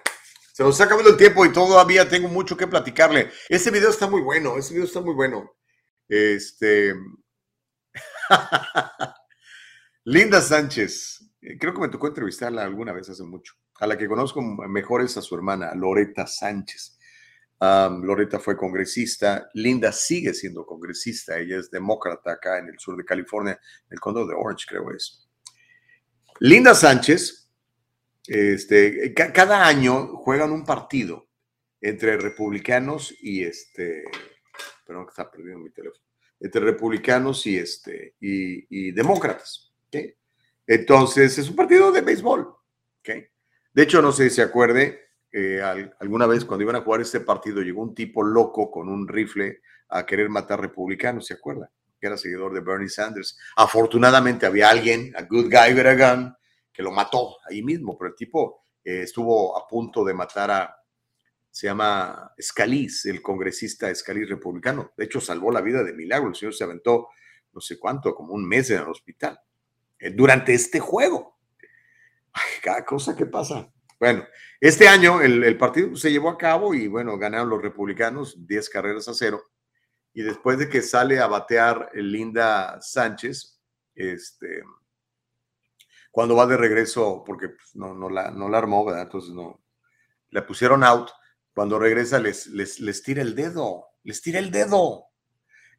Se nos está acabando el tiempo y todavía tengo mucho que platicarle. Ese video está muy bueno, ese video está muy bueno. Este. Linda Sánchez. Eh, creo que me tocó entrevistarla alguna vez hace mucho. A la que conozco mejor es a su hermana, Loreta Sánchez. Loreta fue congresista. Linda sigue siendo congresista. Ella es demócrata acá en el sur de California, en el condado de Orange, creo es. Linda Sánchez, este, cada año juegan un partido entre republicanos y este, perdón que está perdiendo mi teléfono, entre republicanos y, este, y, demócratas. Entonces, es un partido de béisbol. De hecho, no sé si se acuerde, eh, alguna vez cuando iban a jugar este partido llegó un tipo loco con un rifle a querer matar republicanos, ¿se acuerda? Que era seguidor de Bernie Sanders. Afortunadamente había alguien, a good guy with a gun, que lo mató ahí mismo, pero el tipo eh, estuvo a punto de matar a, se llama Scalise, el congresista Scalise republicano. De hecho, salvó la vida de milagro. El señor se aventó no sé cuánto, como un mes en el hospital, eh, durante este juego. Cada cosa que pasa. Bueno, este año el, partido se llevó a cabo y bueno, ganaron los republicanos 10 carreras a cero. y después de que sale a batear Linda Sánchez, este, cuando va de regreso, porque pues, no, no, la, no la armó, ¿verdad? Entonces no, la pusieron out, cuando regresa les, les, les tira el dedo, les tira el dedo.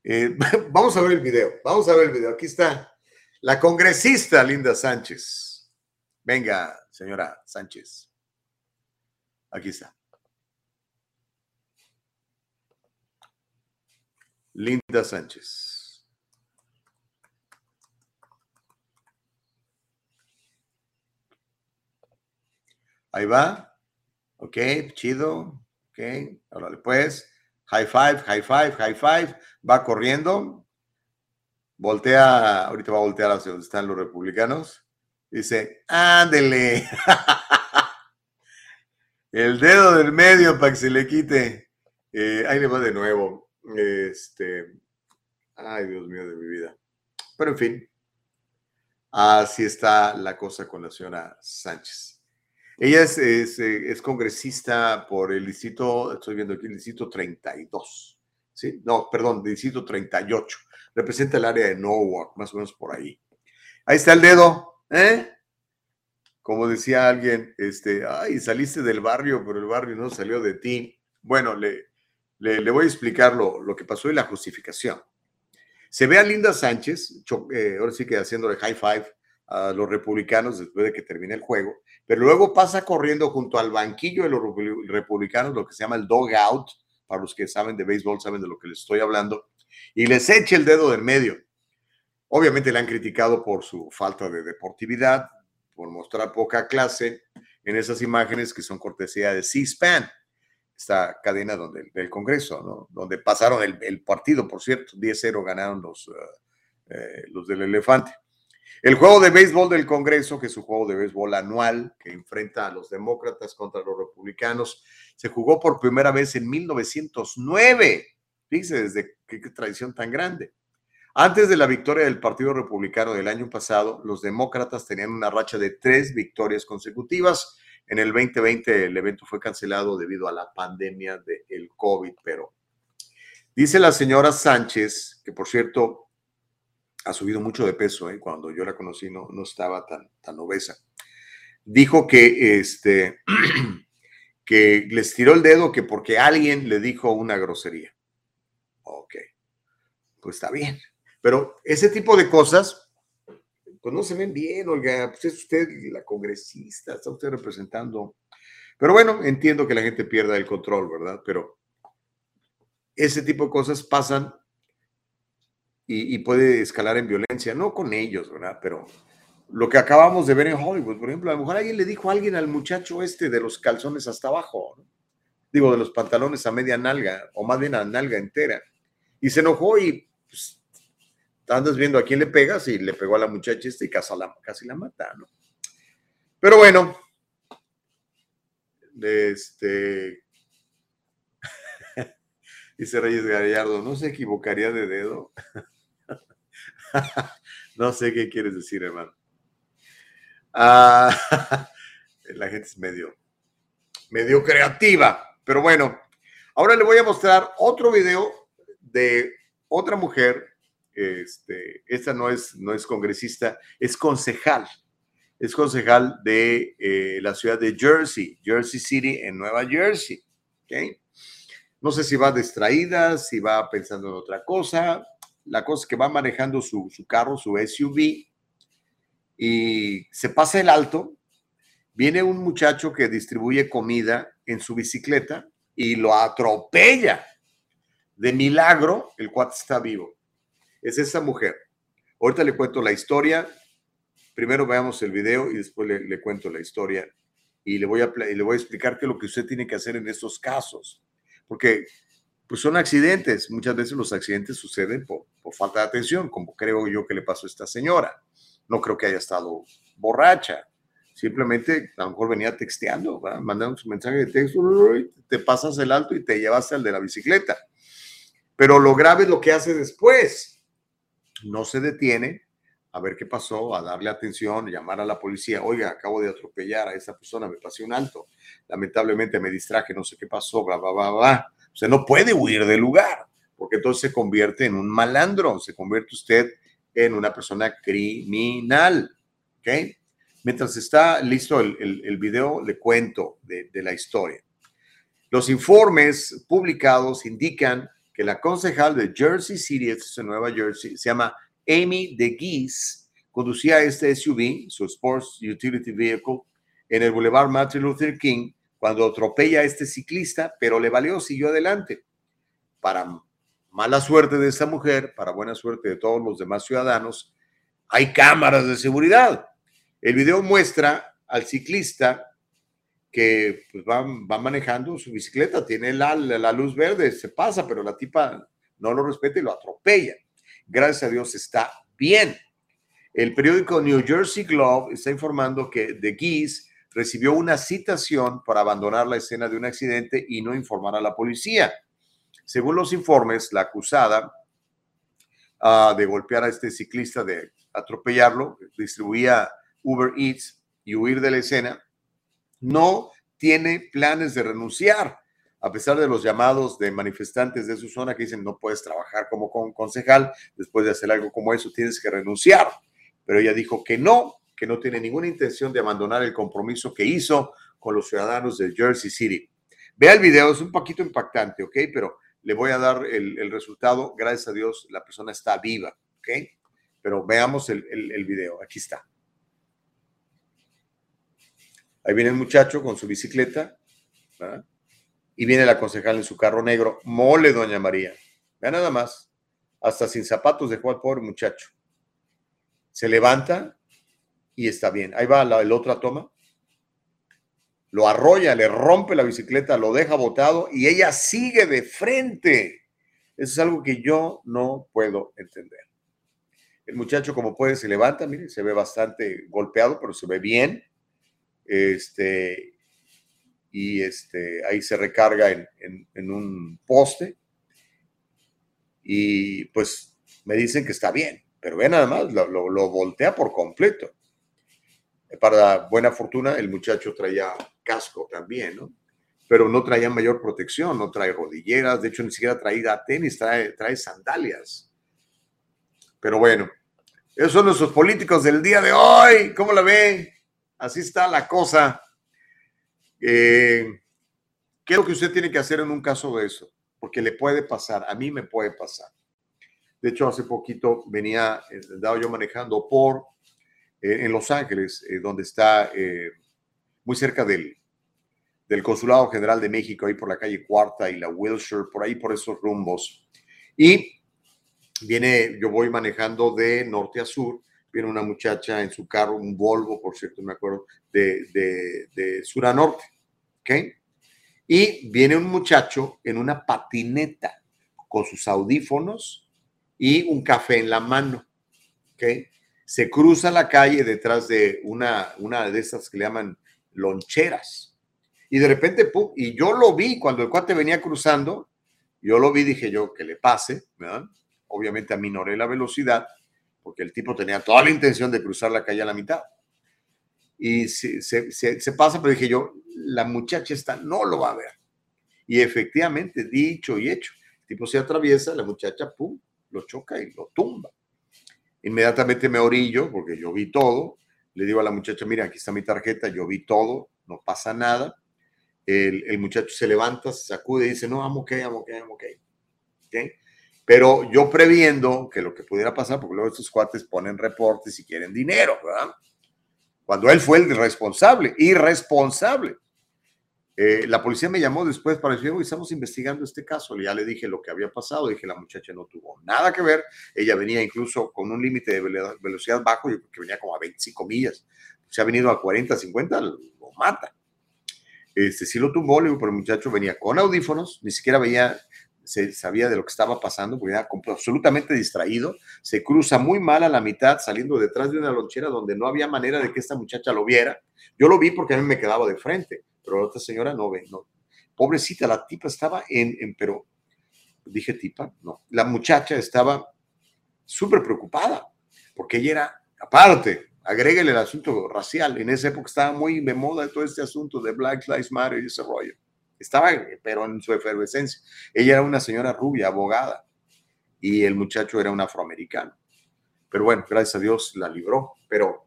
Eh, vamos a ver el video, vamos a ver el video. Aquí está la congresista Linda Sánchez. Venga, señora Sánchez. Aquí está. Linda Sánchez. Ahí va. Ok, chido. Ok, órale pues. High five, high five, high five. Va corriendo. Voltea, ahorita va a voltear hacia donde están los republicanos. Dice, ándele. El dedo del medio para que se le quite. Eh, ahí le va de nuevo. Este, ay, Dios mío de mi vida. Pero en fin, así está la cosa con la señora Sánchez. Ella es, es, congresista por el distrito, estoy viendo aquí el distrito 32. ¿sí? No, perdón, distrito 38. Representa el área de Norwalk, más o menos por ahí. Ahí está el dedo, ¿eh? Como decía alguien, este, ay, saliste del barrio, pero el barrio no salió de ti. Bueno, le, le, voy a explicar lo, lo, que pasó y la justificación. Se ve a Linda Sánchez, eh, ahora sí que haciéndole high five a los republicanos después de que termine el juego, pero luego pasa corriendo junto al banquillo de los republicanos, lo que se llama el dog out, para los que saben de béisbol, saben de lo que les estoy hablando, y les echa el dedo del medio. Obviamente le han criticado por su falta de deportividad, por mostrar poca clase en esas imágenes que son cortesía de C-SPAN esta cadena donde, del Congreso, ¿no? donde pasaron el, partido, por cierto, 10-0 ganaron los, eh, los del elefante. El juego de béisbol del Congreso, que es un juego de béisbol anual que enfrenta a los demócratas contra los republicanos, se jugó por primera vez en 1909. Fíjense, desde qué, qué tradición tan grande. Antes de la victoria del Partido Republicano del año pasado, los demócratas tenían una racha de tres victorias consecutivas en el 2020 el evento fue cancelado debido a la pandemia del COVID, pero dice la señora Sánchez, que por cierto ha subido mucho de peso, ¿eh? cuando yo la conocí no, no estaba tan, tan obesa, dijo que, este, que les tiró el dedo que porque alguien le dijo una grosería. Ok, pues está bien. Pero ese tipo de cosas pues no se ven bien, oiga, pues es usted la congresista, está usted representando. Pero bueno, entiendo que la gente pierda el control, ¿verdad? Pero ese tipo de cosas pasan y, puede escalar en violencia, no con ellos, ¿verdad? Pero lo que acabamos de ver en Hollywood, por ejemplo, a lo mejor alguien le dijo a alguien al muchacho este de los calzones hasta abajo, digo, de los pantalones a media nalga, o más bien a nalga entera, y se enojó y andas viendo a quién le pegas y le pegó a la muchacha esta y casi la, casi la mata, ¿no? Pero bueno, este, dice Reyes Gallardo, ¿no se equivocaría de dedo? no sé qué quieres decir, hermano. Ah, la gente es medio, medio creativa, pero bueno, ahora le voy a mostrar otro video de otra mujer este, esta no es, no es congresista, es concejal. Es concejal de eh, la ciudad de Jersey, Jersey City, en Nueva Jersey. No sé si va distraída, si va pensando en otra cosa. La cosa es que va manejando su, su carro, su SUV, y se pasa el alto. Viene un muchacho que distribuye comida en su bicicleta y lo atropella. De milagro, el cuate está vivo es esa mujer. Ahorita le cuento la historia. Primero veamos el video y después le, cuento la historia. Y le, voy a, le voy a explicar qué es lo que usted tiene que hacer en estos casos. Porque pues son accidentes. Muchas veces los accidentes suceden por, falta de atención, como creo yo que le pasó a esta señora. No creo que haya estado borracha. Simplemente a lo mejor venía texteando, mandando su mensaje de texto, te pasas el alto y te llevas al de la bicicleta. Pero lo grave es lo que hace después no se detiene a ver qué pasó, a darle atención, llamar a la policía, oiga, acabo de atropellar a esa persona, me pasé un alto, lamentablemente me distraje, no sé qué pasó, bla, bla, bla, bla. Usted no puede huir del lugar, porque entonces se convierte en un malandro, se convierte usted en una persona criminal. ¿Ok? Mientras está listo el, el, video, le cuento de, de, la historia. Los informes publicados indican que la concejal de Jersey City, es en Nueva Jersey, se llama Amy DeGeese, conducía este SUV, su Sports Utility Vehicle, en el Boulevard Martin Luther King cuando atropella a este ciclista, pero le valió, siguió adelante. Para mala suerte de esta mujer, para buena suerte de todos los demás ciudadanos, hay cámaras de seguridad. El video muestra al ciclista que pues, va, manejando su bicicleta, tiene la, la, luz verde, se pasa, pero la tipa no lo respeta y lo atropella. Gracias a Dios está bien. El periódico New Jersey Globe está informando que The Geese recibió una citación para abandonar la escena de un accidente y no informar a la policía. Según los informes, la acusada uh, de golpear a este ciclista, de atropellarlo, distribuía Uber Eats y huir de la escena, no tiene planes de renunciar, a pesar de los llamados de manifestantes de su zona que dicen no puedes trabajar como concejal, después de hacer algo como eso tienes que renunciar. Pero ella dijo que no, que no tiene ninguna intención de abandonar el compromiso que hizo con los ciudadanos de Jersey City. Vea el video, es un poquito impactante, ¿ok? Pero le voy a dar el, resultado. Gracias a Dios, la persona está viva, ¿ok? Pero veamos el, el video, aquí está. Ahí viene el muchacho con su bicicleta. Y viene la concejal en su carro negro. Mole, doña María. Vea nada más. Hasta sin zapatos dejó al pobre muchacho. Se levanta y está bien. Ahí va la, otra toma. Lo arrolla, le rompe la bicicleta, lo deja botado y ella sigue de frente. Eso es algo que yo no puedo entender. El muchacho, como puede, se levanta, mire, se ve bastante golpeado, pero se ve bien. Este, y este, ahí se recarga en, en un poste. Y pues me dicen que está bien, pero ve nada más, lo, lo voltea por completo. Para buena fortuna, el muchacho traía casco también, ¿no? Pero no traía mayor protección, no trae rodilleras, de hecho ni siquiera traía tenis, trae, trae sandalias. Pero bueno, esos son nuestros políticos del día de hoy. ¿Cómo la ve? Así está la cosa. Eh, ¿Qué es lo que usted tiene que hacer en un caso de eso? Porque le puede pasar, a mí me puede pasar. De hecho, hace poquito venía, andaba yo manejando por eh, en Los Ángeles, eh, donde está eh, muy cerca del, del Consulado General de México, ahí por la calle Cuarta y la Wilshire, por ahí por esos rumbos. Y viene, yo voy manejando de norte a sur, viene una muchacha en su carro, un Volvo, por cierto, me acuerdo, de, de, de sur a norte, ¿ok? Y viene un muchacho en una patineta con sus audífonos y un café en la mano, ¿ok? se cruza la calle detrás de una, una de esas que le llaman loncheras. Y de repente, pum, y yo lo vi cuando el cuate venía cruzando, yo lo vi, dije yo, que le pase, ¿verdad? Obviamente aminoré la velocidad, porque el tipo tenía toda la intención de cruzar la calle a la mitad. Y se, se, pasa, pero dije yo, la muchacha esta no lo va a ver. Y efectivamente, dicho y hecho, el tipo se atraviesa, la muchacha, pum, lo choca y lo tumba. Inmediatamente me orillo porque yo vi todo. Le digo a la muchacha, mira, aquí está mi tarjeta, yo vi todo, no pasa nada. El, el muchacho se levanta, se sacude y dice, no, I'm okay, I'm okay, I'm okay. ¿Okay? Pero yo previendo que lo que pudiera pasar, porque luego estos cuates ponen reportes y quieren dinero, ¿verdad? Cuando él fue el responsable, irresponsable. Eh, la policía me llamó después para decir, estamos investigando este caso. Ya le dije lo que había pasado, dije, la muchacha no tuvo nada que ver. Ella venía incluso con un límite de velocidad bajo, yo que venía como a 25 millas. Se ha venido a 40, 50, lo mata. Este, sí lo tumbó, pero el muchacho venía con audífonos, ni siquiera veía, se sabía de lo que estaba pasando, porque era absolutamente distraído. Se cruza muy mal a la mitad, saliendo detrás de una lonchera donde no había manera de que esta muchacha lo viera. Yo lo vi porque a mí me quedaba de frente pero la otra señora no ve, no. Pobrecita, la tipa estaba en, en pero dije tipa, no. La muchacha estaba súper preocupada, porque ella era, aparte, agréguele el asunto racial, en esa época estaba muy de moda todo este asunto de Black Lives Matter y ese rollo. Estaba, pero en su efervescencia. Ella era una señora rubia, abogada, y el muchacho era un afroamericano. Pero bueno, gracias a Dios la libró. Pero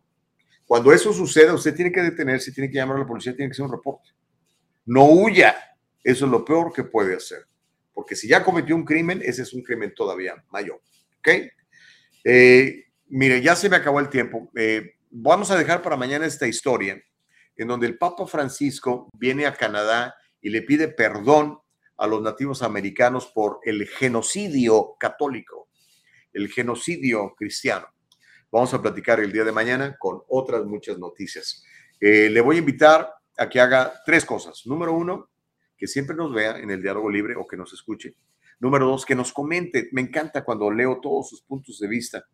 cuando eso suceda, usted tiene que detenerse, tiene que llamar a la policía, tiene que hacer un reporte. No huya. Eso es lo peor que puede hacer. Porque si ya cometió un crimen, ese es un crimen todavía mayor. ¿Ok? Eh, mire, ya se me acabó el tiempo. Eh, vamos a dejar para mañana esta historia en donde el Papa Francisco viene a Canadá y le pide perdón a los nativos americanos por el genocidio católico, el genocidio cristiano. Vamos a platicar el día de mañana con otras muchas noticias. Eh, le voy a invitar a que haga tres cosas. Número uno, que siempre nos vea en el diálogo libre o que nos escuche. Número dos, que nos comente. Me encanta cuando leo todos sus puntos de vista.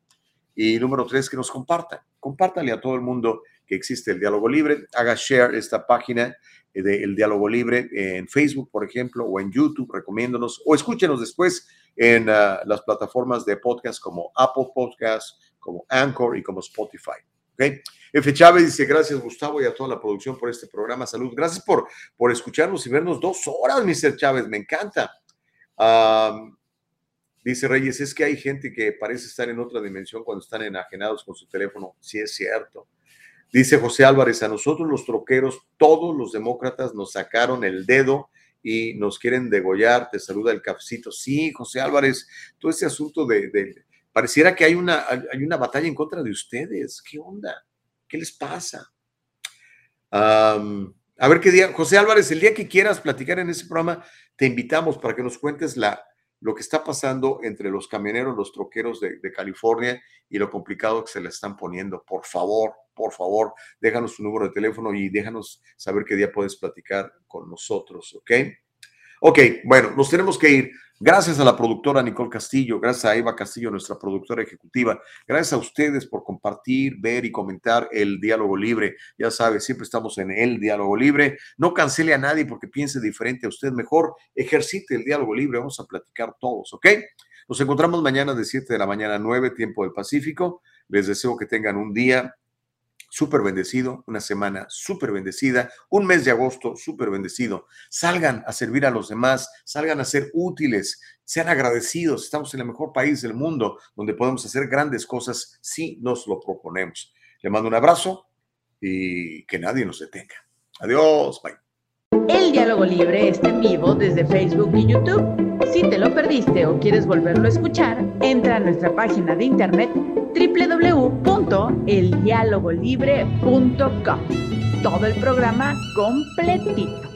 Y número tres, que nos comparta. Compártale a todo el mundo que existe el diálogo libre. Haga share esta página del diálogo libre en Facebook, por ejemplo, o en YouTube, recomiéndonos, o escúchenos después en ah, las plataformas de podcast como Apple Podcasts, como Anchor y como Spotify. ¿okay? F. Chávez dice, gracias Gustavo y a toda la producción por este programa. Salud. Gracias por, por escucharnos y vernos dos horas, Mr. Chávez. Me encanta. dice Reyes, es que hay gente que parece estar en otra dimensión cuando están enajenados con su teléfono. Sí, es cierto. Dice José Álvarez, a nosotros los troqueros, todos los demócratas nos sacaron el dedo y nos quieren degollar. Te saluda el cafecito. Sí, José Álvarez, todo ese asunto de, pareciera que hay una, hay una batalla en contra de ustedes. ¿Qué onda? ¿Qué les pasa? a ver qué día, José Álvarez, el día que quieras platicar en ese programa, te invitamos para que nos cuentes la, lo que está pasando entre los camioneros, los troqueros de, de California y lo complicado que se le están poniendo. Por favor, por favor, déjanos tu número de teléfono y déjanos saber qué día puedes platicar con nosotros, ¿ok? Ok, bueno, nos tenemos que ir. Gracias a la productora Nicole Castillo, gracias a Eva Castillo, nuestra productora ejecutiva, gracias a ustedes por compartir, ver y comentar el diálogo libre. Ya sabe, siempre estamos en el diálogo libre. No cancele a nadie porque piense diferente a usted. Mejor ejercite el diálogo libre. Vamos a platicar todos, ¿ok? Nos encontramos mañana de 7 de la mañana a 9, tiempo del Pacífico. Les deseo que tengan un día súper bendecido, una semana súper bendecida, un mes de agosto súper bendecido. Salgan a servir a los demás, salgan a ser útiles, sean agradecidos. Estamos en el mejor país del mundo donde podemos hacer grandes cosas si nos lo proponemos. Le mando un abrazo y que nadie nos detenga. Adiós, bye. El diálogo libre está en vivo desde Facebook y YouTube. Si te lo perdiste o quieres volverlo a escuchar, entra a nuestra página de internet www.eldialogolibre.com. Todo el programa completito.